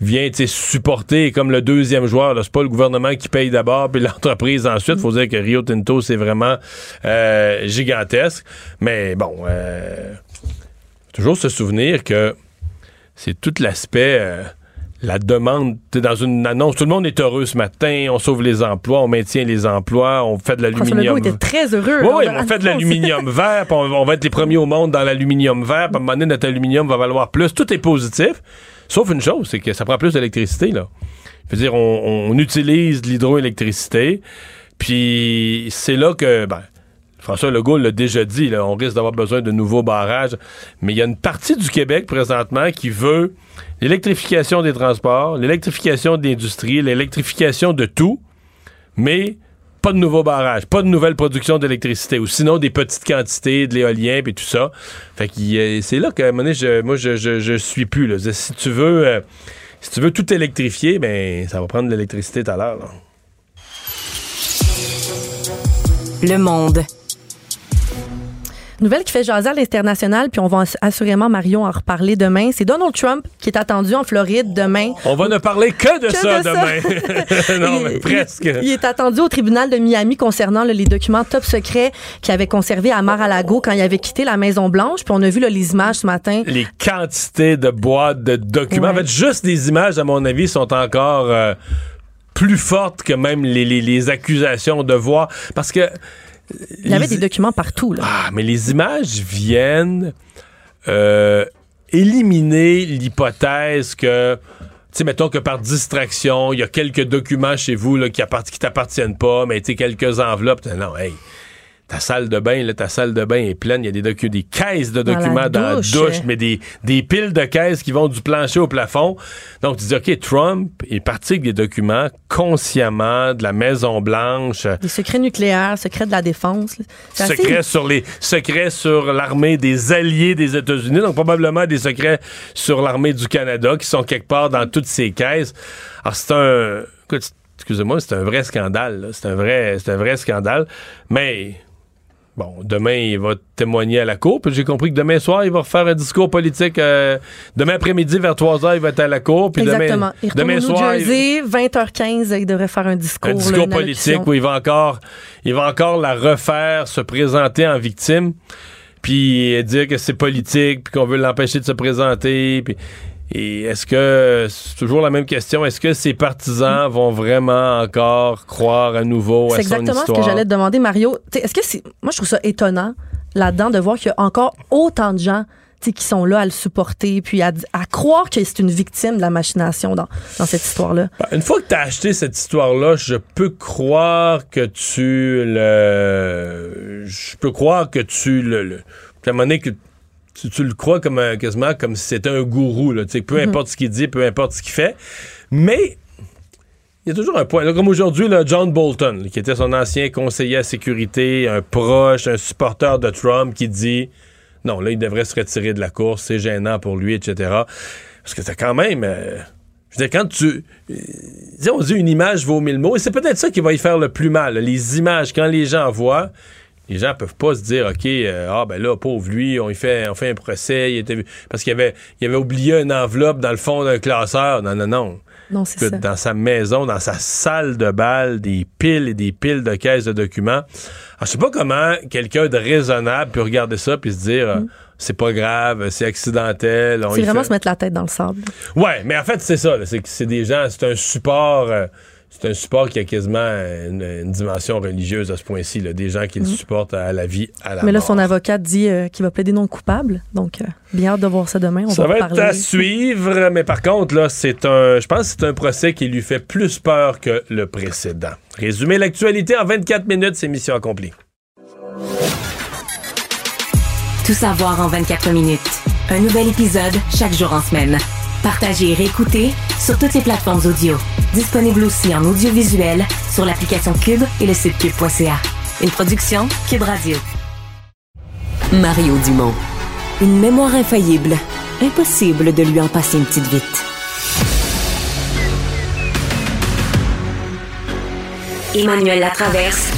Speaker 1: vient supporter comme le deuxième joueur. C'est pas le gouvernement qui paye d'abord, puis l'entreprise ensuite. faut dire que Rio Tinto, c'est vraiment euh, gigantesque. Mais bon, euh, toujours se souvenir que c'est tout l'aspect... la demande, t'es dans une annonce, tout le monde est heureux ce matin, on sauve les emplois, on maintient les emplois, on fait de l'aluminium.
Speaker 6: Était très heureux.
Speaker 1: Oui, on fait de l'aluminium vert, puis on, on va être les premiers au monde dans l'aluminium vert, puis à un moment donné, notre aluminium va valoir plus. Tout est positif, sauf une chose, c'est que ça prend plus d'électricité, là. Je veux dire, on, on utilise de l'hydroélectricité, puis c'est là que, ben, François Legault l'a déjà dit, on risque d'avoir besoin de nouveaux barrages, mais il y a une partie du Québec présentement qui veut l'électrification des transports, l'électrification de l'industrie, l'électrification de tout, mais pas de nouveaux barrages, pas de nouvelle production d'électricité, ou sinon des petites quantités, de l'éolien, puis tout ça. Fait euh, c'est là que, un moment donné, moi, je, suis plus. Là. Si tu veux... euh, si tu veux tout électrifier, ben ça va prendre de l'électricité tout à l'heure.
Speaker 5: Le monde.
Speaker 6: Nouvelle qui fait jaser à l'international, puis on va ass- assurément, Marion, en reparler demain. C'est Donald Trump qui est attendu en Floride demain.
Speaker 1: On va ne parler que de
Speaker 6: Que
Speaker 1: ça
Speaker 6: de ça.
Speaker 1: demain. non, mais
Speaker 6: Il-
Speaker 1: presque.
Speaker 6: Il, il est attendu au tribunal de Miami concernant là, les documents top secrets qu'il avait conservés à Mar-a-Lago quand il avait quitté la Maison-Blanche. Puis on a vu là, les images ce matin.
Speaker 1: les quantités de boîtes de documents.
Speaker 6: Ouais.
Speaker 1: En fait, juste les images, à mon avis, sont encore euh, plus fortes que même les, les- les accusations de voir. Parce que
Speaker 6: Il y avait des documents partout, là.
Speaker 1: Ah, mais les images viennent euh, éliminer l'hypothèse que, tu sais, mettons que par distraction, il y a quelques documents chez vous là, qui, qui t'appartiennent pas, mais tu sais, quelques enveloppes. Non, hey. Ta salle de bain, là, ta salle de bain est pleine. Il y a des, docu- des caisses de
Speaker 6: Dans la
Speaker 1: documents dans la
Speaker 6: douche.
Speaker 1: douche, mais des, des piles de caisses qui vont du plancher au plafond. Donc, tu dis, OK, Trump est parti avec des documents consciemment de la Maison-Blanche,
Speaker 6: Des secrets nucléaires, secrets de la défense. assez-
Speaker 1: secrets sur les secrets sur l'armée des alliés des États-Unis, donc probablement des secrets sur l'armée du Canada qui sont quelque part dans toutes ces caisses. Alors c'est un écoute, excusez-moi, c'est un vrai scandale, là. c'est un vrai c'est un vrai scandale, mais Bon, demain, il va témoigner à la cour. Puis j'ai compris que demain soir, il va refaire un discours politique. euh, demain après-midi, vers 3 h, il va être à la cour. Puis
Speaker 6: Exactement.
Speaker 1: Demain, demain
Speaker 6: New
Speaker 1: soir, il-
Speaker 6: Jersey, 20h15, il devrait faire un discours.
Speaker 1: un discours politique où il va encore il va encore la refaire, se présenter en victime, puis dire que c'est politique, puis qu'on veut l'empêcher de se présenter, puis et est-ce que c'est toujours la même question, est-ce que ses partisans vont vraiment encore croire à nouveau à
Speaker 6: C'est
Speaker 1: son
Speaker 6: exactement
Speaker 1: histoire
Speaker 6: ce que j'allais te demander, Mario. Est-ce que c'est. Moi, je trouve ça étonnant là-dedans de voir qu'il y a encore autant de gens qui sont là à le supporter, puis à, à croire que c'est une victime de la machination dans, dans cette histoire-là.
Speaker 1: Ben, Une fois que tu as acheté cette histoire-là, je peux croire que tu le. Je peux croire que tu le. le- à un moment donné, que tu, tu le crois comme un- quasiment comme si c'était un gourou. Là, Tu sais, peu
Speaker 16: Mhm.
Speaker 1: importe ce qu'il dit, peu importe ce qu'il fait. Mais il y a toujours un point. Là, comme aujourd'hui, John Bolton, qui était son ancien conseiller à sécurité, un proche, un supporter de Trump, qui dit non, là, il devrait se retirer de la course, c'est gênant pour lui, etc. Parce que c'est quand même. euh, je veux dire, quand tu. euh, on dit une image vaut mille mots, et c'est peut-être ça qui va y faire le plus mal. Les images, quand les gens voient, les gens peuvent pas se dire, OK, euh, ah ben là, pauvre lui, on, y fait, on fait un procès, il était, parce qu'il avait, il avait oublié une enveloppe dans le fond d'un classeur. Non, non, non.
Speaker 6: Non, c'est ça.
Speaker 1: Dans sa maison, dans sa salle de bal, des piles et des piles de caisses de documents. Alors, je sais pas comment quelqu'un de raisonnable peut regarder ça puis se dire, euh, c'est pas grave, c'est accidentel.
Speaker 6: Mm. C'est vraiment
Speaker 1: fait-
Speaker 6: se mettre la tête dans le sable.
Speaker 1: Ouais, mais en fait, c'est ça. C'est que c'est des gens, c'est un support. euh, c'est un support qui a quasiment une, une dimension religieuse à ce point-ci. Des gens qui le
Speaker 6: Mhm.
Speaker 1: supportent à la vie, à la
Speaker 6: Mais là,
Speaker 1: mort.
Speaker 6: son avocat dit euh, qu'il va plaider non coupable. Donc, euh, bien hâte de voir ça demain. On
Speaker 1: Ça
Speaker 6: va
Speaker 1: va
Speaker 6: en
Speaker 1: être
Speaker 6: parler.
Speaker 1: à suivre, mais par contre, là, c'est un. Je pense que c'est un procès qui lui fait plus peur que le précédent. Résumer l'actualité en 24 minutes, c'est mission accomplie.
Speaker 5: Tout savoir en 24 minutes. Un nouvel épisode chaque jour en semaine. Partagez et réécoutez sur toutes les plateformes audio. Disponible aussi en audiovisuel sur l'application Cube et le site cube.ca. Une production Cube Radio. Mario Dumont. Une mémoire infaillible. Impossible de lui en passer une petite vite. Emmanuel Latraverse.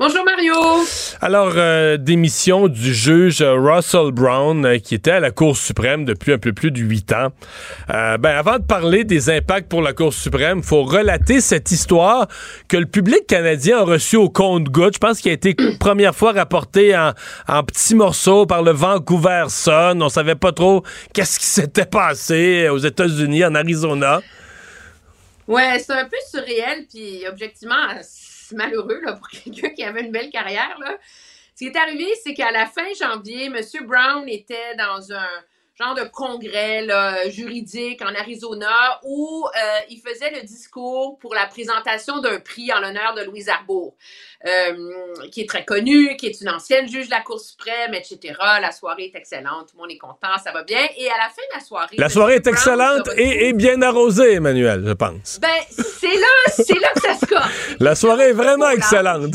Speaker 17: Bonjour Mario.
Speaker 1: Alors, euh, démission du juge Russell Brown, euh, qui était à la Cour suprême depuis un peu plus de huit ans. Euh, ben, avant de parler des impacts pour la Cour suprême, faut relater cette histoire que le public canadien a reçue au compte-goutte. Je pense qu'il a été première fois rapporté en, en petits morceaux par le Vancouver Sun. On savait pas trop qu'est-ce qui s'était passé aux États-Unis, en Arizona.
Speaker 17: Ouais, c'est un peu surréel, puis objectivement, malheureux là, pour quelqu'un qui avait une belle carrière. Là. Ce qui est arrivé, c'est qu'à la fin janvier, M. Brown était dans un genre de congrès là, juridique en Arizona où euh, il faisait le discours pour la présentation d'un prix en l'honneur de Louise Arbour, euh, qui est très connue, qui est une ancienne juge de la Cour suprême, etc. La soirée est excellente, tout le monde est content, ça va bien. Et à la fin de la soirée...
Speaker 1: La soirée est excellente et, et bien arrosée, Emmanuel, je pense.
Speaker 17: Ben, c'est là, c'est là que ça se casse.
Speaker 1: La soirée est vraiment excellente.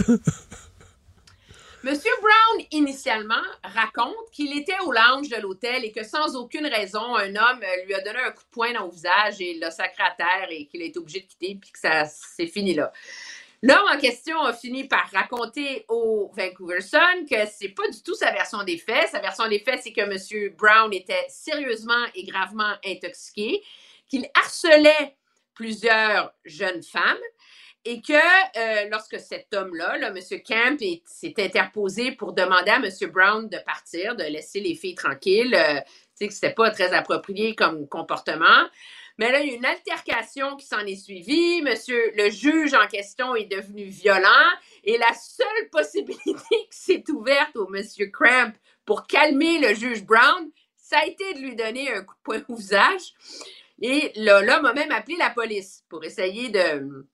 Speaker 17: Monsieur Brown, initialement, raconte qu'il était au lounge de l'hôtel et que sans aucune raison, un homme euh, lui a donné un coup de poing dans le visage et l'a sacré à terre et qu'il a été obligé de quitter puis que ça c'est fini là. L'homme en question a fini par raconter au Vancouver Sun que c'est pas du tout sa version des faits. Sa version des faits, c'est que M. Brown était sérieusement et gravement intoxiqué, qu'il harcelait plusieurs jeunes femmes et que euh, lorsque cet homme-là, là, M. Camp, est- s'est interposé pour demander à M. Brown de partir, de laisser les filles tranquilles, euh, tu sais que c'était pas très approprié comme comportement. Mais là, il y a une altercation qui s'en est suivie. Monsieur le juge en question est devenu violent et la seule possibilité qui s'est ouverte au Monsieur Cramp pour calmer le juge Brown, ça a été de lui donner un coup de poing au visage. Et l'homme a même appelé la police pour essayer de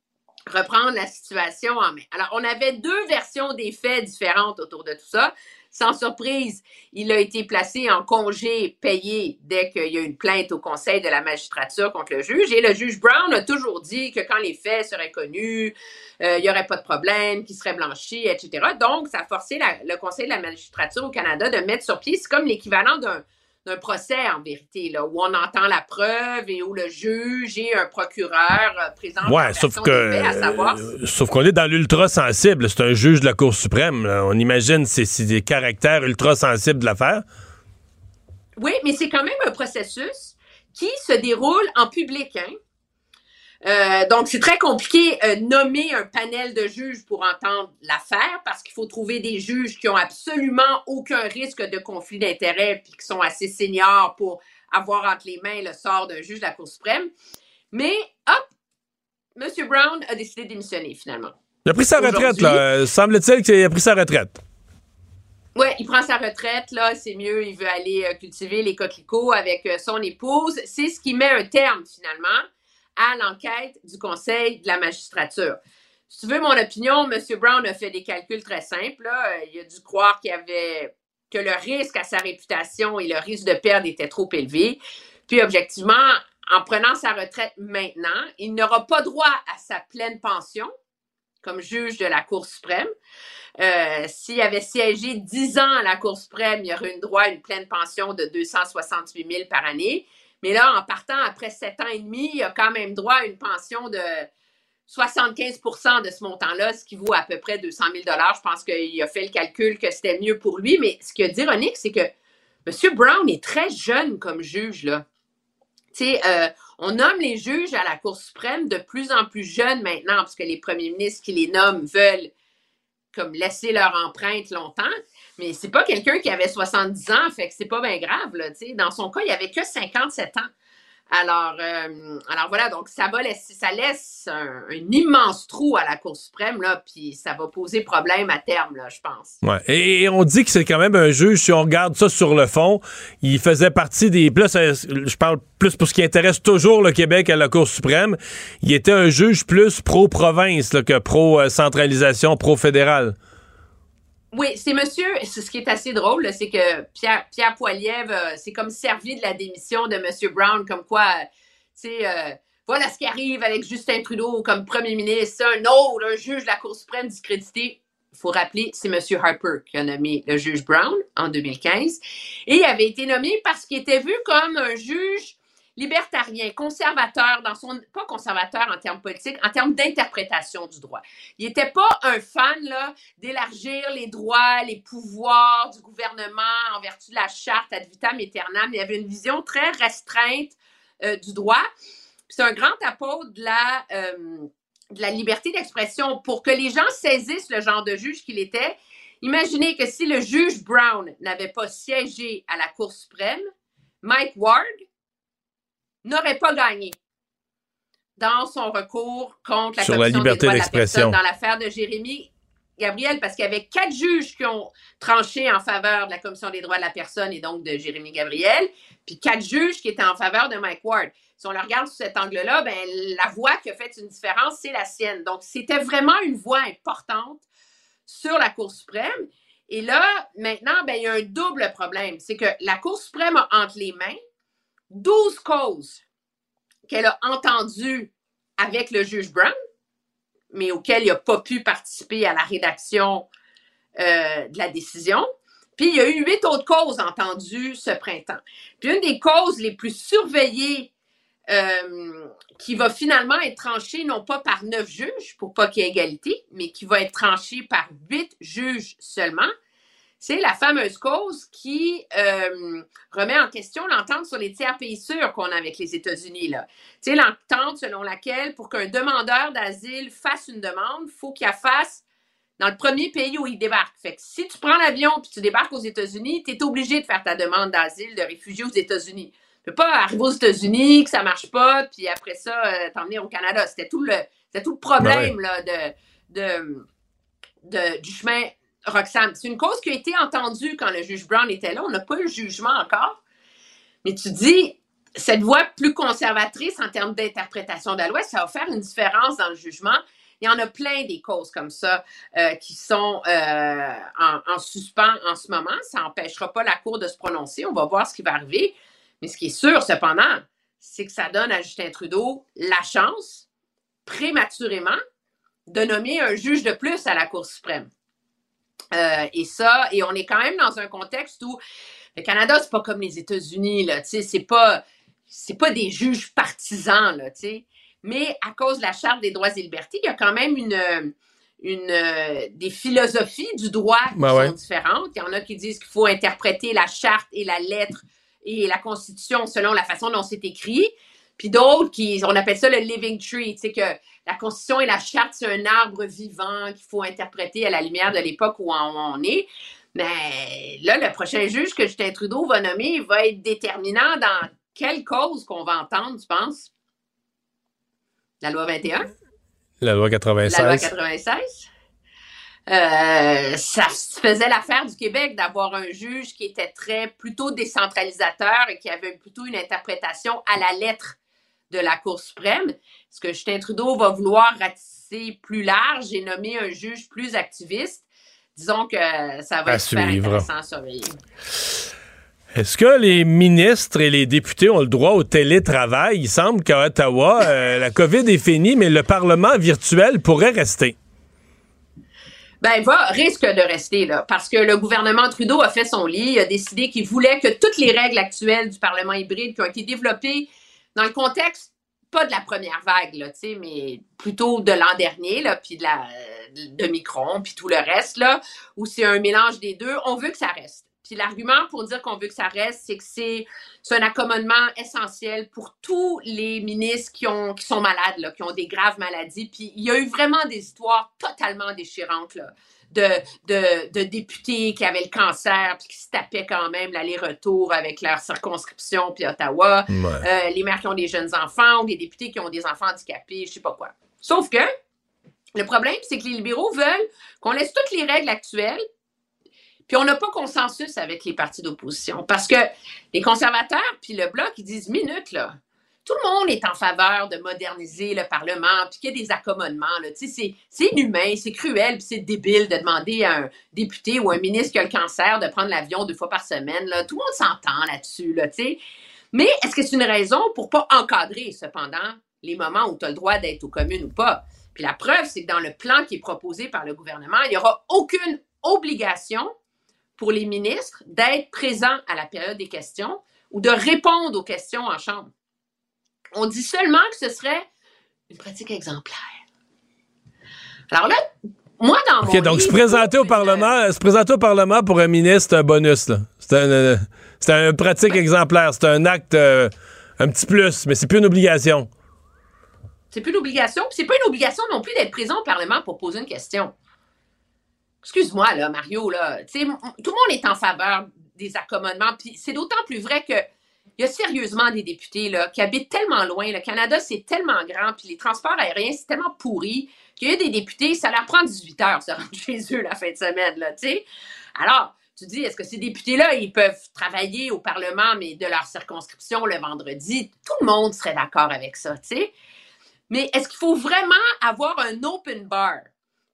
Speaker 17: reprendre la situation en main. Alors, on avait deux versions des faits différentes autour de tout ça. Sans surprise, il a été placé en congé payé dès qu'il y a une plainte au Conseil de la magistrature contre le juge. Et le juge Brown a toujours dit que quand les faits seraient connus, euh, il n'y aurait pas de problème, qu'il serait blanchi, etc. Donc, ça a forcé le Conseil de la magistrature au Canada de mettre sur pied, c'est comme l'équivalent d'un d'un procès en vérité, là, où on entend la preuve et où le juge et un procureur euh, présentent
Speaker 1: Ouais, sauf que.
Speaker 17: à savoir
Speaker 1: euh, sauf qu'on est dans l'ultra sensible. C'est un juge de la Cour suprême. là. On imagine c'est c'est des caractères ultra sensibles de l'affaire.
Speaker 17: Oui, mais c'est quand même un processus qui se déroule en public. Hein? Euh, donc, c'est très compliqué euh, nommer un panel de juges pour entendre l'affaire parce qu'il faut trouver des juges qui ont absolument aucun risque de conflit d'intérêts puis qui sont assez seniors pour avoir entre les mains le sort d'un juge de la Cour suprême. Mais, hop, M. Brown a décidé de démissionner finalement.
Speaker 1: Il a pris sa retraite, là. Euh, Semble-t-il qu'il a pris sa retraite.
Speaker 17: Oui, il prend sa retraite, là, c'est mieux, il veut aller cultiver les coquelicots avec son épouse. C'est ce qui met un terme, finalement, à l'enquête du Conseil de la magistrature. Si tu veux mon opinion, M. Brown a fait des calculs très simples. Il a dû croire qu'il y avait que le risque à sa réputation et le risque de perdre était trop élevé. Puis, objectivement, en prenant sa retraite maintenant, il n'aura pas droit à sa pleine pension comme juge de la Cour suprême. Euh, S'il avait siégé 10 ans à la Cour suprême, il aurait eu droit à une pleine pension de 268 000 par année. Mais là, en partant après 7 ans et demi, il a quand même droit à une pension de 75% de ce montant-là, ce qui vaut à peu près 200 000 Je pense qu'il a fait le calcul que c'était mieux pour lui. Mais ce qui est ironique, c'est que M. Brown est très jeune comme juge, là. Euh, on nomme les juges à la Cour suprême de plus en plus jeunes maintenant, parce que les premiers ministres qui les nomment veulent comme laisser leur empreinte longtemps. Mais c'est pas quelqu'un qui avait 70 ans, fait que c'est pas bien grave, là. Dans son cas, il avait que 57 ans. Alors, euh, alors voilà, donc ça va laisser, ça laisse un, immense trou à la Cour suprême, là, puis ça va poser problème à terme, là, je pense.
Speaker 1: Ouais. Et, et on dit que c'est quand même un juge, si on regarde ça sur le fond, il faisait partie des. Plus, je parle plus pour ce qui intéresse toujours le Québec à la Cour suprême. Il était un juge plus pro-province que pro-centralisation, pro-fédéral.
Speaker 17: Oui, c'est monsieur, c'est ce qui est assez drôle, c'est que Pierre, Pierre Poilievre euh, s'est comme servi de la démission de monsieur Brown, comme quoi, euh, tu sais, euh, voilà ce qui arrive avec Justin Trudeau comme premier ministre, un autre, un juge de la Cour suprême discrédité. Il faut rappeler, c'est monsieur Harper qui a nommé le juge Brown en 2015. Et il avait été nommé parce qu'il était vu comme un juge libertarien, conservateur dans son pas conservateur en termes politiques, en termes d'interprétation du droit. Il n'était pas un fan là d'élargir les droits, les pouvoirs du gouvernement en vertu de la charte ad vitam aeternam. Il avait une vision très restreinte euh, du droit. C'est un grand apôtre de la euh, de la liberté d'expression pour que les gens saisissent le genre de juge qu'il était. Imaginez que si le juge Brown n'avait pas siégé à la Cour suprême, Mike Ward n'aurait pas gagné dans son recours contre la
Speaker 1: Sur la
Speaker 17: Commission
Speaker 1: liberté
Speaker 17: des droits de la
Speaker 1: d'expression.
Speaker 17: personne dans l'affaire de Jérémy Gabriel, parce qu'il y avait quatre juges qui ont tranché en faveur de la Commission des droits de la personne et donc de Jérémy Gabriel, puis quatre juges qui étaient en faveur de Mike Ward. Si on le regarde sous cet angle-là, ben, la voix qui a fait une différence, c'est la sienne. Donc, c'était vraiment une voix importante sur la Cour suprême. Et là, maintenant, ben, il y a un double problème. C'est que la Cour suprême a entre les mains 12 causes qu'elle a entendues avec le juge Brown, mais auxquelles il n'a pas pu participer à la rédaction euh, de la décision. Puis il y a eu huit autres causes entendues ce printemps. Puis une des causes les plus surveillées euh, qui va finalement être tranchée non pas par neuf juges pour pas qu'il y ait égalité, mais qui va être tranchée par huit juges seulement, c'est la fameuse cause qui euh, remet en question l'entente sur les tiers pays sûrs qu'on a avec les États-Unis. Tu sais, l'entente selon laquelle pour qu'un demandeur d'asile fasse une demande, il faut qu'il la fasse dans le premier pays où il débarque. Fait que si tu prends l'avion puis tu débarques aux États-Unis, tu es obligé de faire ta demande d'asile, de réfugié aux États-Unis. Tu peux pas arriver aux États-Unis, que ça marche pas, puis après ça, euh, t'emmener au Canada. C'était tout le, tout le problème là, de, de, de- du chemin Roxham. C'est une cause qui a été entendue quand le juge Brown était là. On n'a pas eu le jugement encore. Mais tu dis, cette voie plus conservatrice en termes d'interprétation de la loi, ça va faire une différence dans le jugement. Il y en a plein des causes comme ça euh, qui sont euh, en, en suspens en ce moment. Ça n'empêchera pas la Cour de se prononcer. On va voir ce qui va arriver. Mais ce qui est sûr, cependant, c'est que ça donne à Justin Trudeau la chance, prématurément, de nommer un juge de plus à la Cour suprême. Euh, et ça, et on est quand même dans un contexte où le Canada, c'est pas comme les États-Unis, là, tu sais, c'est pas, c'est pas des juges partisans, là, tu sais. Mais à cause de la Charte des droits et libertés, il y a quand même une, une, des philosophies du droit qui
Speaker 1: Ben
Speaker 17: sont
Speaker 1: ouais.
Speaker 17: différentes. Il y en a qui disent qu'il faut interpréter la Charte et la lettre et la Constitution selon la façon dont c'est écrit. Puis d'autres qui, on appelle ça le living tree, tu sais que la Constitution et la Charte, c'est un arbre vivant qu'il faut interpréter à la lumière de l'époque où on, est. Mais là, le prochain juge que Justin Trudeau va nommer va être déterminant dans quelle cause qu'on va entendre, tu penses? La loi 21?
Speaker 1: La loi 96.
Speaker 17: La loi 96. Euh, ça faisait l'affaire du Québec d'avoir un juge qui était très plutôt décentralisateur et qui avait plutôt une interprétation à la lettre de la Cour suprême. Est-ce que Justin Trudeau va vouloir ratisser plus large et nommer un juge plus activiste? Disons que ça va
Speaker 1: À
Speaker 17: être super
Speaker 1: suivre.
Speaker 17: intéressant à surveiller.
Speaker 1: Est-ce que les ministres et les députés ont le droit au télétravail? Il semble qu'à Ottawa, euh, la COVID est finie, mais le Parlement virtuel pourrait rester.
Speaker 17: Ben, va, risque de rester là, parce que le gouvernement Trudeau a fait son lit, il a décidé qu'il voulait que toutes les règles actuelles du Parlement hybride qui ont été développées dans le contexte, pas de la première vague, là, mais plutôt de l'an dernier, là, puis de la de Micron, puis tout le reste, là, où c'est un mélange des deux, on veut que ça reste. Puis l'argument pour dire qu'on veut que ça reste, c'est que c'est c'est un accommodement essentiel pour tous les ministres qui, ont, qui sont malades, là, qui ont des graves maladies. Puis il y a eu vraiment des histoires totalement déchirantes là, de, de, de députés qui avaient le cancer puis qui se tapaient quand même l'aller-retour avec leur circonscription puis Ottawa.
Speaker 1: Ouais.
Speaker 17: Euh, les mères qui ont des jeunes enfants ou des députés qui ont des enfants handicapés, je sais pas quoi. Sauf que le problème, c'est que les libéraux veulent qu'on laisse toutes les règles actuelles puis on n'a pas consensus avec les partis d'opposition parce que les conservateurs puis le bloc ils disent minute là. Tout le monde est en faveur de moderniser le Parlement, puis qu'il y ait des accommodements. C'est inhumain, c'est cruel, puis c'est débile de demander à un député ou un ministre qui a le cancer de prendre l'avion deux fois par semaine. Là. Tout le monde s'entend là-dessus. Là. Mais est-ce que c'est une raison pour pas encadrer, cependant, les moments où tu as le droit d'être aux communes ou pas? Puis la preuve, c'est que dans le plan qui est proposé par le gouvernement, il n'y aura aucune obligation pour les ministres d'être présents à la période des questions ou de répondre aux questions en chambre. On dit seulement que ce serait une pratique exemplaire. Alors là, moi, dans
Speaker 1: OK,
Speaker 17: mon
Speaker 1: donc se
Speaker 17: livre,
Speaker 1: présenter au Parlement, se présenter au Parlement pour un ministre, c'est un bonus. là. C'est un, euh, c'est un pratique exemplaire. C'est un acte euh, un petit plus, mais c'est plus une obligation.
Speaker 17: C'est plus une obligation. puis C'est pas une obligation non plus d'être présent au Parlement pour poser une question. Excuse-moi, là, Mario, là. Tout le monde est en faveur des accommodements. Puis c'est d'autant plus vrai que il y a sérieusement des députés qui habitent tellement loin. Le Canada, c'est tellement grand. Puis les transports aériens, c'est tellement pourri qu'il y a des députés, ça leur prend 18 heures de se rendre chez eux la fin de semaine, là, tu. Alors, tu dis, est-ce que ces députés-là, ils peuvent travailler au Parlement, mais de leur circonscription le vendredi? Tout le monde serait d'accord avec ça, tu. Mais est-ce qu'il faut vraiment avoir un open bar?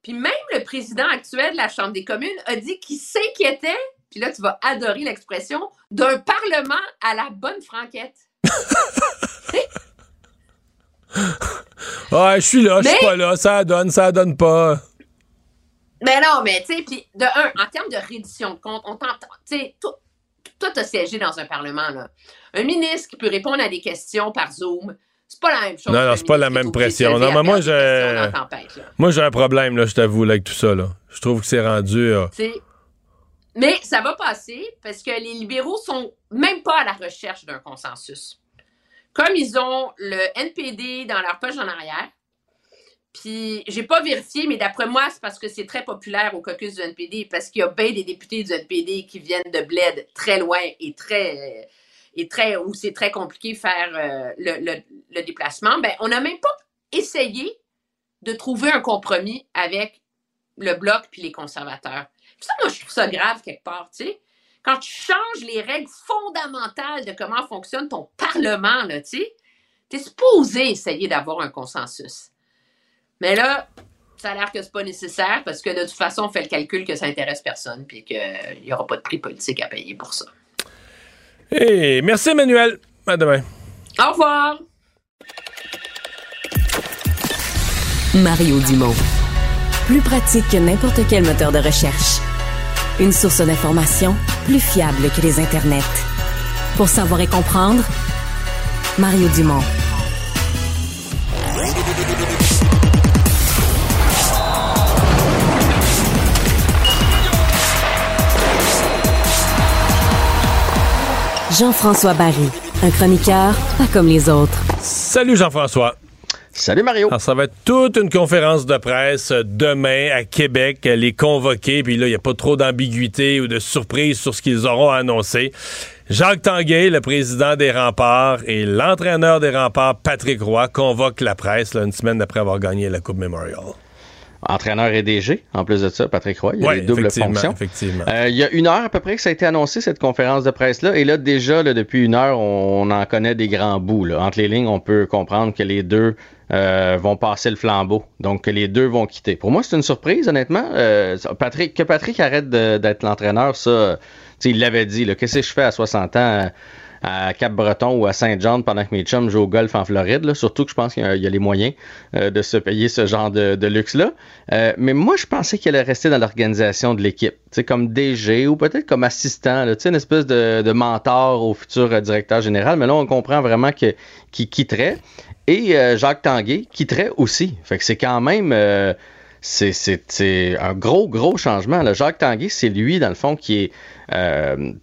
Speaker 17: Puis même le président actuel de la Chambre des communes a dit qu'il s'inquiétait, puis là, tu vas adorer l'expression, d'un Parlement à la bonne franquette.
Speaker 1: Ouais, je suis là, je suis
Speaker 17: Mais-
Speaker 1: pas là. Ça donne, ça donne pas.
Speaker 17: Mais non, mais tu sais, puis de un, en termes de reddition de comptes, on t'entend, tu sais, toi, t'as siégé dans un Parlement, là. Un ministre qui peut répondre à des questions par Zoom, c'est pas la même chose.
Speaker 1: Non, non, c'est pas la même pression. Non, mais moi,
Speaker 17: là?
Speaker 1: Moi, j'ai un problème, là, je t'avoue, là, avec tout ça. Là. Je trouve que c'est rendu. euh,
Speaker 17: mais ça va passer parce que les libéraux sont même pas à la recherche d'un consensus. Comme ils ont le NPD dans leur poche en arrière, puis j'ai pas vérifié, mais d'après moi, c'est parce que c'est très populaire au caucus du NPD, parce qu'il y a bien des députés du NPD qui viennent de bled très loin et très et très où c'est très compliqué de faire euh, le, le- déplacement. Ben, on n'a même pas essayé de trouver un compromis avec le bloc puis les conservateurs. Puis ça, moi, je trouve ça grave quelque part, tu sais. Quand tu changes les règles fondamentales de comment fonctionne ton Parlement, là, tu sais, t'es supposé essayer d'avoir un consensus. Mais là, ça a l'air que c'est pas nécessaire parce que de toute façon, on fait le calcul que ça intéresse personne puis qu'il n'y aura pas de prix politique à payer pour ça.
Speaker 1: Et merci, Emmanuel. À demain.
Speaker 17: Au revoir!
Speaker 5: Mario Dumont. Plus pratique que n'importe quel moteur de recherche. Une source d'information plus fiable que les internets. Pour savoir et comprendre, Mario Dumont. Jean-François Barry, un chroniqueur pas comme les autres.
Speaker 1: Salut Jean-François.
Speaker 16: Salut Mario.
Speaker 1: Alors, ça va être toute une conférence de presse euh, demain à Québec, euh, les convoquer, puis là, il n'y a pas trop d'ambiguïté ou de surprise sur ce qu'ils auront annoncé. Jacques Tanguay, le président des remparts, et l'entraîneur des remparts, Patrick Roy, convoquent la presse une semaine après avoir gagné la Coupe Memorial.
Speaker 16: Entraîneur et DG, en plus de ça, Patrick Roy. Il y a
Speaker 1: Ouais,
Speaker 16: les doubles
Speaker 1: effectivement,
Speaker 16: fonctions.
Speaker 1: effectivement.
Speaker 16: Euh, il y a une heure à peu près que ça a été annoncé, cette conférence de presse-là. Et là, déjà, là, depuis une heure, on, en connaît des grands bouts. là. Entre les lignes, on peut comprendre que les deux euh, vont passer le flambeau. Donc, que les deux vont quitter. Pour moi, c'est une surprise, honnêtement. Euh, Patrick, que Patrick arrête d'être l'entraîneur, ça, il l'avait dit. Qu'est-ce que je fais à 60 ans? À Cap-Breton ou à Saint-Jean pendant que mes chums jouent au golf en Floride. là. Surtout que je pense qu'il y a, les moyens euh, de se payer ce genre de, de luxe-là. Euh, mais moi, je pensais qu'il allait rester dans l'organisation de l'équipe. Comme DG ou peut-être comme assistant. là. Une espèce de, de mentor au futur euh, directeur général. Mais là, on comprend vraiment qu'il quitterait. Et euh, Jacques Tanguay quitterait aussi. Fait que c'est quand même... euh, c'est un gros, gros changement. là. Jacques Tanguay, c'est lui, dans le fond, qui est... euh,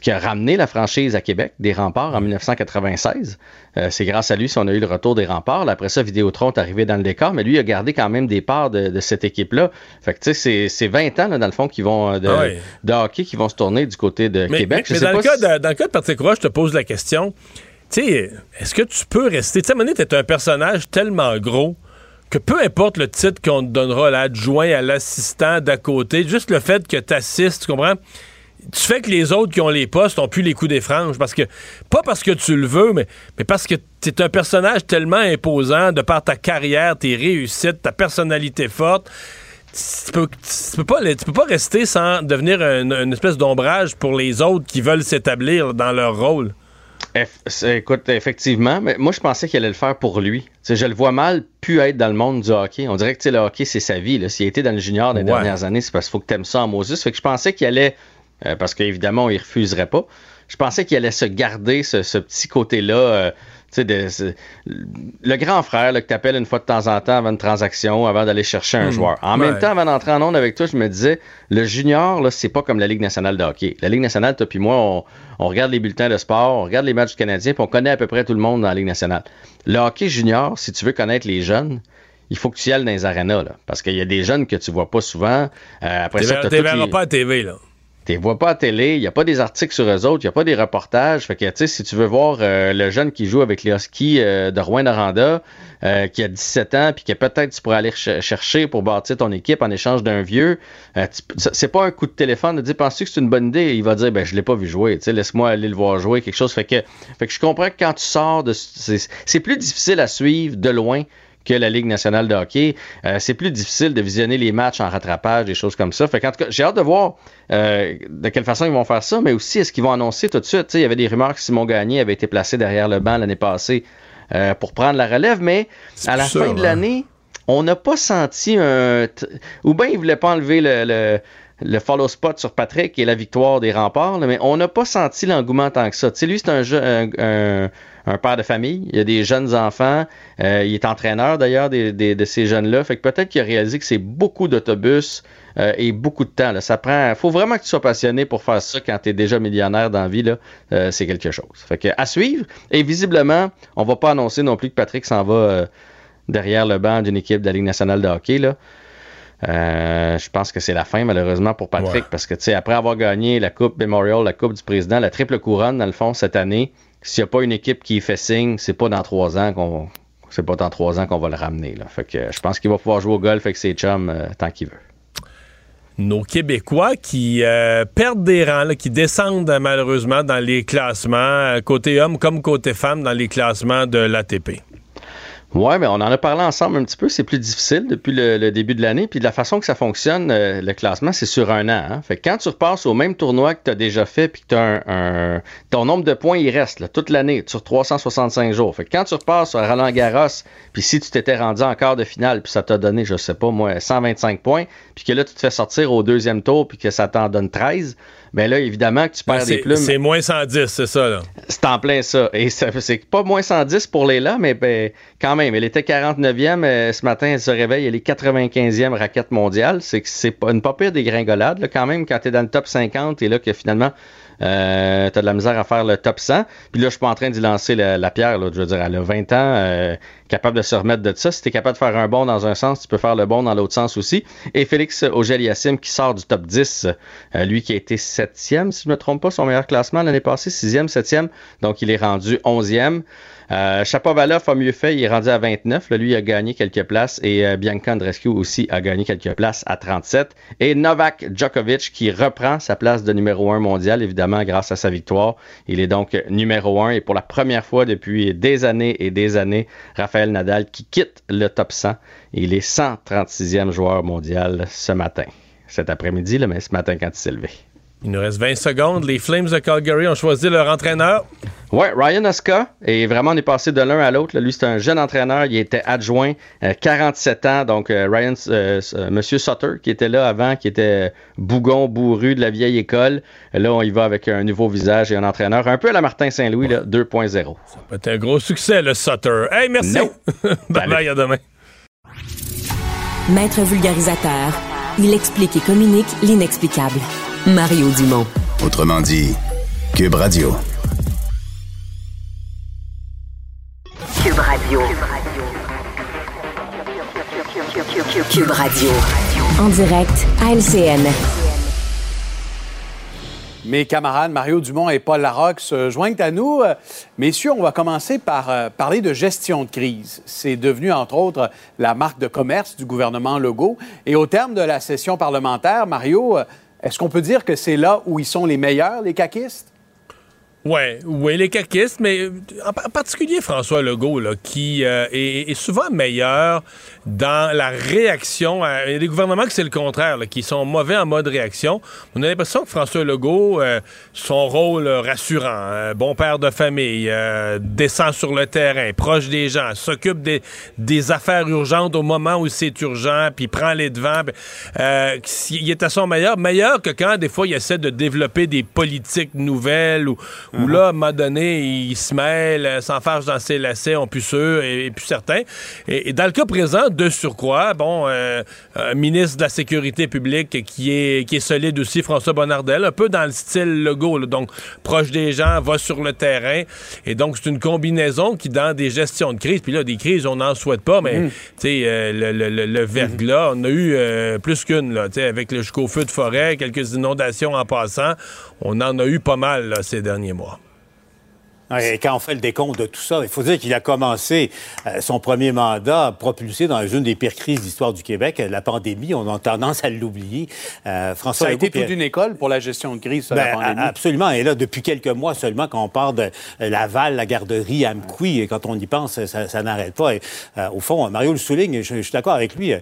Speaker 16: qui a ramené la franchise à Québec, des remparts, en 1996. Euh, c'est grâce à lui si on a eu le retour des remparts. Là, après ça, Vidéotron est arrivé dans le décor, mais lui il a gardé quand même des parts de, de cette équipe-là. Fait que tu sais, c'est- c'est 20 ans, là, dans le fond, qui vont euh, de,
Speaker 1: Ah ouais.
Speaker 16: de hockey qui vont se tourner du côté de
Speaker 1: Mais,
Speaker 16: Québec.
Speaker 1: mais-
Speaker 16: Je
Speaker 1: mais
Speaker 16: sais
Speaker 1: dans, le cas
Speaker 16: si-
Speaker 1: de, dans le cas de Patrick Roy, je te pose la question. Tu sais, est-ce que tu peux rester? Tu sais, t'es un personnage tellement gros que peu importe le titre qu'on te donnera, l'adjoint à l'assistant d'à côté, juste le fait que tu assistes, tu comprends? Tu fais que les autres qui ont les postes ont plus les coups des franges. Parce que, pas parce que tu le veux, mais, mais parce que tu es un personnage tellement imposant de par ta carrière, tes réussites, ta personnalité forte tu peux, tu peux pas, tu peux pas rester sans devenir un- une espèce d'ombrage pour les autres qui veulent s'établir dans leur rôle.
Speaker 16: Écoute, effectivement, mais moi je pensais qu'il allait le faire pour lui. Je le vois mal pu être dans le monde du hockey. On dirait que le hockey, c'est sa vie. S'il a été dans le junior des
Speaker 1: Ouais.
Speaker 16: dernières années, c'est parce qu'il faut que tu aimes ça en Moses. Fait que je pensais qu'il allait, euh, parce qu'évidemment, il refuserait pas. Je pensais qu'il allait se garder ce, ce petit côté-là. euh, tu de- le grand frère là, que tu appelles une fois de temps en temps avant une transaction, avant d'aller chercher un
Speaker 1: Hmm.
Speaker 16: joueur. En
Speaker 1: Ouais.
Speaker 16: même temps, avant d'entrer en onde avec toi, je me disais, le junior, là, c'est pas comme la Ligue nationale de hockey. La Ligue nationale, toi puis moi, on, on regarde les bulletins de sport, on regarde les matchs du Canadien, puis on connaît à peu près tout le monde dans la Ligue nationale. Le hockey junior, si tu veux connaître les jeunes, il faut que tu y ailles dans les arénas, là, parce qu'il y a des jeunes que tu vois pas souvent. Euh, après
Speaker 1: Tu
Speaker 16: ça, toutes
Speaker 1: verras
Speaker 16: les-
Speaker 1: pas à TV, là.
Speaker 16: Tu vois pas à télé, il n'y a pas des articles sur eux autres, il n'y a pas des reportages. Fait que, si tu veux voir euh, le jeune qui joue avec les Huskies euh, de Rouen-Noranda, euh, qui a 17 ans, puis que peut-être tu pourrais aller ch- chercher pour bâtir ton équipe en échange d'un vieux, euh, c'est pas un coup de téléphone de dire, penses-tu que c'est une bonne idée? Il va dire, ben, je l'ai pas vu jouer, tu sais, laisse-moi aller le voir jouer, quelque chose. Fait que, fait que je comprends que quand tu sors de, c'est plus difficile à suivre de loin que la Ligue nationale de hockey. Euh, c'est plus difficile de visionner les matchs en rattrapage, des choses comme ça. Fait qu'en tout cas, j'ai hâte de voir euh, de quelle façon ils vont faire ça, mais aussi est-ce qu'ils vont annoncer tout de suite? Il y avait des rumeurs que Simon Gagné avait été placé derrière le banc l'année passée euh, pour prendre la relève, mais à la fin de
Speaker 1: hein.
Speaker 16: l'année, on n'a pas senti un... Ou bien ils voulaient pas enlever le... le- le follow spot sur Patrick et la victoire des remparts, là, mais on n'a pas senti l'engouement tant que ça. Tu sais, lui, c'est un, jeu- un, un- un père de famille. Il a des jeunes enfants. Euh, il est entraîneur d'ailleurs des- des- de ces jeunes-là. Fait que peut-être qu'il a réalisé que c'est beaucoup d'autobus euh, et beaucoup de temps. Là. Ça prend. faut vraiment que tu sois passionné pour faire ça quand tu es déjà millionnaire dans la vie. Là. Euh, c'est quelque chose. Fait que à suivre. Et visiblement, on va pas annoncer non plus que Patrick s'en va derrière le banc d'une équipe de la Ligue nationale de hockey. Là. Euh, je pense que c'est la fin, malheureusement, pour Patrick, parce que, tu sais, après avoir gagné la Coupe Memorial, la Coupe du Président, la triple couronne, dans le fond, cette année, s'il n'y a pas une équipe qui fait signe, c'est pas dans trois ans qu'on. Pas dans trois ans qu'on va le ramener. Fait euh, je pense qu'il va pouvoir jouer au golf avec ses chums euh, tant qu'il veut.
Speaker 1: nos Québécois qui euh, perdent des rangs, qui descendent malheureusement dans les classements, côté homme comme côté femme, dans les classements de l'ATP.
Speaker 16: Ouais, mais on en a parlé ensemble un petit peu. C'est plus difficile depuis le, début de l'année. Puis de la façon que ça fonctionne, euh, le classement, c'est sur un an. hein. Fait que quand tu repasses au même tournoi que tu as déjà fait, puis que tu un, un- ton nombre de points, il reste toute l'année, sur 365 jours. Fait que quand tu repasses à Roland Garros, puis si tu t'étais rendu en quart de finale, puis ça t'a donné, je sais pas moi, 125 points, puis que là, tu te fais sortir au deuxième tour, puis que ça t'en donne 13, ben là, évidemment, que tu perds des
Speaker 1: C'est
Speaker 16: plumes.
Speaker 1: c'est moins 110, c'est ça, là.
Speaker 16: C'est en plein ça. Et c'est pas moins 110 pour Léla, mais ben, quand même, elle était 49e. euh, ce matin, elle se réveille, elle est 95e raquette mondiale. C'est que c'est pas une pas pire dégringolade, là, quand même, quand t'es dans le top 50 et là que finalement, euh, t'as de la misère à faire le top 100. Puis là, je suis pas en train d'y lancer la, pierre. Je veux dire, elle a 20 ans, euh, capable de se remettre de ça. Si t'es capable de faire un bond dans un sens, tu peux faire le bond dans l'autre sens aussi. Et Félix Auger-Aliassime qui sort du top 10, euh, lui qui a été 7e, si je me trompe pas, son meilleur classement l'année passée, 6e, 7e. Donc, il est rendu 11e. Euh, Chapovalov a mieux fait, il est rendu à 29. Là, lui, a gagné quelques places et euh, Bianca Andreescu aussi a gagné quelques places à 37. Et Novak Djokovic qui reprend sa place de numéro 1 mondial, évidemment, grâce à sa victoire. Il est donc numéro 1 et pour la première fois depuis des années et des années, Raphaël Nadal qui quitte le top 100. Il est 136e joueur mondial ce matin. Cet après-midi, mais ce matin quand il s'est levé.
Speaker 1: Il nous reste 20 secondes. Les Flames de Calgary ont choisi leur entraîneur.
Speaker 16: Ouais, Ryan Oska, et vraiment, on est passé de l'un à l'autre. Lui, c'est un jeune entraîneur. Il était adjoint, euh, 47 ans. Donc, euh, Ryan, euh, euh, Monsieur Sutter, qui était là avant, qui était bougon, bourru de la vieille école. Là, on y va avec un nouveau visage et un entraîneur un peu à la Martin Saint-Louis, là, 2.0.
Speaker 1: C'est un gros succès, le Sutter. Hey, merci.
Speaker 16: Non.
Speaker 1: bye bye, à demain.
Speaker 5: Maître vulgarisateur, il explique et communique l'inexplicable. Mario Dumont.
Speaker 18: Autrement dit, Cube Radio.
Speaker 5: Cube Radio. Cube Radio. En direct à LCN.
Speaker 19: Mes camarades Mario Dumont et Paul Larocque se joignent à nous. Euh, Messieurs, on va commencer par euh, parler de gestion de crise. C'est devenu, entre autres, la marque de commerce du gouvernement Legault. Et au terme de la session parlementaire, Mario, euh, est-ce qu'on peut dire que c'est là où ils sont les meilleurs, les caquistes?
Speaker 1: Ouais, oui, les caquistes, mais euh, en particulier François Legault, là, qui euh, est, souvent meilleur dans la réaction. Il y a des gouvernements que c'est le contraire, là, qui sont mauvais en mode réaction. On a l'impression que François Legault, euh, son rôle rassurant, bon père de famille, descend sur le terrain, proche des gens, s'occupe des, affaires urgentes au moment où c'est urgent, puis prend les devants. il est à son meilleur, meilleur que quand des fois il essaie de développer des politiques nouvelles ou où là, à un moment donné, il se mêle, euh, s'enfarge dans ses lacets, on sûr et, et plus certain. Et, et dans le cas présent, de surcroît, bon, euh, un ministre de la Sécurité publique qui est, qui est solide aussi, François Bonnardel, un peu dans le style Legault, là, donc proche des gens, va sur le terrain. Et donc, c'est une combinaison qui, dans des gestions de crise, puis là, des crises, on n'en souhaite pas, mais,
Speaker 19: Mhm.
Speaker 1: tu sais, euh, le, le- le- le verglas, on a eu euh, plus qu'une, là, tu sais, avec le jusqu'au feu de forêt, quelques inondations en passant. On en a eu pas mal, là, ces derniers mois.
Speaker 20: Et quand on fait le décompte de tout ça, il faut dire qu'il a commencé euh, son premier mandat propulsé dans une des pires crises d'histoire du Québec, euh, la pandémie. On a tendance à l'oublier. Euh, François
Speaker 19: Ça a
Speaker 20: Legault,
Speaker 19: été toute une école pour la gestion de crise, ça,
Speaker 20: ben,
Speaker 19: la pandémie?
Speaker 20: absolument. Et là, depuis quelques mois seulement, quand on parle de euh, Laval, la garderie, Amqui, et quand on y pense, ça, ça n'arrête pas. Et, euh, au fond, Mario le souligne, je, je suis d'accord avec lui. euh,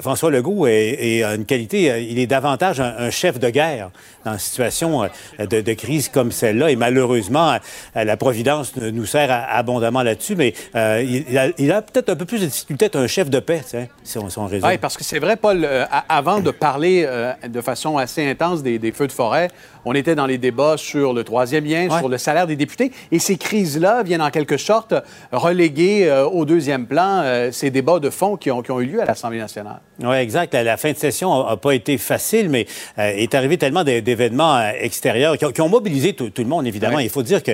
Speaker 20: François Legault est, est une qualité, il est davantage un, un chef de guerre dans une situation de, de crise comme celle-là. Et malheureusement, la Providence nous sert abondamment là-dessus, mais il, a, peut-être un peu plus de difficulté à un chef de paix, si on, si on
Speaker 19: Oui, parce que c'est vrai, Paul, avant de parler de façon assez intense des, des feux de forêt, on était dans les débats sur le troisième lien, sur le salaire des députés. Et ces crises-là viennent en quelque sorte reléguer euh, au deuxième plan euh, ces débats de fond qui ont, eu lieu à l'Assemblée nationale.
Speaker 20: Oui, exact. La, fin de session n'a pas été facile, mais euh, est arrivé tellement d'événements extérieurs qui ont, mobilisé tout, le monde, évidemment. Il faut dire que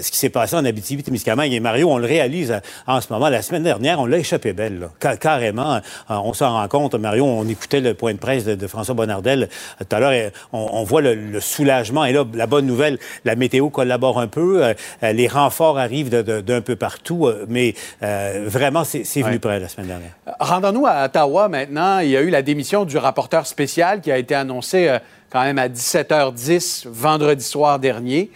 Speaker 20: ce qui s'est passé en Abitibi-Témiscamingue et Mario, on le réalise en ce moment. La semaine dernière, on l'a échappé belle, carrément. on s'en rend compte, Mario, on écoutait le point de presse de, François Bonnardel tout à l'heure. On, on, voit le, le soulagement. Et là, la bonne nouvelle, la météo collabore un peu. Euh, euh, les renforts arrivent d'un peu partout. Euh, mais vraiment, c'est venu près la semaine dernière.
Speaker 19: Rendons-nous à Ottawa maintenant. Il y a eu la démission du rapporteur spécial qui a été annoncé quand même à 17h10 vendredi soir dernier.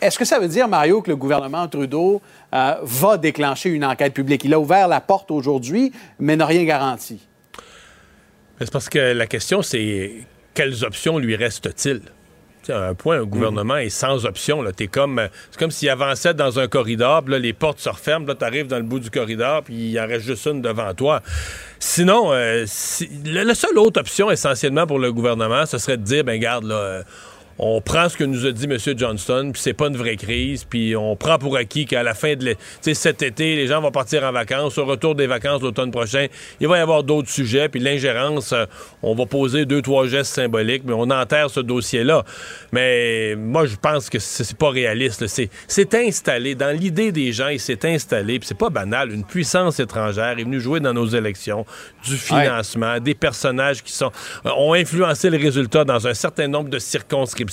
Speaker 19: Est-ce que ça veut dire, Mario, que le gouvernement Trudeau va déclencher une enquête publique? Il a ouvert la porte aujourd'hui, mais n'a rien garanti.
Speaker 1: C'est parce que la question, c'est quelles options lui restent-il? À un point, un gouvernement est sans option. C'est comme, c'est comme s'il avançait dans un corridor, puis là, les portes se referment, là, tu arrives dans le bout du corridor, puis il en reste juste une devant toi. Sinon, euh, la, seule autre option, essentiellement, pour le gouvernement, ce serait de dire, ben garde, là, euh, on prend ce que nous a dit M. Johnston, puis c'est pas une vraie crise, puis on prend pour acquis qu'à la fin de cet été, les gens vont partir en vacances. Au retour des vacances l'automne prochain, il va y avoir d'autres sujets, puis l'ingérence, euh, on va poser deux, trois gestes symboliques, mais on enterre ce dossier-là. Mais moi, je pense que c'est pas réaliste. C'est installé. Dans l'idée des gens, il s'est installé, puis c'est pas banal. Une puissance étrangère est venue jouer dans nos élections, du financement, des personnages qui sont euh, ont influencé les résultats dans un certain nombre de circonscriptions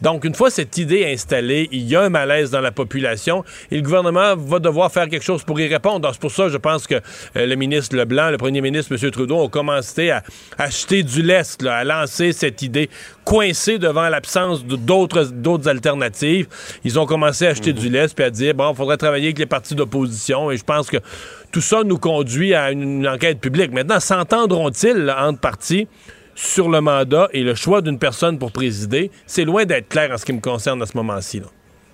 Speaker 1: donc, une fois cette idée installée, il y a un malaise dans la population et le gouvernement va devoir faire quelque chose pour y répondre. C'est pour ça, je pense que euh, le ministre Leblanc, le premier ministre, M. Trudeau, ont commencé à acheter du lest, à lancer cette idée coincée devant l'absence d'autres alternatives. Ils ont commencé à acheter du lest puis à dire, bon, il faudrait travailler avec les partis d'opposition et je pense que tout ça nous conduit à une enquête publique. Maintenant, s'entendront-ils entre partis? Sur le mandat et le choix d'une personne pour présider, c'est loin d'être clair en ce qui me concerne à ce moment-ci.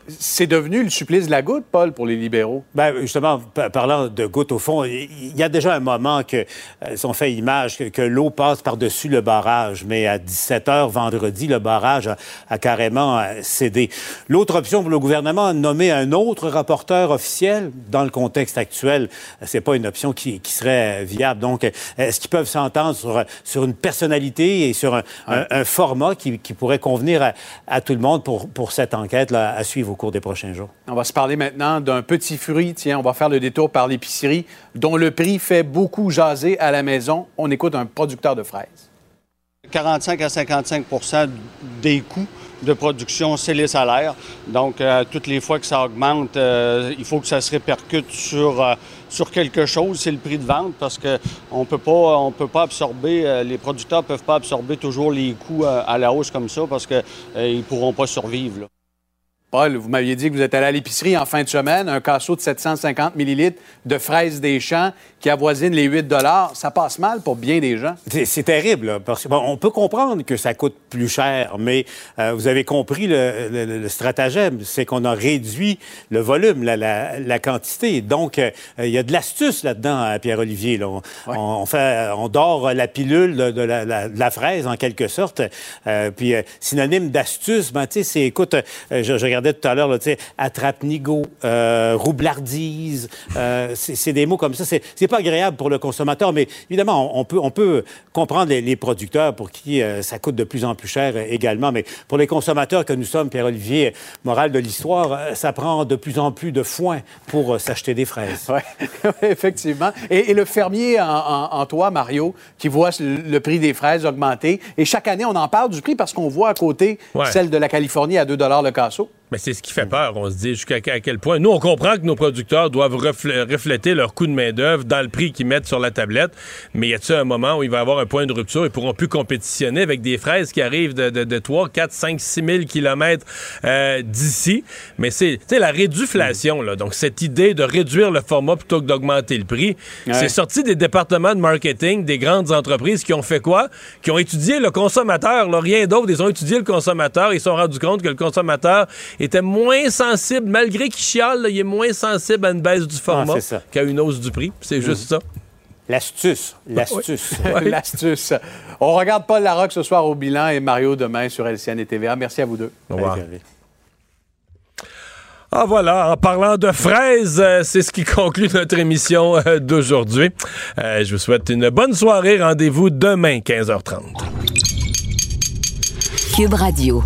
Speaker 19: C'est devenu le supplice de la goutte, Paul, pour les libéraux.
Speaker 20: Ben, justement, parlant de goutte, au fond, il y a déjà un moment que, euh, si on fait image, que, l'eau passe par-dessus le barrage, mais à 17 h vendredi, le barrage a, carrément euh, cédé. L'autre option pour le gouvernement, nommer un autre rapporteur officiel, dans le contexte actuel, c'est pas une option qui, serait viable. Donc, est-ce qu'ils peuvent s'entendre sur, sur, une personnalité et sur un, format qui, pourrait convenir à, tout le monde pour, pour cette enquête-là à suivre au cours des prochains jours.
Speaker 19: On va se parler maintenant d'un petit fruit. Tiens, on va faire le détour par l'épicerie dont le prix fait beaucoup jaser à la maison. On écoute un producteur de fraises.
Speaker 21: 45 à 55% des coûts de production, c'est les salaires. Donc, euh, toutes les fois que ça augmente, euh, il faut que ça se répercute sur, euh, sur quelque chose, c'est le prix de vente, parce qu'on ne peut pas absorber, les producteurs ne peuvent pas absorber toujours les coûts à la hausse comme ça, parce qu'ils ne pourront pas survivre.
Speaker 19: Paul, vous m'aviez dit que vous êtes allé à l'épicerie en fin de semaine, un casseau de 750 millilitres de fraises des champs qui avoisine les 8 Ça passe mal pour bien des gens.
Speaker 20: C'est terrible, parce que on peut comprendre que ça coûte plus cher, mais euh, vous avez compris le, stratagème, c'est qu'on a réduit le volume, la, quantité. Donc, euh, il y a de l'astuce là-dedans, Pierre-Olivier. On, fait, on dort la pilule de, la, fraise, en quelque sorte. Euh, puis, synonyme d'astuce, ben, tu sais, c'est, écoute, je, je regardais tout à l'heure, tu sais, attrape-nigo, euh, roublardise, euh, c'est des mots comme ça. C'est pas agréable pour le consommateur, mais évidemment, on peut, on peut comprendre les, producteurs pour qui euh, ça coûte de plus en plus cher également. Mais pour les consommateurs que nous sommes, Pierre-Olivier, moral de l'histoire, ça prend de plus en plus de foin pour s'acheter des fraises.
Speaker 19: Oui, effectivement. Et, le fermier en, toi, Mario, qui voit le prix des fraises augmenter, et chaque année, on en parle du prix parce qu'on voit à côté celle de la Californie à 2 le casseau.
Speaker 1: Mais c'est ce qui fait peur. On se dit jusqu'à quel point. Nous, on comprend que nos producteurs doivent refléter leur coût de main-d'œuvre dans le prix qu'ils mettent sur la tablette. Mais y a-t-il un moment où il va y avoir un point de rupture? Ils pourront plus compétitionner avec des fraises qui arrivent de, de, 3, 4, 5, 6 000 kilomètres euh, d'ici. Mais c'est la réduflation. Là. Donc, cette idée de réduire le format plutôt que d'augmenter le prix, c'est sorti des départements de marketing des grandes entreprises qui ont fait quoi? Qui ont étudié le consommateur. Là, rien d'autre. Ils ont étudié le consommateur. Ils se sont rendus compte que le consommateur était moins sensible, malgré qu'il chiale, là, il est moins sensible à une baisse du format qu'à une hausse du prix. C'est juste ça.
Speaker 20: L'astuce. L'astuce.
Speaker 19: L'astuce. On regarde Paul Larocque ce soir au bilan et Mario demain sur LCN et TVA. Merci à vous deux.
Speaker 1: Au revoir. Ah voilà, en parlant de fraises, euh, c'est ce qui conclut notre émission euh, d'aujourd'hui. Euh, je vous souhaite une bonne soirée. Rendez-vous demain, 15h30.
Speaker 5: Cube Radio.